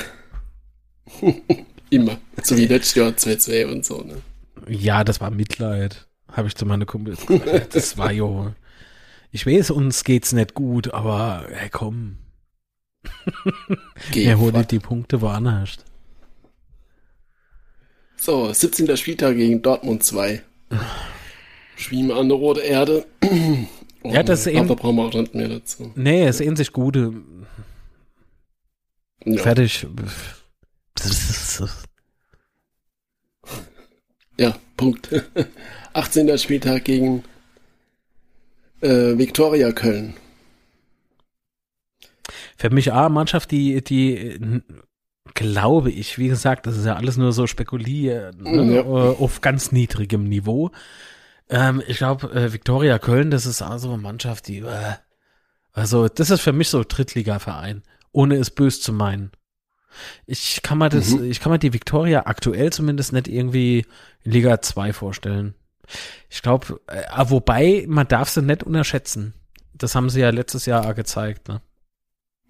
(laughs) immer. So wie letztes Jahr 2-2 und so, ne? Ja, das war Mitleid. Habe ich zu meinen Kumpels gesagt. Das war jo. Ich weiß, uns geht's nicht gut, aber hey, komm. (laughs) er holt die Punkte woanders. So, 17. Spieltag gegen Dortmund 2. Schwimmen an der rote Erde. Oh, ja, das ist da brauchen wir auch nicht mehr dazu. Nee, es ist sich gute. Ja. Fertig. Ja, Punkt. (laughs) 18. Spieltag gegen äh, Viktoria Köln. Für mich A, Mannschaft, die, die glaube ich, wie gesagt, das ist ja alles nur so spekuliert, ne? ja. Äh, auf ganz niedrigem Niveau. Ähm, ich glaube, äh, Viktoria Köln, das ist also eine Mannschaft, die, äh, also das ist für mich so Drittliga-Verein, ohne es bös zu meinen. Ich kann mir das, mhm. ich kann mir die Viktoria aktuell zumindest nicht irgendwie in Liga 2 vorstellen. Ich glaube, äh, wobei, man darf sie nicht unterschätzen. Das haben sie ja letztes Jahr gezeigt, ne?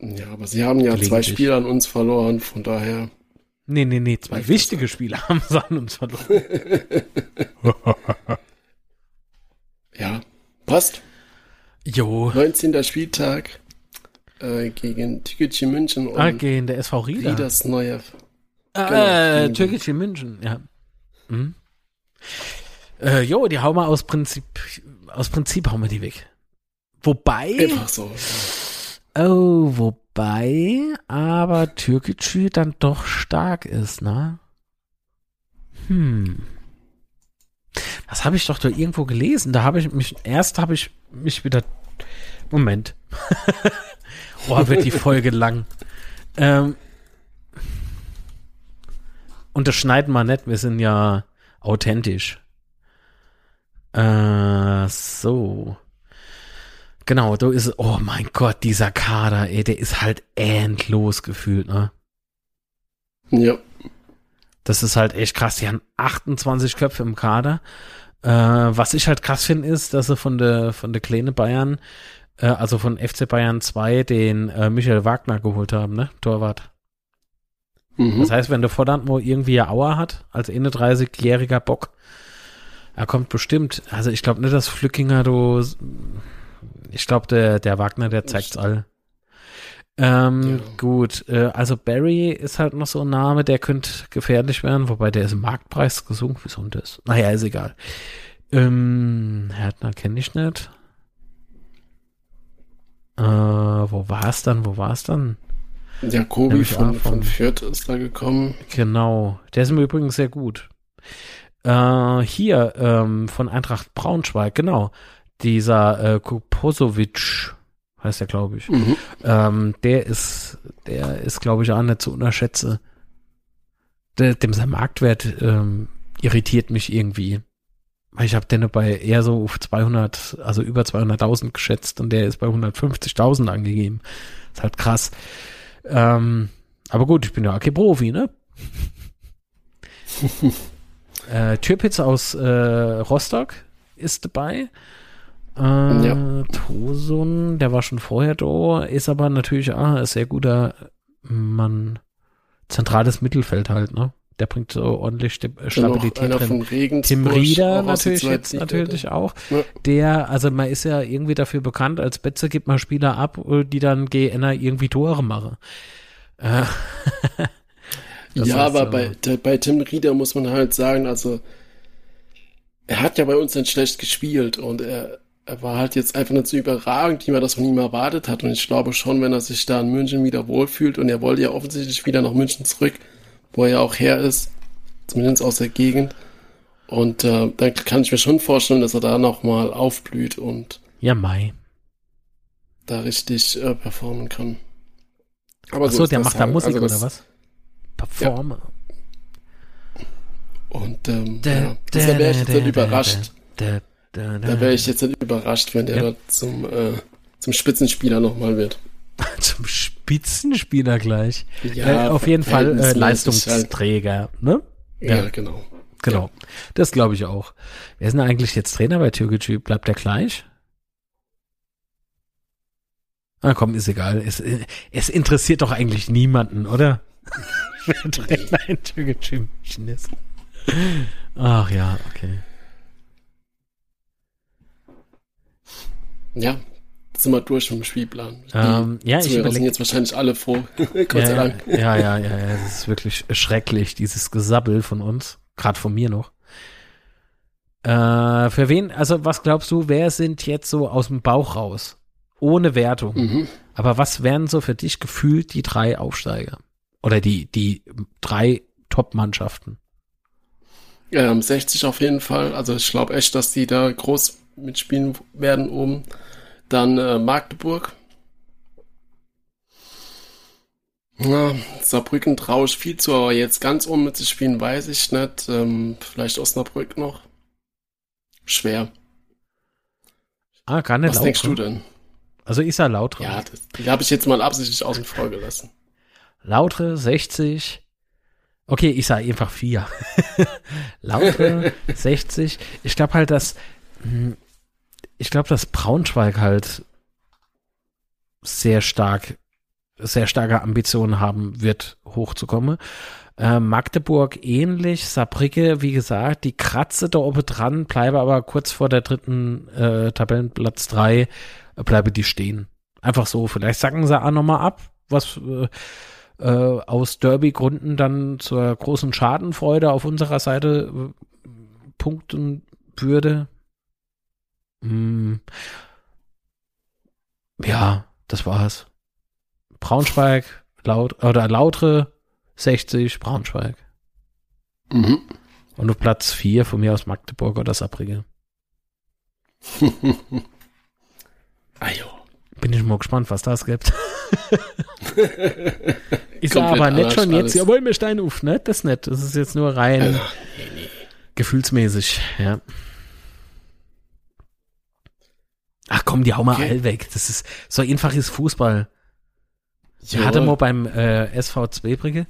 Ja, aber sie haben ja zwei Spiele an uns verloren, von daher. Nee, nee, nee, zwei wichtige Spiele (laughs) haben sie an uns verloren. (laughs) ja, passt. Jo. 19. Spieltag äh, gegen Türkgücü München und ah, gegen der SV Rieda. Riedas neue. Ah, genau, äh, Türkgücü München, ja. Hm. Äh, jo, die hauen wir aus Prinzip, aus Prinzip hauen wir die weg. Wobei. Einfach so. Oh, wobei aber Türkgücü dann doch stark ist, ne? Hm. Das habe ich doch da irgendwo gelesen. Da habe ich mich, erst habe ich mich wieder, Moment. Boah, (laughs) wird die Folge lang. Ähm, und das schneiden wir nicht, wir sind ja authentisch. Äh, so. Genau, du ist, oh mein Gott, dieser Kader, ey, der ist halt endlos gefühlt, ne? Ja. Das ist halt echt krass. Die haben 28 Köpfe im Kader. Äh, was ich halt krass finde, ist, dass sie von der, von der Kleine Bayern, äh, also von FC Bayern 2, den äh, Michael Wagner geholt haben, ne? Torwart. Mhm. Das heißt, wenn der Vordant irgendwie eine Auer hat, als 31-jähriger Bock, er kommt bestimmt. Also ich glaube nicht, dass Flückinger du ich glaube, der, der Wagner, der zeigt's all. Ähm, ja. Gut, äh, also Barry ist halt noch so ein Name, der könnte gefährlich werden, wobei der ist im Marktpreis gesunken. Wieso das? Naja, ist egal. Ähm, Härtner kenne ich nicht. Äh, wo war es dann? Wo war es dann? Jakobi von, von Fürth ist da gekommen. Genau. Der ist mir übrigens sehr gut. Äh, hier, ähm, von Eintracht Braunschweig, genau. Dieser äh, Kuposovic heißt er, glaube ich. Mhm. Ähm, der ist, der ist, glaube ich, auch nicht zu unterschätzen. Der, dem sein Marktwert ähm, irritiert mich irgendwie. Ich habe den bei eher so auf 200, also über 200.000 geschätzt und der ist bei 150.000 angegeben. Ist halt krass. Ähm, aber gut, ich bin ja kein Profi, ne? (laughs) äh, Türpitz aus äh, Rostock ist dabei. Äh, ja. Tosun, der war schon vorher da, ist aber natürlich ah, ein sehr guter Mann. Zentrales Mittelfeld halt, ne? Der bringt so ordentlich Stabilität drin. Tim Rieder natürlich jetzt natürlich ja. auch. Ja. Der, also man ist ja irgendwie dafür bekannt, als Betze gibt man Spieler ab, die dann GNR irgendwie Tore machen. Äh, (laughs) ja, aber so. bei, bei Tim Rieder muss man halt sagen, also er hat ja bei uns nicht schlecht gespielt und er, er war halt jetzt einfach nicht so überragend, wie man das von ihm erwartet hat. Und ich glaube schon, wenn er sich da in München wieder wohlfühlt und er wollte ja offensichtlich wieder nach München zurück, wo er ja auch her ist, zumindest aus der Gegend. Und äh, dann kann ich mir schon vorstellen, dass er da nochmal aufblüht und ja, Mai. da richtig äh, performen kann. Aber Ach so, der macht da halt. Musik also das, oder was? Performer. Ja. Und ähm, da, ja, da wäre ich jetzt nicht überrascht. Da, da wäre ich jetzt nicht überrascht, wenn der ja. zum, äh, zum Spitzenspieler nochmal wird. (laughs) zum Spitzenspieler gleich. Ja, äh, auf jeden Fall äh, Leistungsträger, halt. ne? Ja, ja, genau. Genau. Das glaube ich auch. Wer ist denn eigentlich jetzt Trainer bei Türkgücü? Bleibt der gleich? Ah, komm, ist egal. Es, es interessiert doch eigentlich niemanden, oder? Wer Trainer in Türkgücü ist. Ach ja, okay. Ja, sind wir durch mit dem Spielplan. Ähm, ja, ich überlege jetzt wahrscheinlich alle froh. (laughs) Gott ja, sei Dank. Ja, ja, ja, ja, das ist wirklich schrecklich, dieses Gesabbel von uns, gerade von mir noch. Äh, für wen, also was glaubst du, wer sind jetzt so aus dem Bauch raus? Ohne Wertung. Mhm. Aber was wären so für dich gefühlt die drei Aufsteiger? Oder die, die drei Top-Mannschaften? Ähm, 60 auf jeden Fall. Also ich glaube echt, dass die da groß mitspielen werden oben. Dann äh, Magdeburg. Ja, Saarbrücken traue ich viel zu, aber jetzt ganz oben spielen, weiß ich nicht. Ähm, vielleicht Osnabrück noch. Schwer. Ah, gar nicht Was denkst du denn? Also ich sag Lautre. Ja, das, die habe ich jetzt mal absichtlich außen vor gelassen. Lautre 60. Okay, ich sage einfach 4. (laughs) Lautre (laughs) 60. Ich glaube halt, dass hm, ich glaube, dass Braunschweig halt sehr stark, sehr starke Ambitionen haben wird, hochzukommen. Äh, Magdeburg ähnlich, Saarbrücke, wie gesagt, die kratze da oben dran, bleibe aber kurz vor der dritten äh, Tabellenplatz drei, äh, bleibe die stehen. Einfach so, vielleicht sagen sie auch nochmal ab, was äh, äh, aus Derby-Gründen dann zur großen Schadenfreude auf unserer Seite äh, punkten würde. Hm. Ja, das war's. Braunschweig, Laut oder Lautre 60, Braunschweig. Mhm. Und auf Platz 4 von mir aus Magdeburg oder Saarbrücke. (laughs) Ajo. Bin ich mal gespannt, was das gibt. (laughs) ist aber nicht schon jetzt, jawohl, mir Stein auf, ne? Das ist nicht. Das ist jetzt nur rein nee, nee. gefühlsmäßig, ja. Ach komm, die hau mal okay. all weg. Das ist so einfach ist Fußball. Ich hatte mal beim äh, SV Zwebrige,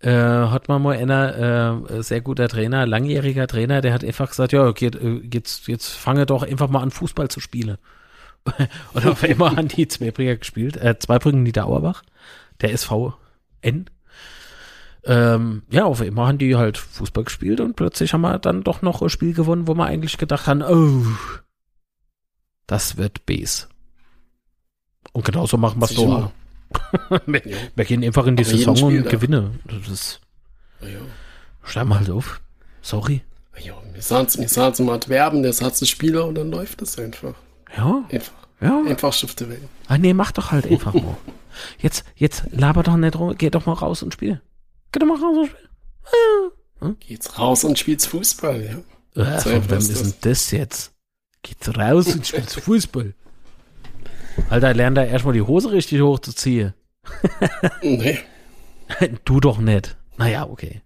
äh, hat man mal einer äh, sehr guter Trainer, langjähriger Trainer, der hat einfach gesagt, ja, geht, äh, jetzt, jetzt fange doch einfach mal an Fußball zu spielen. (laughs) Und auf einmal haben die Zweibrücker gespielt, äh, Zweibrücken Niederauerbach, der SVN. Ähm, ja, auf einmal haben die halt Fußball gespielt und plötzlich haben wir dann doch noch ein Spiel gewonnen, wo wir eigentlich gedacht haben, oh, das wird Bs. Und genauso machen (laughs) wir es so. wir, wir, gehen einfach in die Aber Saison und gewinnen. Das ist. Ja. Mal halt auf. Sorry. Ja, wir sahen wir sahen mal werben, der hat Spieler und dann läuft es einfach. Ja. Einfach. Ja. Einfach Stifte wählen. Ah, nee, mach doch halt einfach mal. Jetzt, jetzt laber doch nicht rum, geh doch mal raus und spiel. Geh doch mal raus und spiel. Hm? Geht's raus und spielst Fußball, ja. Äh, so von wem ist denn das jetzt? Geht's raus und spielst Fußball. Alter, lern da erstmal die Hose richtig hochzuziehen. nee. (laughs) Du doch nicht. Naja, okay.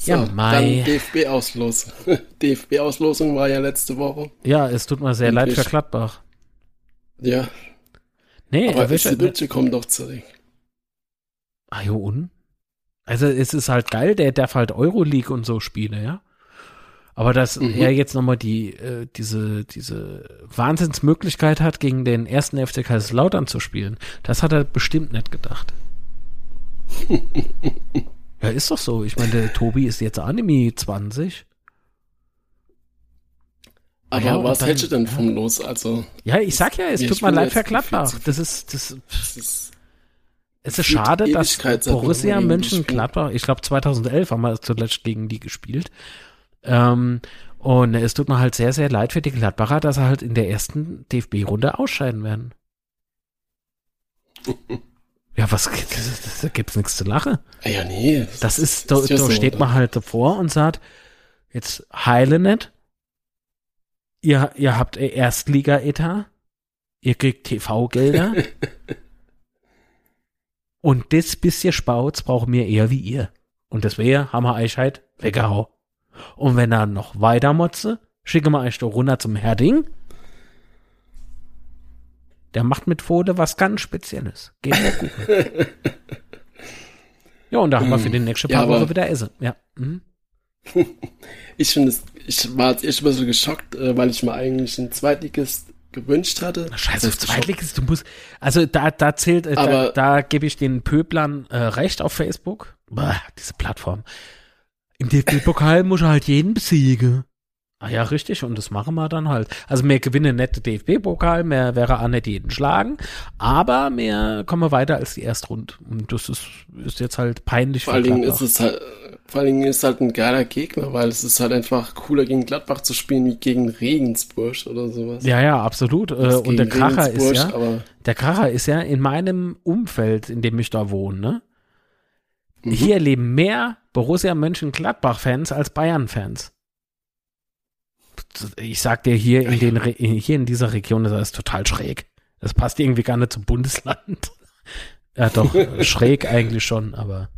So, ja, Mai. DFB-Auslosung. (laughs) DFB-Auslosung war ja letzte Woche. Ja, es tut mir sehr leid für Gladbach. Ja. Nee, aber Sibice kommt doch zurück. Ah, jo, und? Also, es ist halt geil, der darf halt Euroleague und so spielen, ja. Aber dass mhm. er jetzt nochmal die, äh, diese, diese Wahnsinnsmöglichkeit hat, gegen den ersten FC Kaiserslautern zu spielen, das hat er bestimmt nicht gedacht. (laughs) Ja, ist doch so. Ich meine, der Tobi ist jetzt Anime 20. Aber ja, was hältst du denn vom Los? Also, ja, ich sag ja, es tut mir leid für Gladbach. Das ist, das, das ist, es ist schade, dass Borussia Mönchengladbach, ich glaube 2011 haben wir zuletzt gegen die gespielt. Ähm, und es tut mir halt sehr, sehr leid für die Gladbacher, dass sie halt in der ersten DFB-Runde ausscheiden werden. (laughs) Ja, was da gibt's nichts zu lachen. Ah ja, nee. Das, das ist, da, ist ja da so, steht oder? man halt davor und sagt, jetzt heile nicht. Ihr, ihr habt Erstliga-Etat. Ihr kriegt TV-Gelder. (laughs) und das bisschen Spauz brauchen wir eher wie ihr. Und deswegen haben wir euch halt weggehauen. Und wenn er noch weiter motze, schicken wir euch doch runter zum Herding der macht mit Fohle was ganz Spezielles. Geht mir gut. ja, und da haben wir für die nächste paar ja, Wochen wieder Essen. Ja. Mhm. (laughs) ich finde es, ich war jetzt echt ein bisschen geschockt, äh, weil ich mir eigentlich einen Zweitligist gewünscht hatte. Scheiße, auf Zweitligist, du musst, also da, da zählt, äh, da, da gebe ich den Pöblern äh, recht auf Facebook. Boah, diese Plattform. Im DFB-Pokal muss er halt jeden besiegen. Ah ja, richtig, und das machen wir dann halt. Also wir gewinnen nicht den DFB-Pokal, mehr wäre auch nicht jeden schlagen, aber mehr kommen wir weiter als die Erstrunde. Und das ist, ist jetzt halt peinlich. Vor allen Dingen ist es halt, vor allen Dingen ist halt ein geiler Gegner, weil es ist halt einfach cooler gegen Gladbach zu spielen wie gegen Regensburg oder sowas. Ja, ja, absolut. Äh, und der Kracher ist ja, der Kracher ist ja in meinem Umfeld, in dem ich da wohne, ne? Mhm. Hier leben mehr Borussia Mönchengladbach-Fans als Bayern-Fans ich sag dir hier in den hier in dieser Region ist das total schräg. Das passt irgendwie gar nicht zum Bundesland. ja, doch (laughs) schräg eigentlich schon, aber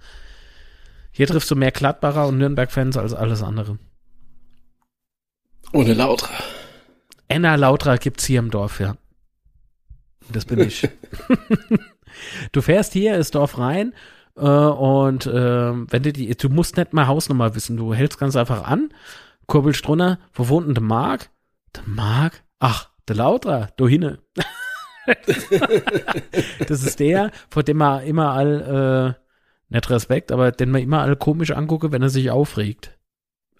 hier triffst du mehr Gladbacher und Nürnberg-Fans als alles andere. Ohne Lautra. Enna Lautra gibt's hier im Dorf, ja. Das bin ich. (laughs) du fährst hier ins Dorf rein äh, und äh, wenn du die, du musst nicht mal Hausnummer wissen, du hältst ganz einfach an kurbelst drunter, wo wohnt denn der Mark? Der Mark? Ach, der Lautra, da hinne. (laughs) das ist der, vor dem man immer all, äh, nicht Respekt, aber den man immer all komisch angucke, wenn er sich aufregt.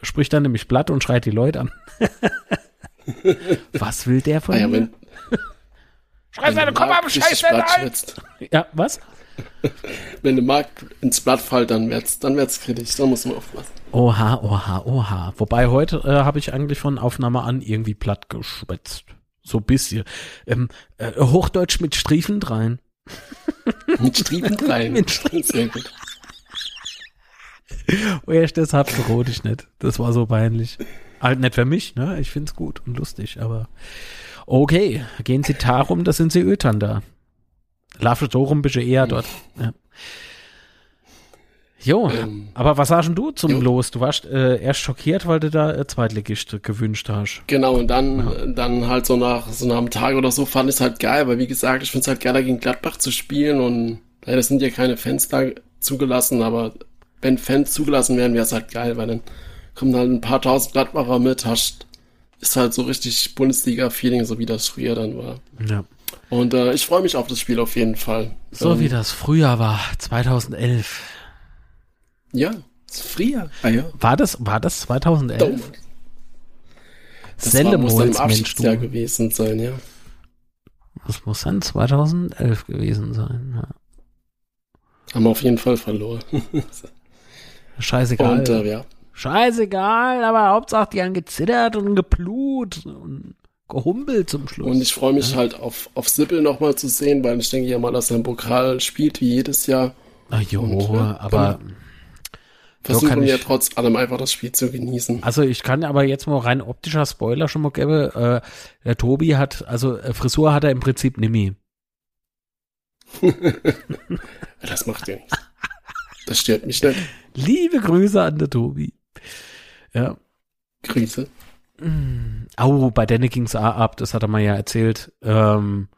Spricht dann nämlich platt und schreit die Leute an. (laughs) was will der von ah, ja, mir? (laughs) Schreib seine Kopf ab, scheiße, Ja, was? (laughs) Wenn der Markt ins Blatt fällt, dann wird's, dann wird's kritisch. Da muss man aufpassen. Oha, oha, oha. Wobei heute äh, habe ich eigentlich von Aufnahme an irgendwie platt geschwätzt. So ein bisschen. Ähm, äh, Hochdeutsch mit Striefen rein. (laughs) mit Striefen rein. mit Striefen. Sehr gut. Oh, erst deshalb verrot ich nicht. Das war so peinlich. Halt nicht für mich, ne? Ich find's gut und lustig, aber okay. Gehen Sie darum, da sind Sie Ötern da. Laufe so rum bist du eher dort. Ja. Jo, ähm, aber was sagst du zum jo. Los? Du warst äh, erst schockiert, weil du da äh, Zweitligist gewünscht hast. Genau, und dann, ja. dann halt so nach so nach einem Tag oder so fand ich es halt geil, weil wie gesagt, ich finde es halt geiler gegen Gladbach zu spielen und leider sind ja keine Fans da zugelassen, aber wenn Fans zugelassen wären, wäre es halt geil, weil dann kommen halt ein paar tausend Gladbacher mit, hast, ist halt so richtig Bundesliga-Feeling, so wie das früher dann war. Ja. Und äh, ich freue mich auf das Spiel auf jeden Fall. So ähm, wie das früher war, 2011. Ja, früher. Ah, ja. War das, war das 2011? Das war, muss dann im Abschiedsjahr gewesen sein, ja. Das muss dann 2011 gewesen sein, ja. Haben wir auf jeden Fall verloren. (laughs) Scheißegal. Und, äh, ja. Scheißegal, aber Hauptsache die haben gezittert und geblut und gehumpelt zum Schluss. Und ich freue mich ja. halt auf, auf Sippel nochmal zu sehen, weil ich denke ja mal, dass er im Pokal spielt wie jedes Jahr. Ach jo, und, aber versuchen wir trotz allem einfach das Spiel zu genießen. Also ich kann aber jetzt mal rein optischer Spoiler schon mal geben. Äh, der Tobi hat, also äh, Frisur hat er im Prinzip Nimi. (laughs) das macht ja nichts. Das stört mich nicht. Liebe Grüße an der Tobi. Ja. Grüße. Au, bei Danny ging's ab, das hat er mal ja erzählt, ähm,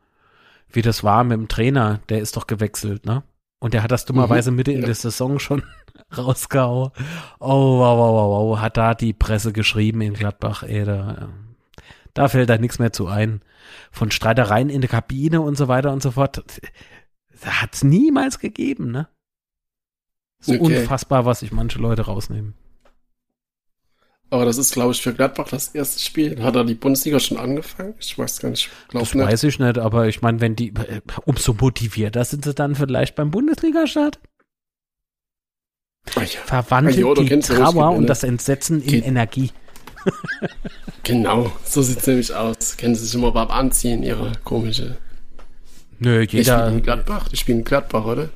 wie das war mit dem Trainer, der ist doch gewechselt, ne? Und der hat das dummerweise mhm, Mitte ja. in der Saison schon (laughs) rausgehauen. Oh, wow, wow, wow, wow, hat da die Presse geschrieben in Gladbach, ey, da, da fällt da nichts mehr zu ein. Von Streitereien in der Kabine und so weiter und so fort. Da hat's niemals gegeben, ne? So okay. unfassbar, was sich manche Leute rausnehmen. Aber das ist, glaube ich, für Gladbach das erste Spiel. Hat er die Bundesliga schon angefangen? Ich weiß gar nicht. Das nicht. weiß ich nicht, aber ich meine, wenn die, äh, umso motivierter sind sie dann vielleicht beim Bundesliga-Start. Ja. Verwandelt ja, die Trauer und das Entsetzen in Geht. Energie. (laughs) genau, so sieht es nämlich aus. Kennen sie sich immer beim Anziehen, ihre komische. Nö, jeder. Die spielen in Gladbach, die spielen in Gladbach, oder?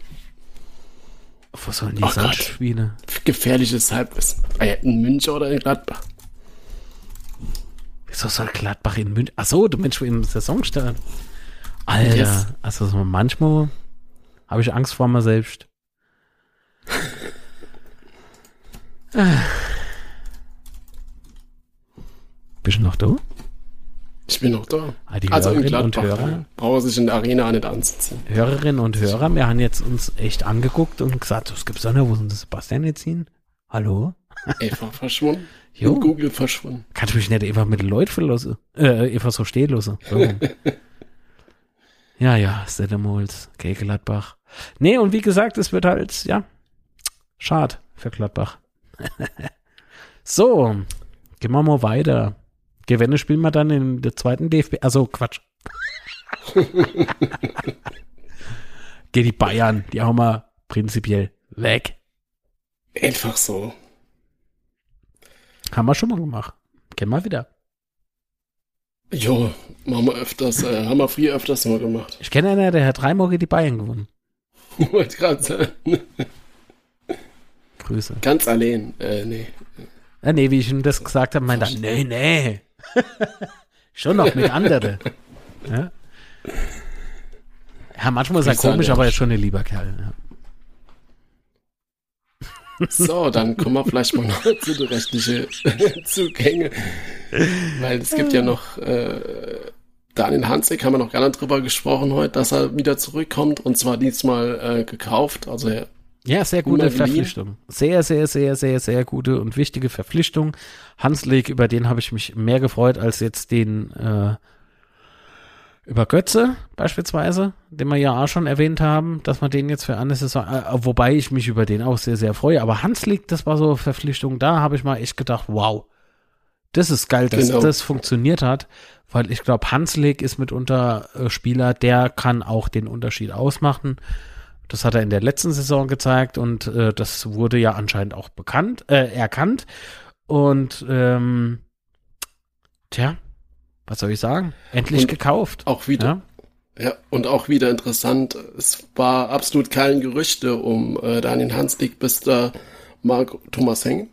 Wo sollen die oh sonst spielen? Gefährliches Halbwissen. In München oder in Gladbach? Wieso soll Gladbach in München? Achso, du Mensch, im Saisonstart. Alter, yes. also so manchmal habe ich Angst vor mir selbst. (laughs) Bist du noch da? Ich bin noch da. Ah, die also Hörerinnen und Hörer. Brauche sich in der Arena nicht anzuziehen. Hörerinnen und Hörer, wir haben jetzt uns echt angeguckt und gesagt, es gibt Sonne, wo sind das Sebastian jetzt hin? Hallo? Eva verschwunden. (laughs) Jo. Und Google verschwunden. Kannst du mich nicht einfach mit Leuten verlassen? Äh, einfach so stehen lassen. So. (laughs) ja, ja, Sedemholz, okay, Gladbach. Nee, und wie gesagt, es wird halt, ja, schade für Gladbach. (laughs) so, gehen wir mal weiter. Gewinne spielen wir dann in der zweiten DFB. Also Quatsch. (laughs) Geh die Bayern, die haben wir prinzipiell weg. Einfach so. Haben wir schon mal gemacht. Kennen wir wieder. Jo, machen wir öfters, äh, haben wir früher öfters mal gemacht. Ich kenne einen, der hat dreimal gegen die Bayern gewonnen. (laughs) Wollte gerade sagen. Grüße. Ganz allein, äh, nee. Ja, nee, wie ich ihm das gesagt habe, meinte er, nee, nee. (laughs) Schon noch mit anderen. Ja, ja manchmal ist er komisch, aber er ist schon ein lieber Kerl. Ja. So, dann kommen wir vielleicht mal noch (laughs) zu den rechtlichen Zugänge. Weil es gibt ja noch, äh, Daniel Hansek haben wir noch gar nicht drüber gesprochen heute, dass er wieder zurückkommt und zwar diesmal äh, gekauft. Also er ja, sehr gute Verpflichtung. Sehr, sehr, sehr, sehr, sehr gute und wichtige Verpflichtung. Hanslik, über den habe ich mich mehr gefreut als jetzt den äh, über Götze beispielsweise, den wir ja auch schon erwähnt haben, dass man den jetzt für eine Saison, äh, wobei ich mich über den auch sehr, sehr freue. Aber Hanslik, das war so eine Verpflichtung, da habe ich mal echt gedacht, wow, das ist geil, dass genau. das funktioniert hat, weil ich glaube, Hanslik ist mitunter äh, Spieler, der kann auch den Unterschied ausmachen. Das hat er in der letzten Saison gezeigt und äh, das wurde ja anscheinend auch bekannt, äh, erkannt. Und ähm, tja, was soll ich sagen? Endlich und gekauft. Auch wieder. Ja? ja? und auch wieder interessant. Es war absolut kein Gerüchte um äh, Daniel Hanslik, bis da Marc Thomas Hengen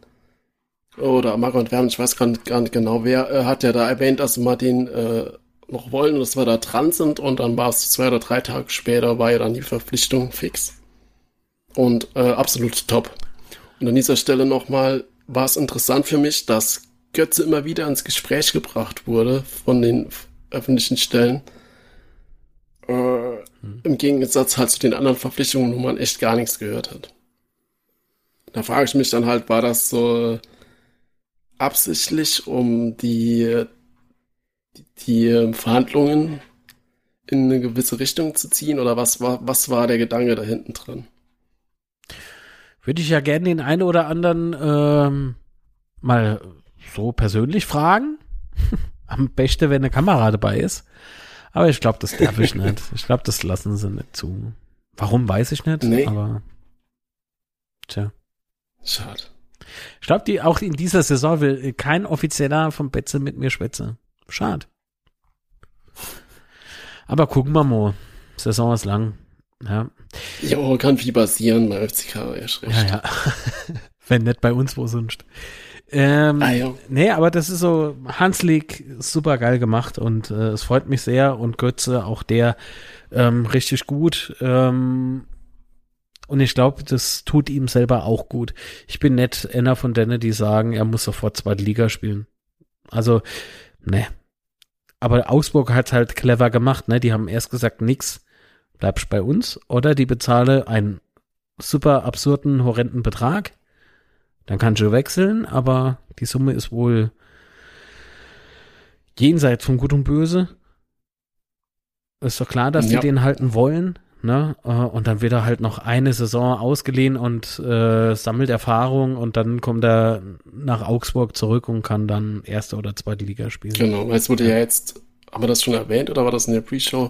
oder Marco und Werner, ich weiß gar nicht, gar nicht genau wer, äh, hat ja da erwähnt, dass man den äh, noch wollen dass wir da dran sind und dann war es zwei oder drei Tage später, war ja dann die Verpflichtung fix. Und äh, absolut top. Und an dieser Stelle nochmal war es interessant für mich, dass Götze immer wieder ins Gespräch gebracht wurde von den öffentlichen Stellen. Äh, hm. Im Gegensatz halt zu den anderen Verpflichtungen, wo man echt gar nichts gehört hat. Da frage ich mich dann halt, war das so absichtlich, um die die ähm, Verhandlungen in eine gewisse Richtung zu ziehen oder was war, was war der Gedanke da hinten drin? Würde ich ja gerne den einen oder anderen ähm, mal so persönlich fragen. (laughs) Am besten, wenn eine Kamera dabei ist. Aber ich glaube, das darf ich nicht. Ich glaube, das lassen sie nicht zu. Warum, weiß ich nicht. Nee. Aber tja. Schade. Ich glaube, die auch in dieser Saison will kein Offizieller vom Betze mit mir schwätzen. Schade. Aber gucken wir mal. Saison ist lang. Ja. Jo, kann viel passieren bei FCK, ja, ja. (laughs) Wenn nicht bei uns, wo sonst. Ähm, ah. Nee, aber das ist so, Hanslik super geil gemacht und äh, es freut mich sehr und Götze, auch der ähm, richtig gut. Ähm, und ich glaube, das tut ihm selber auch gut. Ich bin nett einer von denen, die sagen, er muss sofort zweite Liga spielen. Also, ne. Aber Augsburg hat halt clever gemacht, ne? Die haben erst gesagt, nix, bleibst bei uns. Oder die bezahle einen super absurden, horrenden Betrag. Dann kannst du wechseln, aber die Summe ist wohl jenseits von Gut und Böse. Ist doch klar, dass ja. die den halten wollen. Ne? Äh, und dann wird er halt noch eine Saison ausgeliehen und äh, sammelt Erfahrung und dann kommt er nach Augsburg zurück und kann dann erste oder zweite Liga spielen. Genau, weil es wurde ja jetzt, haben wir das schon erwähnt oder war das in der Pre-Show,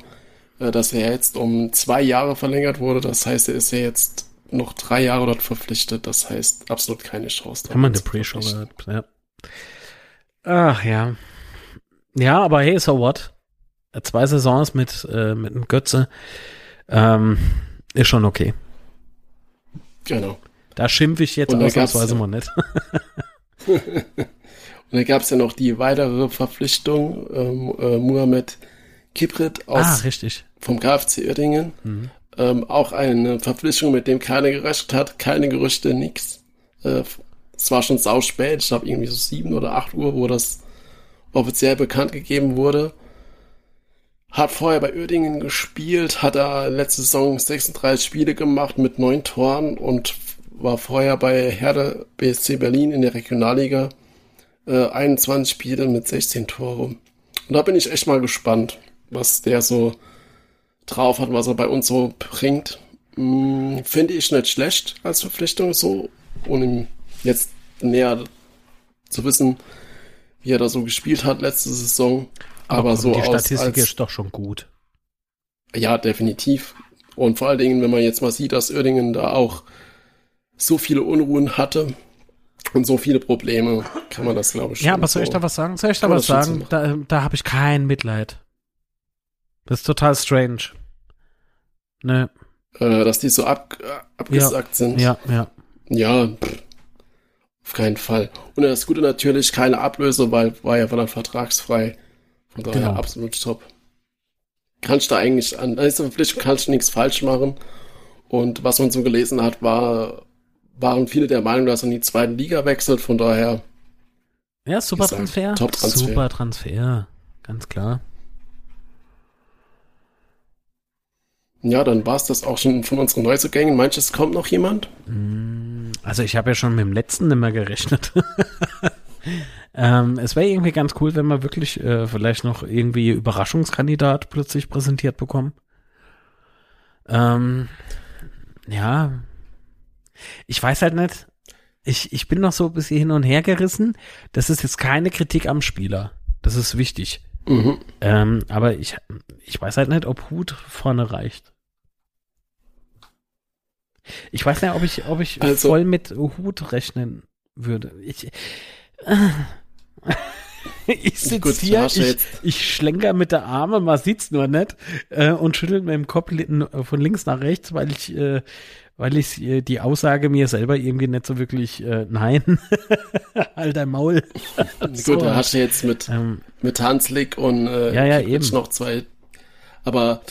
äh, dass er jetzt um zwei Jahre verlängert wurde. Das heißt, er ist ja jetzt noch drei Jahre dort verpflichtet. Das heißt, absolut keine Chance. Haben wir eine Pre-Show gehabt, ja. Ach ja. Ja, aber hey, so what? Zwei Saisons mit, äh, mit einem Götze ähm, ist schon okay. Genau. Da schimpfe ich jetzt ausnahmsweise mal nicht. (laughs) und dann gab es ja noch die weitere Verpflichtung, ähm, äh, Muhammad Kiprit aus ah, richtig. vom KfC Uerdingen. Mhm. Ähm, auch eine Verpflichtung, mit dem keiner gerechnet hat, keine Gerüchte, nix. Äh, es war schon sau spät, ich glaube irgendwie so sieben oder acht Uhr, wo das offiziell bekannt gegeben wurde. Hat vorher bei Uerdingen gespielt, hat er letzte Saison 36 Spiele gemacht mit neun Toren und war vorher bei Herde BSC Berlin in der Regionalliga. Äh, 21 Spiele mit 16 Toren. Und da bin ich echt mal gespannt, was der so drauf hat, was er bei uns so bringt. Hm, Finde ich nicht schlecht als Verpflichtung so, ihm jetzt näher zu wissen, wie er da so gespielt hat letzte Saison. Aber, aber so die Statistik als, ist doch schon gut. Ja, definitiv. Und vor allen Dingen, wenn man jetzt mal sieht, dass Oerdingen da auch so viele Unruhen hatte und so viele Probleme, kann man das, glaube ich, Ja, aber soll ich da was sagen? Soll ich da was sagen? Da, da habe ich kein Mitleid. Das ist total strange. Ne. Äh, dass die so ab, abgesagt ja, sind. Ja, ja. Ja, pff, auf keinen Fall. Und das Gute natürlich, keine Ablöse, weil war ja dann vertragsfrei. Von daher genau. absolut top. Kannst du eigentlich an dieser Verpflichtung kannst du nichts falsch machen. Und was man so gelesen hat, war, waren viele der Meinung, dass er in die zweite Liga wechselt. Von daher. Ja, super gesagt, Transfer. Top Transfer. Super Transfer. Ganz klar. Ja, dann war es das auch schon von unseren Neuzugängen. Manches kommt noch jemand? Mm, also ich habe ja schon mit dem letzten immer gerechnet. (laughs) Ähm, es wäre irgendwie ganz cool, wenn wir wirklich äh, vielleicht noch irgendwie Überraschungskandidat plötzlich präsentiert bekommen. Ähm, ja. Ich weiß halt nicht. Ich, ich bin noch so ein bisschen hin und her gerissen. Das ist jetzt keine Kritik am Spieler. Das ist wichtig. Mhm. Ähm, aber ich, ich weiß halt nicht, ob Hut vorne reicht. Ich weiß nicht, ob ich, ob ich also, voll mit Hut rechnen würde. Ich, (laughs) ich sitze hier, ich, ich schlenker mit der Arme, man sieht's nur nicht, äh, und schüttelt mit dem Kopf von links nach rechts, weil ich, äh, weil ich äh, die Aussage mir selber irgendwie nicht so wirklich, äh, nein, (laughs) alter Maul. so. (laughs) Gut, da hast du jetzt mit, ähm, mit Hanslik und äh, ja, ja, eben. noch zwei, aber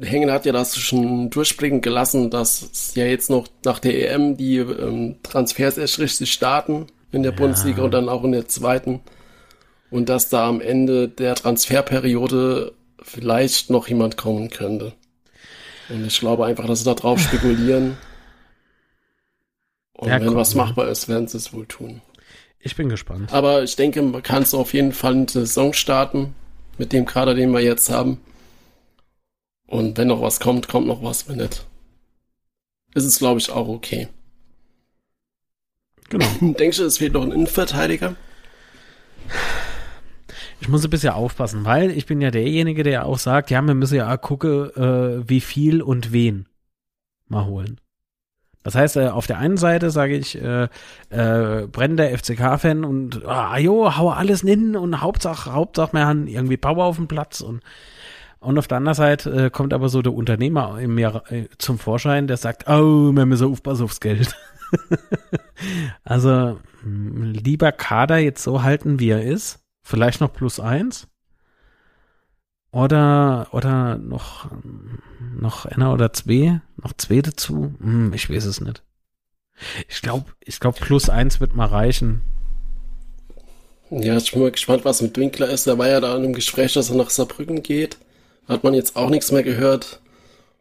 Hängen hat ja das schon durchblicken gelassen, dass ja jetzt noch nach der EM die ähm, Transfers erst richtig starten in der ja. Bundesliga und dann auch in der zweiten. Und dass da am Ende der Transferperiode vielleicht noch jemand kommen könnte. Und ich glaube einfach, dass sie da drauf (laughs) spekulieren. Und ja, wenn was machbar ist, werden sie es wohl tun. Ich bin gespannt. Aber ich denke, man kann es auf jeden Fall in der Saison starten. Mit dem Kader, den wir jetzt haben. Und wenn noch was kommt, kommt noch was. Wenn nicht, ist es, glaube ich, auch okay. Genau. (laughs) Denkst du, es fehlt noch ein Innenverteidiger? Ich muss ein bisschen aufpassen, weil ich bin ja derjenige, der auch sagt, ja, wir müssen ja auch gucken, äh, wie viel und wen mal holen. Das heißt, äh, auf der einen Seite sage ich, äh, äh, brennender FCK-Fan und ah, jo, hau alles hin und Hauptsache, Hauptsache, wir haben irgendwie Power auf dem Platz und Und auf der anderen Seite äh, kommt aber so der Unternehmer in mir äh, zum Vorschein, der sagt, oh, wir müssen aufpassen aufs Geld. (laughs) (laughs) also hm, lieber Kader jetzt so halten, wie er ist. Vielleicht noch plus eins. Oder, oder noch, noch einer oder zwei, noch zwei dazu. Hm, ich weiß es nicht. Ich glaube, ich glaube, plus eins wird mal reichen. Ja, ich bin mal gespannt, was mit Winkler ist. Er war ja da in einem Gespräch, dass er nach Saarbrücken geht. Hat man jetzt auch nichts mehr gehört.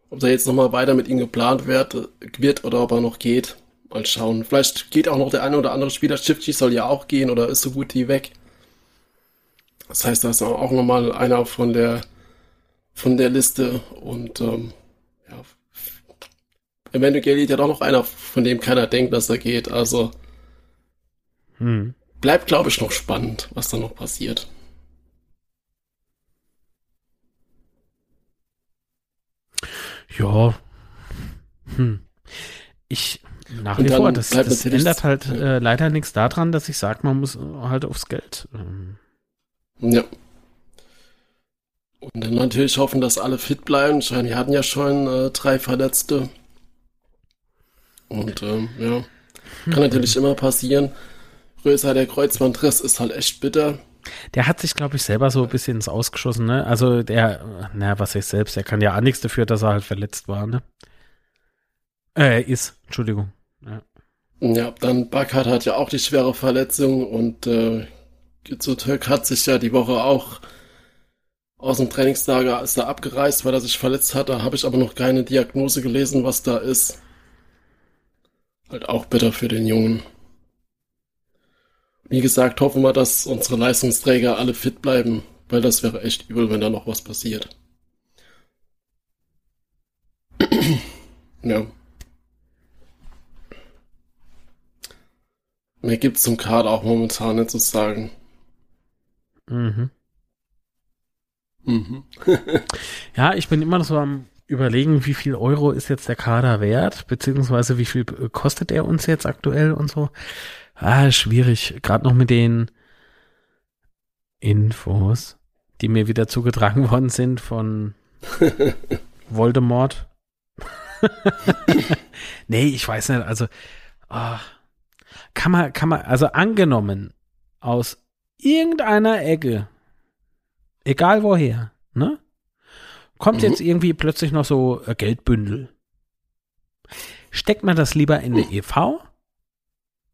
Ob da jetzt nochmal weiter mit ihm geplant wird, wird oder ob er noch geht. Mal schauen. Vielleicht geht auch noch der eine oder andere Spieler. Shifty soll ja auch gehen oder ist so gut wie weg. Das heißt, da ist auch nochmal einer von der von der Liste und ähm, ja, eventuell geht ja doch noch einer, von dem keiner denkt, dass er geht. Also hm. bleibt, glaube ich, noch spannend, was da noch passiert. Ja. Hm. Ich nach wie vor, das, das ändert halt äh, leider nichts daran, dass ich sage, man muss halt aufs Geld. Ähm. Ja. Und dann natürlich hoffen, dass alle fit bleiben. Wir hatten ja schon äh, drei Verletzte. Und ähm, ja, kann natürlich immer passieren. Größer der Kreuzbandriss ist halt echt bitter. Der hat sich, glaube ich, selber so ein bisschen ins Ausgeschossen, ne? Also der, na, was ich selbst, der kann ja auch nichts dafür, dass er halt verletzt war, ne? Äh, ist, Entschuldigung. Ja, dann Backhardt hat ja auch die schwere Verletzung und äh, Türk hat sich ja die Woche auch aus dem Trainingslager ist er abgereist, weil er sich verletzt hat. Da habe ich aber noch keine Diagnose gelesen, was da ist. Halt auch bitter für den Jungen. Wie gesagt, hoffen wir, dass unsere Leistungsträger alle fit bleiben, weil das wäre echt übel, wenn da noch was passiert. (clears throat) ja. Mehr gibt's zum Kader auch momentan nicht zu sagen. Mhm. Mhm. (laughs) ja, ich bin immer noch so am überlegen, wie viel Euro ist jetzt der Kader wert, beziehungsweise wie viel kostet er uns jetzt aktuell und so. Ah, schwierig. Gerade noch mit den Infos, die mir wieder zugetragen (laughs) worden sind von (laughs) Voldemort. nee, ich weiß nicht. Also, oh, kann man, kann man, also angenommen, aus irgendeiner Ecke egal woher, ne? Kommt mhm. jetzt irgendwie plötzlich noch so äh, Geldbündel. Steckt man das lieber in die EV?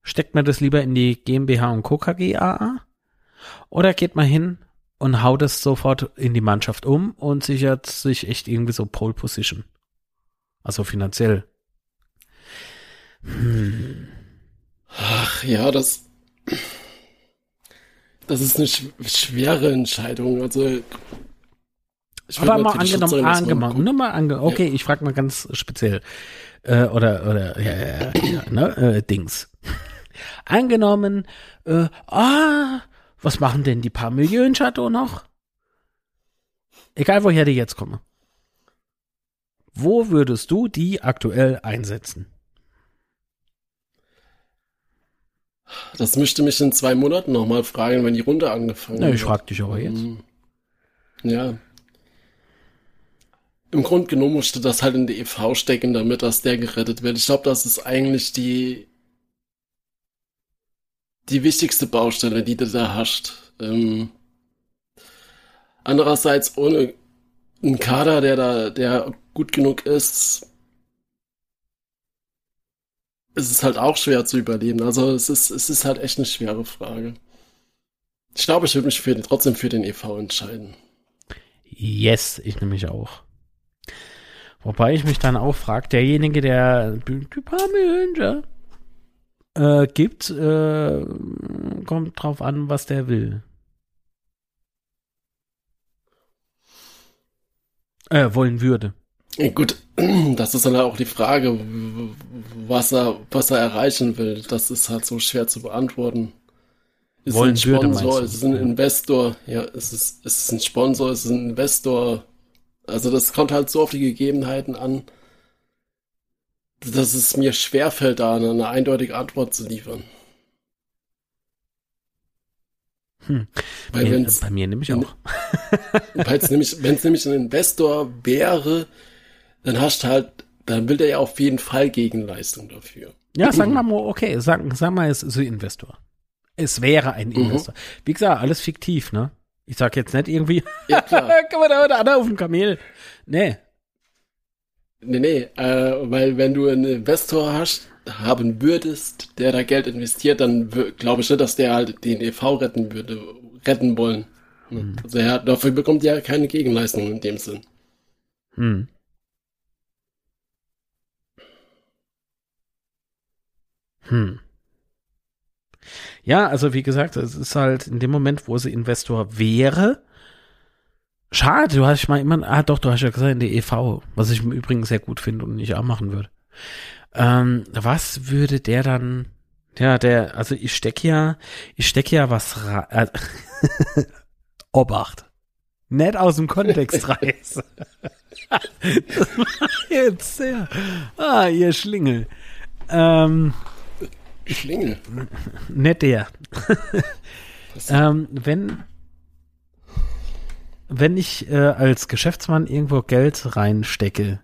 Steckt man das lieber in die GmbH und Co. KGAA? Oder geht man hin und haut es sofort in die Mannschaft um und sichert sich echt irgendwie so Pole Position? Also finanziell. Hm. Ach ja, das das ist eine sch schwere Entscheidung. Also aber mal angenommen, angenommen, nur mal ange okay, ja. ich frage mal ganz speziell äh, oder oder ja, ja, ja ne, äh, Dings. (laughs) angenommen, äh, ah, was machen denn die paar Millionen Chateau noch? Egal woher die jetzt kommen. Wo würdest du die aktuell einsetzen? Das müsste mich in zwei Monaten nochmal fragen, wenn die Runde angefangen hat. Ja, ich frag dich aber jetzt. Hm. Ja. Im Grunde genommen musste das halt in die EV stecken, damit das der gerettet wird. Ich glaube, das ist eigentlich die die wichtigste Baustelle, die du da hast. Ähm, andererseits ohne einen Kader, der da, der gut genug ist, es ist halt auch schwer zu überleben. Also es ist, es ist halt echt eine schwere Frage. Ich glaube, ich würde mich für, trotzdem für den EV entscheiden. Yes, ich nehme mich auch. Wobei ich mich dann auch frage, derjenige, der Millionen äh, gibt, äh, kommt drauf an, was der will. Äh, wollen würde. Gut, (clears throat) das ist dann auch die Frage, was er, was er erreichen will. Das ist halt so schwer zu beantworten. Ist Wollen ein Sponsor, ist es ein Investor, ja, ist es, ist es ein Sponsor, ist es ein Investor. Also das kommt halt so auf die Gegebenheiten an, dass es mir schwerfällt, da eine, eine eindeutige Antwort zu liefern. Hm. Weil ja, bei mir nämlich auch. (laughs) Weil es nämlich, wenn es nämlich ein Investor wäre, dann hast du halt, dann will der ja auf jeden Fall Gegenleistung dafür. Ja, sagen wir mal, okay, sagen, sagen wir, es ist ein Investor. Es wäre ein mhm. Investor. Mhm. Wie gesagt, alles fiktiv, ne? Ich sag jetzt nicht irgendwie, ja, (laughs) kann man da heute auf dem Kamel. Nee. Nee, nee, äh, weil wenn du einen Investor hast, haben würdest, der da Geld investiert, dann glaube ich nicht, dass der halt den EV retten würde, retten wollen. Mhm. Also er, dafür bekommt er keine Gegenleistung in dem Sinn. Hm. Hm. Ja, also wie gesagt, es ist halt in dem Moment, wo sie Investor wäre. Schade, du hast mal immer, ah doch, du hast ja gesagt, in der EV, was ich im Übrigen sehr gut finde und nicht auch machen würde. Ähm, was würde der dann, ja, der, also ich stecke ja, ich stecke ja was rein, äh, (laughs) Obacht. Nicht aus dem Kontext (laughs) reißen. das war jetzt sehr, ah, ihr Schlingel. Ähm, Schlingel. Nicht der. ähm, wenn, wenn ich äh, als Geschäftsmann irgendwo Geld reinstecke,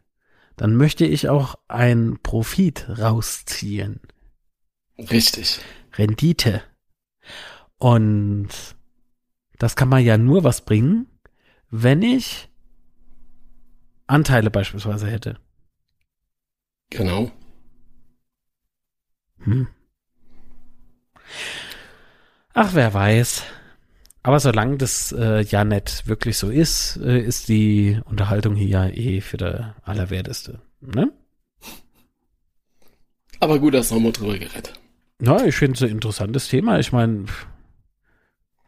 dann möchte ich auch ein Profit rausziehen. Richtig. Rendite. Und das kann man ja nur was bringen, wenn ich Anteile beispielsweise hätte. Genau. Hm. Ach, wer weiß. Aber solange das äh, ja nicht wirklich so ist, äh, ist die Unterhaltung hier ja eh für der Allerwerteste. Ne? Aber gut, dass wir drüber geredet. Ja, ich finde es ein interessantes Thema. Ich meine,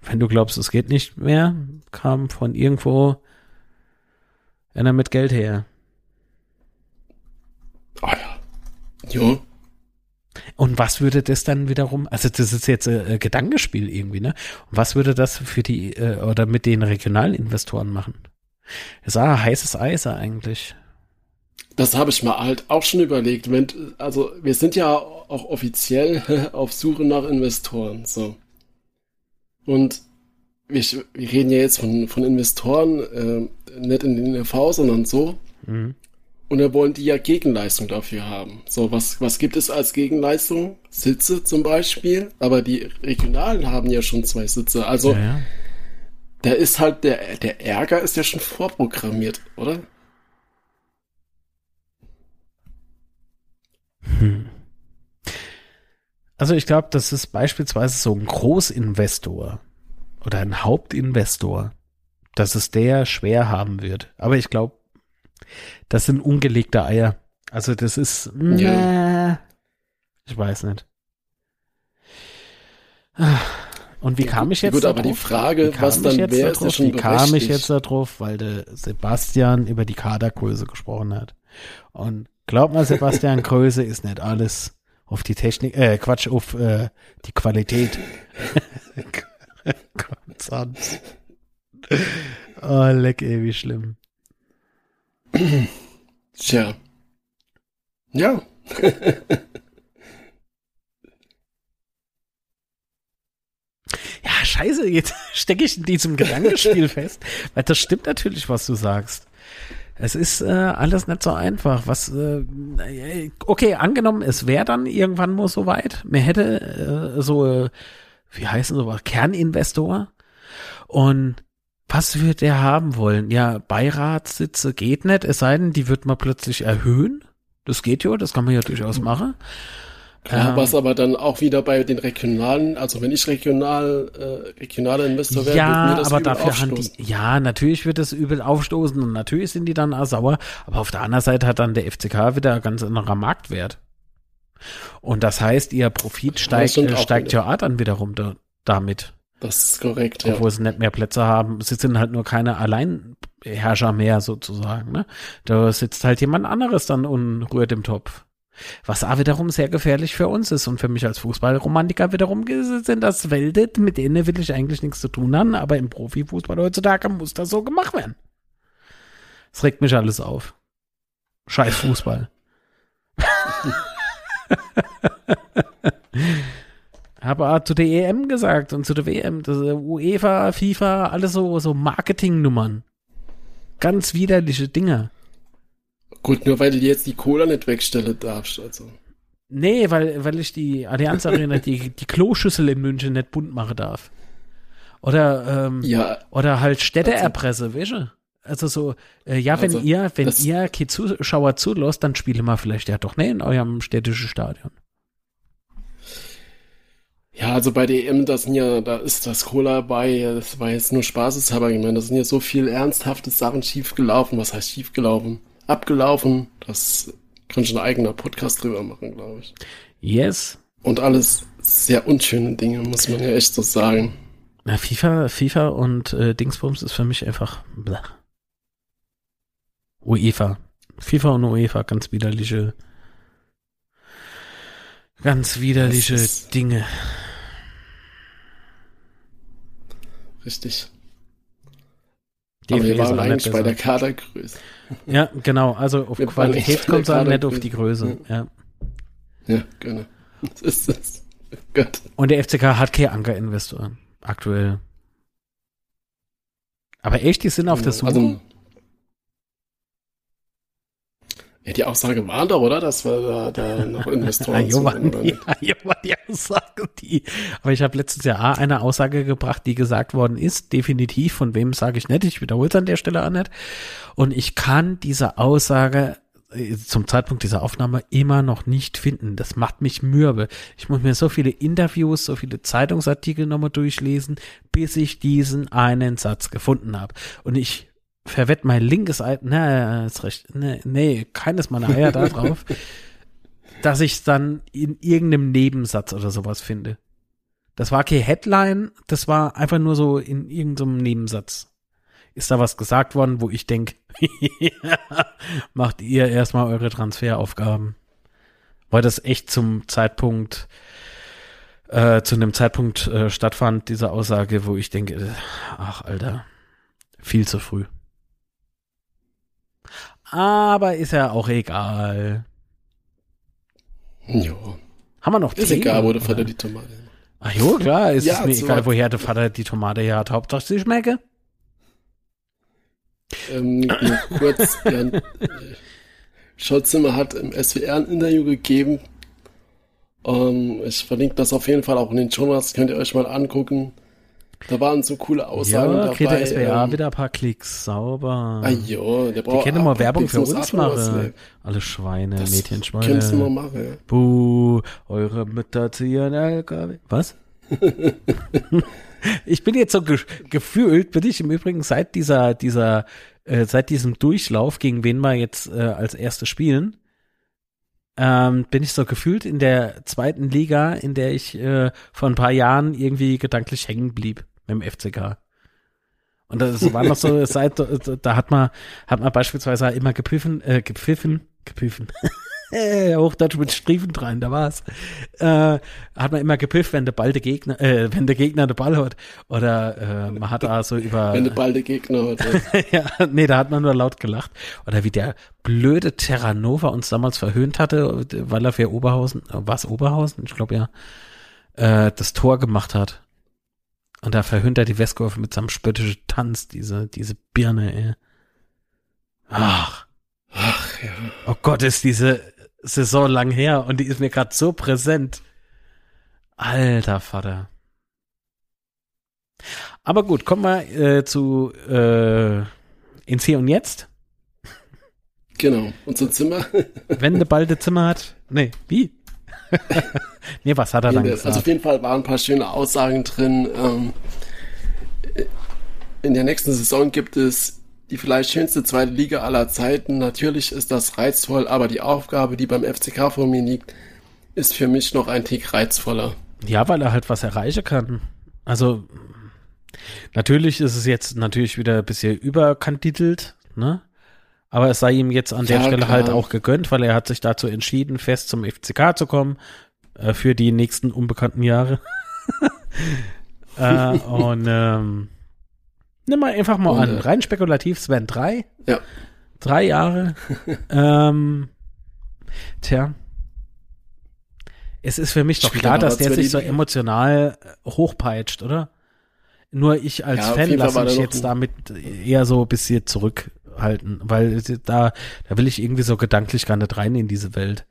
wenn du glaubst, es geht nicht mehr, kam von irgendwo einer mit Geld her. Ah ja. Jo. Und was würde das dann wiederum, also das ist jetzt ein Gedankenspiel irgendwie, ne? Und was würde das für die, äh, oder mit den Regionalinvestoren machen? Das ist ein heißes Eis eigentlich. Das habe ich mal halt auch schon überlegt. Wenn, also wir sind ja auch offiziell (laughs) auf Suche nach Investoren. So. Und wir, wir reden ja jetzt von, von Investoren, äh, nicht in den EV, sondern so. Mhm. Und da wollen die ja Gegenleistung dafür haben. So, was, was gibt es als Gegenleistung? Sitze zum Beispiel. Aber die Regionalen haben ja schon zwei Sitze. Also, ja, ja. da ist halt der, der Ärger ist ja schon vorprogrammiert, oder? Hm. Also ich glaube, das ist beispielsweise so ein Großinvestor oder ein Hauptinvestor, dass es der schwer haben wird. Aber ich glaube, das sind ungelegte Eier. Also das ist. Ja. Ich weiß nicht. Und wie kam ich jetzt Gut, aber die Frage, was dann wäre, ist schon Wie kam ich jetzt darauf? Weil der Sebastian über die Kadergröße gesprochen hat. Und glaub mal, Sebastian, (laughs) Größe ist nicht alles auf die Technik, äh, Quatsch, auf äh, die Qualität. (laughs) (laughs) Konstanz. oh, leck, ey, wie schlimm. (clears throat) Tja. Ja. (laughs) ja, scheiße, jetzt (laughs) stecke ich in diesem Gedankenspiel (laughs) fest, weil das stimmt natürlich, was du sagst. Es ist äh, alles nicht so einfach. Was, äh, okay, angenommen, es wäre dann irgendwann mal so weit. Mir hätte äh, so, äh, wie heißen so Kerninvestor und was wird der haben wollen? Ja, Beiratssitze geht nicht, es sei denn, die wird man plötzlich erhöhen. Das geht ja, das kann man ja durchaus machen. Klar, ähm, was aber dann auch wieder bei den regionalen, also wenn ich regional, äh, regionaler Investor wäre, ja, wird mir das aber dafür haben die, ja, natürlich wird das übel aufstoßen und natürlich sind die dann auch sauer, aber auf der anderen Seite hat dann der FCK wieder ein ganz anderer Marktwert. Und das heißt, ihr Profit steigt, äh, steigt ja auch dann wiederum da, damit. Das ist korrekt, ja. Obwohl sie nicht mehr Plätze haben. Sie sind halt nur keine Alleinherrscher mehr sozusagen. Ne? Da sitzt halt jemand anderes dann und rührt im Topf. Was auch wiederum sehr gefährlich für uns ist und für mich als Fußballromantiker wiederum sind das Welten, mit denen will ich eigentlich nichts zu tun haben, aber im Profifußball heutzutage muss das so gemacht werden. Es regt mich alles auf. Scheiß Fußball. (laughs) (laughs) Habe auch zu der EM gesagt und zu der WM, das UEFA, FIFA, alles so, so Marketingnummern. Ganz widerliche Dinge. Gut, nur weil du jetzt die Cola nicht wegstellen darfst, also. Nee, weil, weil ich die Allianz Arena, die, die Kloschüssel in München nicht bunt machen darf. Oder, ähm, ja, oder halt Städteerpresse, also, weißt du? Also so, äh, ja, wenn Also, ihr, wenn ihr Zuschauer zulässt, dann spiele mal vielleicht ja doch nicht in eurem städtischen Stadion. Ja, also bei der EM, da sind ja, da ist das Cola bei, das war jetzt nur spaßeshalber, ich meine, da sind ja so viel ernsthafte Sachen schiefgelaufen. Was heißt schiefgelaufen? Abgelaufen. Das kann schon ein eigener Podcast drüber machen, glaube ich. Yes. Und alles sehr unschöne Dinge, muss man ja echt so sagen. Na, FIFA, FIFA und äh, Dingsbums ist für mich einfach blech. UEFA. FIFA und UEFA, ganz widerliche, ganz widerliche Das Dinge. Richtig. Aber DFB wir waren eigentlich bei der Kadergröße. Ja, genau. Also auf Wir Qualität kommt es an, nicht auf die Größe. Ja. Ja, genau. Das ist das. Gott. Und der FCK hat keine Ankerinvestoren aktuell. Aber echt, die sind auf der Suche. Also, ja, die Aussage war doch, oder? Dass wir da, da noch (laughs) Investoren suchen, waren oder die, jo, waren die Aussage, die. Aber ich habe letztes Jahr eine Aussage gebracht, die gesagt worden ist, definitiv, von wem sage ich nicht, ich wiederhole es an der Stelle auch nicht. Und ich kann diese Aussage äh, zum Zeitpunkt dieser Aufnahme immer noch nicht finden. Das macht mich mürbe. Ich muss mir so viele Interviews, so viele Zeitungsartikel nochmal durchlesen, bis ich diesen einen Satz gefunden habe. Und ich verwette mein linkes Ei, na, ist recht, nee, nee, keines meiner Eier da (laughs) drauf, dass ich es dann in irgendeinem Nebensatz oder sowas finde. Das war keine Headline, das war einfach nur so in irgendeinem Nebensatz. Ist da was gesagt worden, wo ich denke, (laughs) macht ihr erstmal eure Transferaufgaben. Weil das echt zum Zeitpunkt, äh, zu einem Zeitpunkt äh, stattfand, diese Aussage, wo ich denke, äh, ach Alter, viel zu früh. Aber ist ja auch egal. Ja. Haben wir noch Ist Themen, egal, wo der? Vater die Tomate. Ach jo, klar, ist Ja, es mir so- egal, woher der Vater die Tomate her hat. Hauptsache sie schmecke. Ähm, kurz, (laughs) ja, äh, hat im SWR ein Interview gegeben. Ähm, ich verlinke das auf jeden Fall auch in den Notes, könnt ihr euch mal angucken. Da waren so coole Aussagen Ja, kriegt der dabei. SWA ähm, wieder ein paar Klicks. Sauber. Ah, jo, der Die braucht können mal Werbung für uns machen. Alle Schweine, Das Mädchenschweine. Könntest du mal machen. Buh, eure Mütter ziehen LKW. Was? (laughs) ich bin jetzt so ge gefühlt, bin ich im Übrigen seit dieser, dieser, äh, seit diesem Durchlauf, gegen wen wir jetzt äh, als erste spielen, ähm, bin ich so gefühlt in der zweiten Liga, in der ich äh, vor ein paar Jahren irgendwie gedanklich hängen blieb mit dem FCK. Und das war noch so, seit, da hat man, hat man beispielsweise immer gepfiffen, äh, gepfiffen, gepfiffen. (laughs) Hochdeutsch mit Striefen rein, da war's. Äh, hat man immer gepifft, wenn der Ball der Gegner, äh, wenn der Gegner den Ball hat. Oder äh, man hat da so über. Wenn du bald der Gegner hat. ja. (laughs) ja, nee, da hat man nur laut gelacht. Oder wie der blöde Terranova uns damals verhöhnt hatte, weil er für Oberhausen, äh, was Oberhausen? Ich glaube ja, äh, das Tor gemacht hat. Und da verhöhnt er die Westkurve mit seinem spöttischen Tanz, diese, diese Birne, ey. Ach, Ach ja. oh Gott, ist diese Saison lang her und die ist mir gerade so präsent. Alter Vater. Aber gut, kommen wir äh, zu äh, ins Hier und Jetzt. Genau. Unser Zimmer. Wenn der Ball das Zimmer hat. Nee, wie? (laughs) nee, was hat er dann also auf gesagt? jeden Fall waren ein paar schöne Aussagen drin. Ähm, in der nächsten Saison gibt es die vielleicht schönste zweite Liga aller Zeiten. Natürlich ist das reizvoll, aber die Aufgabe, die beim FCK vor mir liegt, ist für mich noch ein Tick reizvoller. Ja, weil er halt was erreichen kann. Also, natürlich ist es jetzt natürlich wieder ein bisschen überkandidelt, ne? Aber es sei ihm jetzt an der Ja, Stelle klar. halt auch gegönnt, weil er hat sich dazu entschieden, fest zum FCK zu kommen, äh, für die nächsten unbekannten Jahre. (laughs) äh, und ähm, nimm mal einfach mal Und, an, äh, rein spekulativ, Sven, drei, Ja. drei Jahre. (laughs) ähm, tja, Es ist für mich doch klar, dass der sich so emotional äh, hochpeitscht, oder? Nur ich als ja, Fan lasse mich jetzt damit eher so ein bisschen zurückhalten, weil da, da will ich irgendwie so gedanklich gar nicht rein in diese Welt.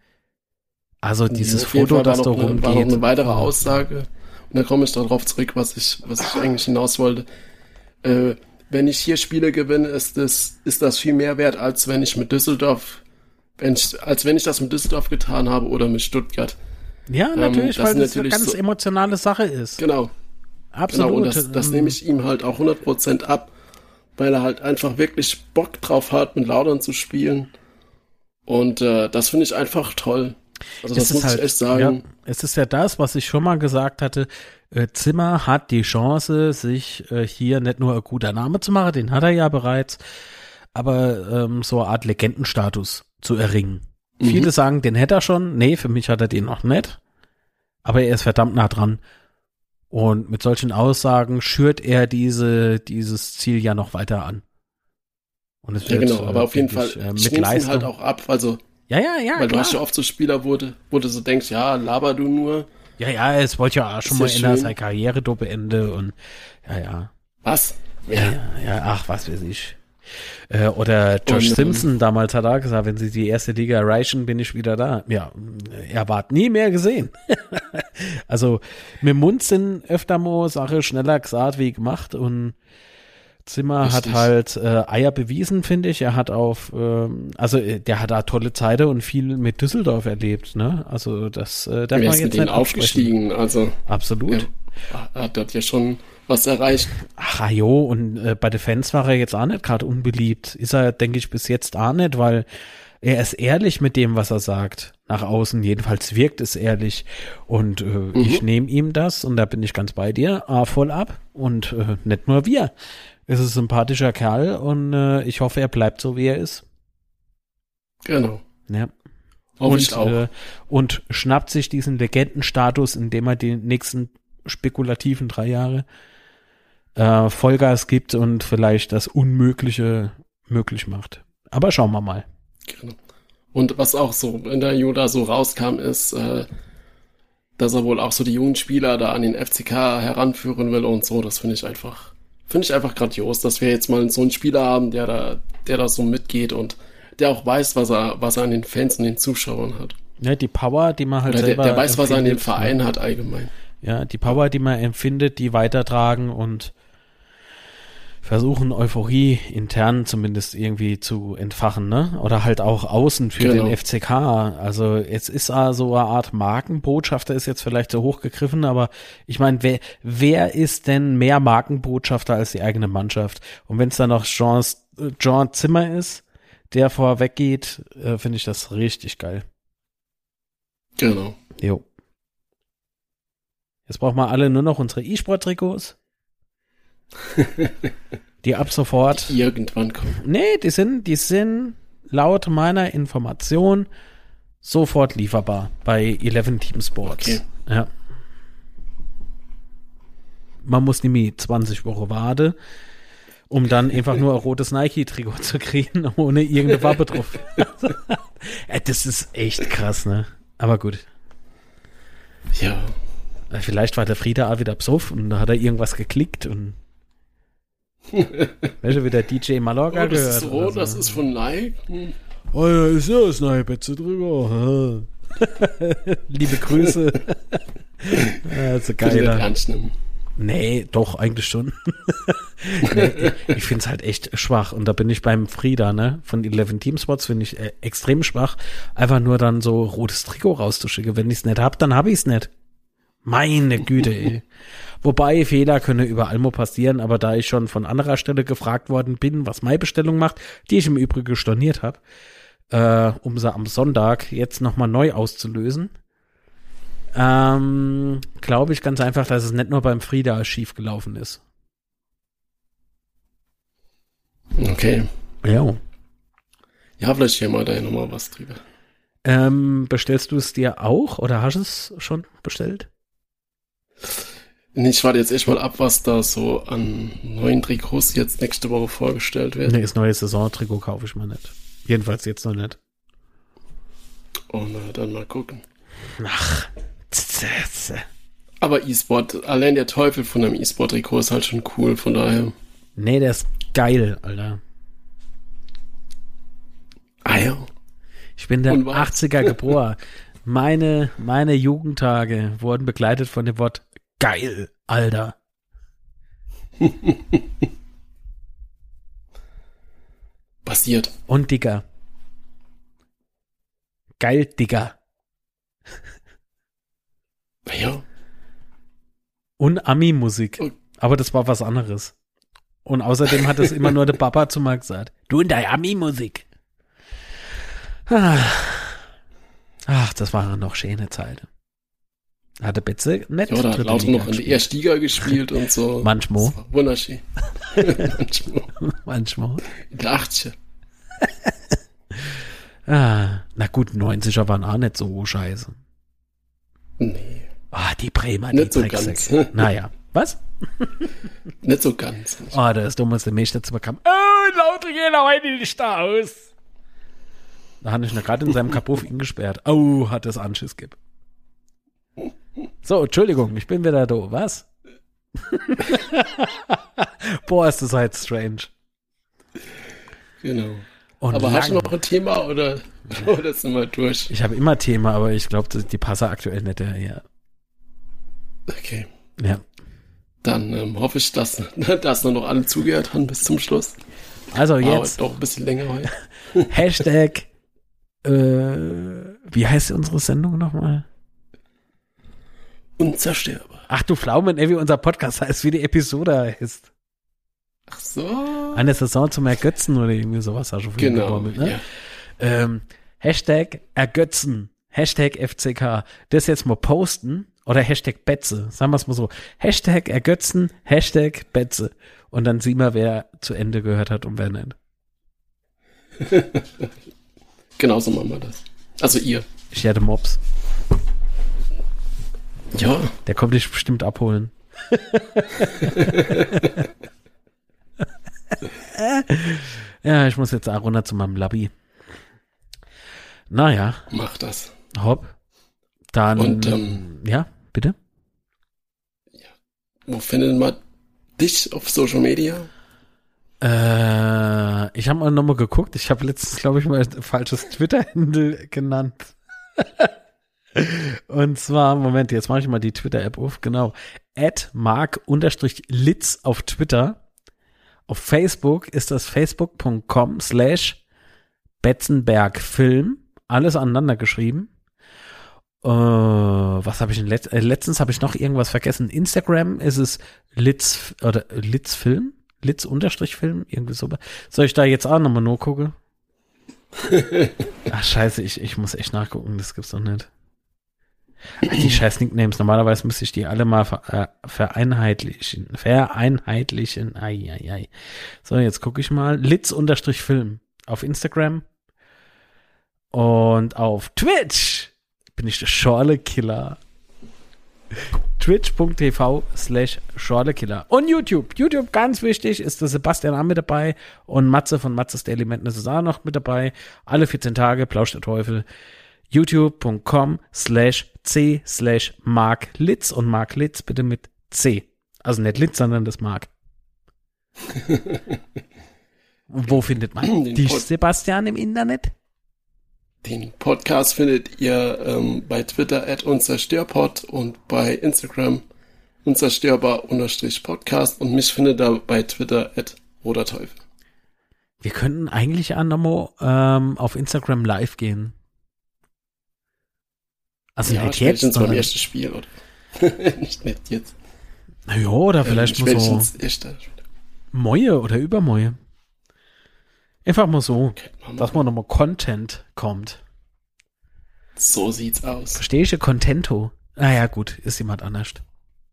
Also dieses Foto, das da rumgeht. War noch eine weitere Aussage, und da komme ich darauf zurück, was ich, was ich eigentlich hinaus wollte. Äh, wenn ich hier Spiele gewinne, ist das, ist das viel mehr wert, als wenn ich mit Düsseldorf, wenn ich, als wenn ich das mit Düsseldorf getan habe oder mit Stuttgart. Ja, natürlich, ähm, weil das natürlich eine ganz so, emotionale Sache ist. Genau. Absolut. Genau, und das, das nehme ich ihm halt auch 100% ab, weil er halt einfach wirklich Bock drauf hat, mit Laudern zu spielen. Und äh, das finde ich einfach toll. Also das muss halt, ich echt sagen. Ja, es ist ja das, was ich schon mal gesagt hatte. Äh, Zimmer hat die Chance, sich äh, hier nicht nur ein guter Name zu machen, den hat er ja bereits, aber ähm, so eine Art Legendenstatus zu erringen. Mhm. Viele sagen, den hätte er schon. Nee, für mich hat er den noch nicht. Aber er ist verdammt nah dran. Und mit solchen Aussagen schürt er diese, dieses Ziel ja noch weiter an. Und es wird, ja, genau, aber äh, auf jeden Fall, äh, mit Leistung halt auch ab, also ja, ja, ja. Weil klar. du hast ja oft so Spieler, wo du, wo du so denkst, ja, laber du nur. Ja, ja, es wollte ja auch schon mal in seine Karriere do beende und ja, ja. Was? Ja, ja, ja ach, was weiß ich. Äh, oder Josh und, Simpson damals hat er gesagt, wenn sie die erste Liga erreichen, bin ich wieder da. Ja, er ward nie mehr gesehen. (laughs) also mit dem Mund sind öfter mal Sache schneller gesagt wie gemacht und Zimmer Richtig. hat halt äh, Eier bewiesen, finde ich. Er hat auf, ähm, also äh, der hat da tolle Zeiten und viel mit Düsseldorf erlebt, ne? Also das äh, darf man jetzt nicht aufgestiegen, also absolut. Er hat dort ja schon was erreicht. Ach jo, und äh, bei den Fans war er jetzt auch nicht gerade unbeliebt. Ist er, denke ich, bis jetzt auch nicht, weil er ist ehrlich mit dem, was er sagt. Nach außen, jedenfalls wirkt es ehrlich. Und äh, mhm. ich nehme ihm das, und da bin ich ganz bei dir, A, voll ab. Und äh, nicht nur wir ist ein sympathischer Kerl und äh, ich hoffe, er bleibt so, wie er ist. Genau. Ja. Und, äh, und schnappt sich diesen Legendenstatus, indem er die nächsten spekulativen drei Jahre äh, Vollgas gibt und vielleicht das Unmögliche möglich macht. Aber schauen wir mal. Genau. Und was auch so in der Juda so rauskam, ist, äh, dass er wohl auch so die jungen Spieler da an den FCK heranführen will und so. Das finde ich einfach finde ich einfach grandios, dass wir jetzt mal so einen Spieler haben, der da, der da so mitgeht und der auch weiß, was er, was er an den Fans und den Zuschauern hat. Ja, die Power, die man halt Oder selber der, der weiß, was er an dem Verein hat allgemein. Ja, die Power, die man empfindet, die weitertragen und versuchen, Euphorie intern zumindest irgendwie zu entfachen, ne? Oder halt auch außen für genau. den FCK. Also es ist so eine Art Markenbotschafter, ist jetzt vielleicht so hochgegriffen, aber ich meine, wer, wer ist denn mehr Markenbotschafter als die eigene Mannschaft? Und wenn es dann noch Jean, Jean Zimmer ist, der vorweg geht, äh, finde ich das richtig geil. Genau. Jo. Jetzt brauchen wir alle nur noch unsere E-Sport-Trikots. (laughs) die ab sofort. Die irgendwann kommen. Nee, die sind, die sind laut meiner Information sofort lieferbar bei 11 Team Sports. Okay. Ja. Man muss nämlich 20 Wochen warten, um dann einfach nur ein rotes Nike-Trikot zu kriegen, ohne irgendeine Wappe drauf. (laughs) das ist echt krass, ne? Aber gut. Ja. Vielleicht war der Frieda auch wieder psoff und da hat er irgendwas geklickt und (laughs) weißt du, wie der DJ Mallorca oh, das gehört? Ist rot, so. das ist von Nike. Hm. Oh ja, ist ja das neue Betze drüber. (laughs) Liebe Grüße. (laughs) ja, so geil. ernst nehmen. Nee, doch, eigentlich schon. nee, ich finde es halt echt schwach. Und da bin ich beim Frieda, ne? Von 11 Team Spots finde ich äh, extrem schwach. Einfach nur dann so rotes Trikot rauszuschicken. Wenn ich es nicht hab, dann habe ich es nicht. Meine Güte, ey. (laughs) Wobei Fehler können überall mal passieren, aber da ich schon von anderer Stelle gefragt worden bin, was meine Bestellung macht, die ich im Übrigen storniert habe, äh, um sie am Sonntag jetzt nochmal neu auszulösen, ähm, glaube ich ganz einfach, dass es nicht nur beim Frieda schief gelaufen ist. Okay. Ja. Ja, vielleicht hier mal da nochmal was drüber. Ähm, bestellst du es dir auch oder hast du es schon bestellt? Ich warte jetzt echt mal ab, was da so an neuen Trikots jetzt nächste Woche vorgestellt wird. Nee, das neue Saison-Trikot kaufe ich mal nicht. Jedenfalls jetzt noch nicht. Oh, na, dann mal gucken. Ach, Aber E-Sport, allein der Teufel von einem E-Sport-Trikot ist halt schon cool, von daher. Nee, der ist geil, Alter. Ah ja. Ich bin der 80er geboren. (laughs) meine, meine Jugendtage wurden begleitet von dem Wort geil, Alter. (laughs) Passiert. Und Digger. Geil, Digger. Ja. Und Ami-Musik. Aber das war was anderes. Und außerdem hat es immer nur der Papa zu mir gesagt. Du und deine Ami-Musik. Ah. Ach, das waren noch schöne Zeiten. Hatte Betze nett. Ja, da hat Lauter noch in der Erstliga gespielt und so. (laughs) Manchmal. Wunderschön. (laughs) Manchmal. Manchmal. In der 80 (laughs) ah, na gut, 90er waren auch nicht so scheiße. Nee. Ah, die Bremer, nicht die so ganz. Naja, was? nicht so ganz. Oh, das dummste Mensch dazu bekam. Oh, lauter gehen heute nicht da aus. Da hatte ich noch gerade in seinem Kapuff ihn gesperrt. Oh, hat das Anschiss gibt. So, Entschuldigung, ich bin wieder da. Was? (laughs) Boah, ist das halt strange. Genau. Und aber lang. hast du noch ein Thema oder, (laughs) oder sind wir durch? Ich habe immer Thema, aber ich glaube, die passen aktuell nicht daher. Okay. Ja. Dann ähm, hoffe ich, dass, (laughs) dass noch alle zugehört haben bis zum Schluss. Also jetzt doch ein bisschen länger heute. Hashtag, äh, wie heißt unsere Sendung nochmal? Unzerstörbar. Ach du Pflaumen, ey, wie unser Podcast heißt, wie die Episode heißt. Ach so. Eine Saison zum Ergötzen oder irgendwie sowas hast du vorhin Genau. gebaumelt, ne? Ja. Ähm, Hashtag Ergötzen. Hashtag FCK. Das jetzt mal posten. Oder Hashtag Betze. Sagen wir es mal so. Hashtag Ergötzen, Hashtag Betze. Und dann sehen wir, wer zu Ende gehört hat und wer nicht. (laughs) Genauso machen wir das. Also ihr. Ich hätte Mops. Ja. Der kommt dich bestimmt abholen. ja, ich muss jetzt auch runter zu meinem Labby. Naja, Mach das. hopp. Dann, Und, ähm, ja, bitte? Wo findet man dich auf Social Media? Äh, ich habe mal nochmal geguckt. Ich habe letztens, glaube ich, mal ein falsches Twitter-Handle genannt. Und zwar, Moment, jetzt mache ich mal die Twitter-App auf. Genau. At mark-litz auf Twitter. Auf Facebook ist das facebook.com slash Betzenbergfilm. Alles aneinander geschrieben. Äh, was habe ich denn letzt, äh, letztens habe ich noch irgendwas vergessen. Instagram ist es Litz oder Litzfilm, Litz unterstrich Film, irgendwie so. Soll ich da jetzt auch nochmal nur gucken? (laughs) Ach scheiße, ich, ich muss echt nachgucken, das gibt's doch nicht. Die scheiß Nicknames, normalerweise müsste ich die alle mal ver, äh, vereinheitlichen. Vereinheitlichen. Ai, ai, ai. So, jetzt gucke ich mal. Litz unterstrich Film auf Instagram. Und auf Twitch bin ich der Schorle-Killer. Twitch.tv slash Schorle-Killer. Und YouTube. YouTube, ganz wichtig, ist der Sebastian auch mit dabei. Und Matze von Matzes Daily Madness ist auch noch mit dabei. Alle 14 Tage, Plausch der Teufel. youtube.com slash c slash Mark Litz. Und Mark Litz bitte mit C. Also nicht Litz, sondern das Mark. (laughs) Wo findet man Den dich, Pod- Sebastian, im Internet? Den Podcast findet ihr ähm, bei Twitter at unzerstörpod und bei Instagram unzerstörbar-podcast und mich findet ihr bei Twitter at roter Teufel. Wir könnten eigentlich an Nomo ähm, auf Instagram live gehen. Also ja, nicht jetzt, beim sondern, ersten Spiel, oder? (laughs) nicht, nicht jetzt. na ja, oder vielleicht ähm, mal so Spiel. Moje oder Übermoje. Einfach mal so, Okay, dass man nochmal Content kommt. So sieht's aus. Verstehe ich Contento? Naja, gut, ist jemand anders.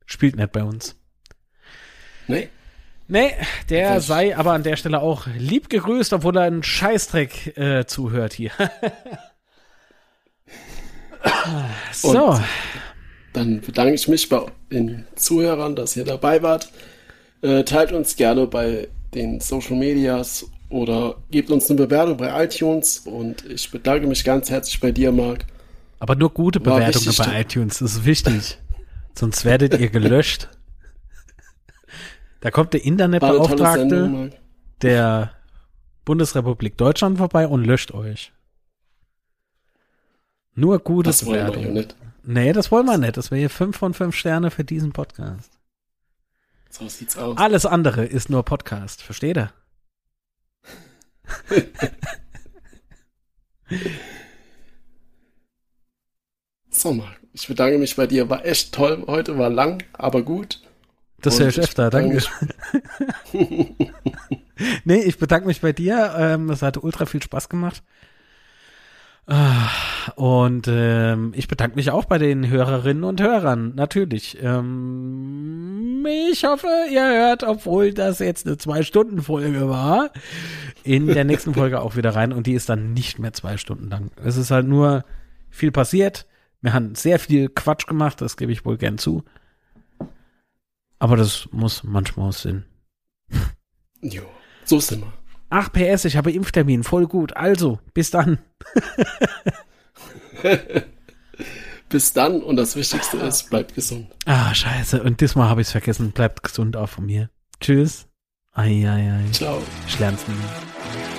Spielt nicht bei uns. Nee? Nee, der Das- sei aber an der Stelle auch lieb gegrüßt, obwohl er einen Scheißdreck äh, zuhört hier. (laughs) so, Und- Dann bedanke ich mich bei den Zuhörern, dass ihr dabei wart. Äh, teilt uns gerne bei den Social Medias oder gebt uns eine Bewertung bei iTunes. Und ich bedanke mich ganz herzlich bei dir, Marc. Aber nur gute Bewertungen bei iTunes, das ist wichtig. Sonst werdet ihr gelöscht. Da kommt der Internetbeauftragte der Bundesrepublik Deutschland vorbei und löscht euch. Nur gute das Bewertungen. Wollen wir nicht. Nee, das wollen wir nicht. Das wäre hier 5 von 5 Sterne für diesen Podcast. So sieht's aus. Alles andere ist nur Podcast. Versteht ihr? (laughs) so, Marc, ich bedanke mich bei dir. War echt toll heute, war lang, aber gut. Das höre ich öfter, danke. (laughs) (laughs) nee, ich bedanke mich bei dir. Ähm, es hat ultra viel Spaß gemacht. Ah, und ähm, ich bedanke mich auch bei den Hörerinnen und Hörern, natürlich. Ähm, ich hoffe, ihr hört, obwohl das jetzt eine Zwei-Stunden-Folge war, in der nächsten (laughs) Folge auch wieder rein und die ist dann nicht mehr zwei Stunden lang. Es ist halt nur viel passiert. Wir haben sehr viel Quatsch gemacht, das gebe ich wohl gern zu. Aber das muss manchmal Sinn. Jo, so sind wir. Ach, PS, ich habe Impftermin, voll gut. Also, bis dann. (laughs) bis dann und das Wichtigste ist, bleibt gesund. Ah, scheiße. Und diesmal habe ich es vergessen. Bleibt gesund auch von mir. Tschüss. Ei, ei, ei. Ciao. Ich lern's mehr.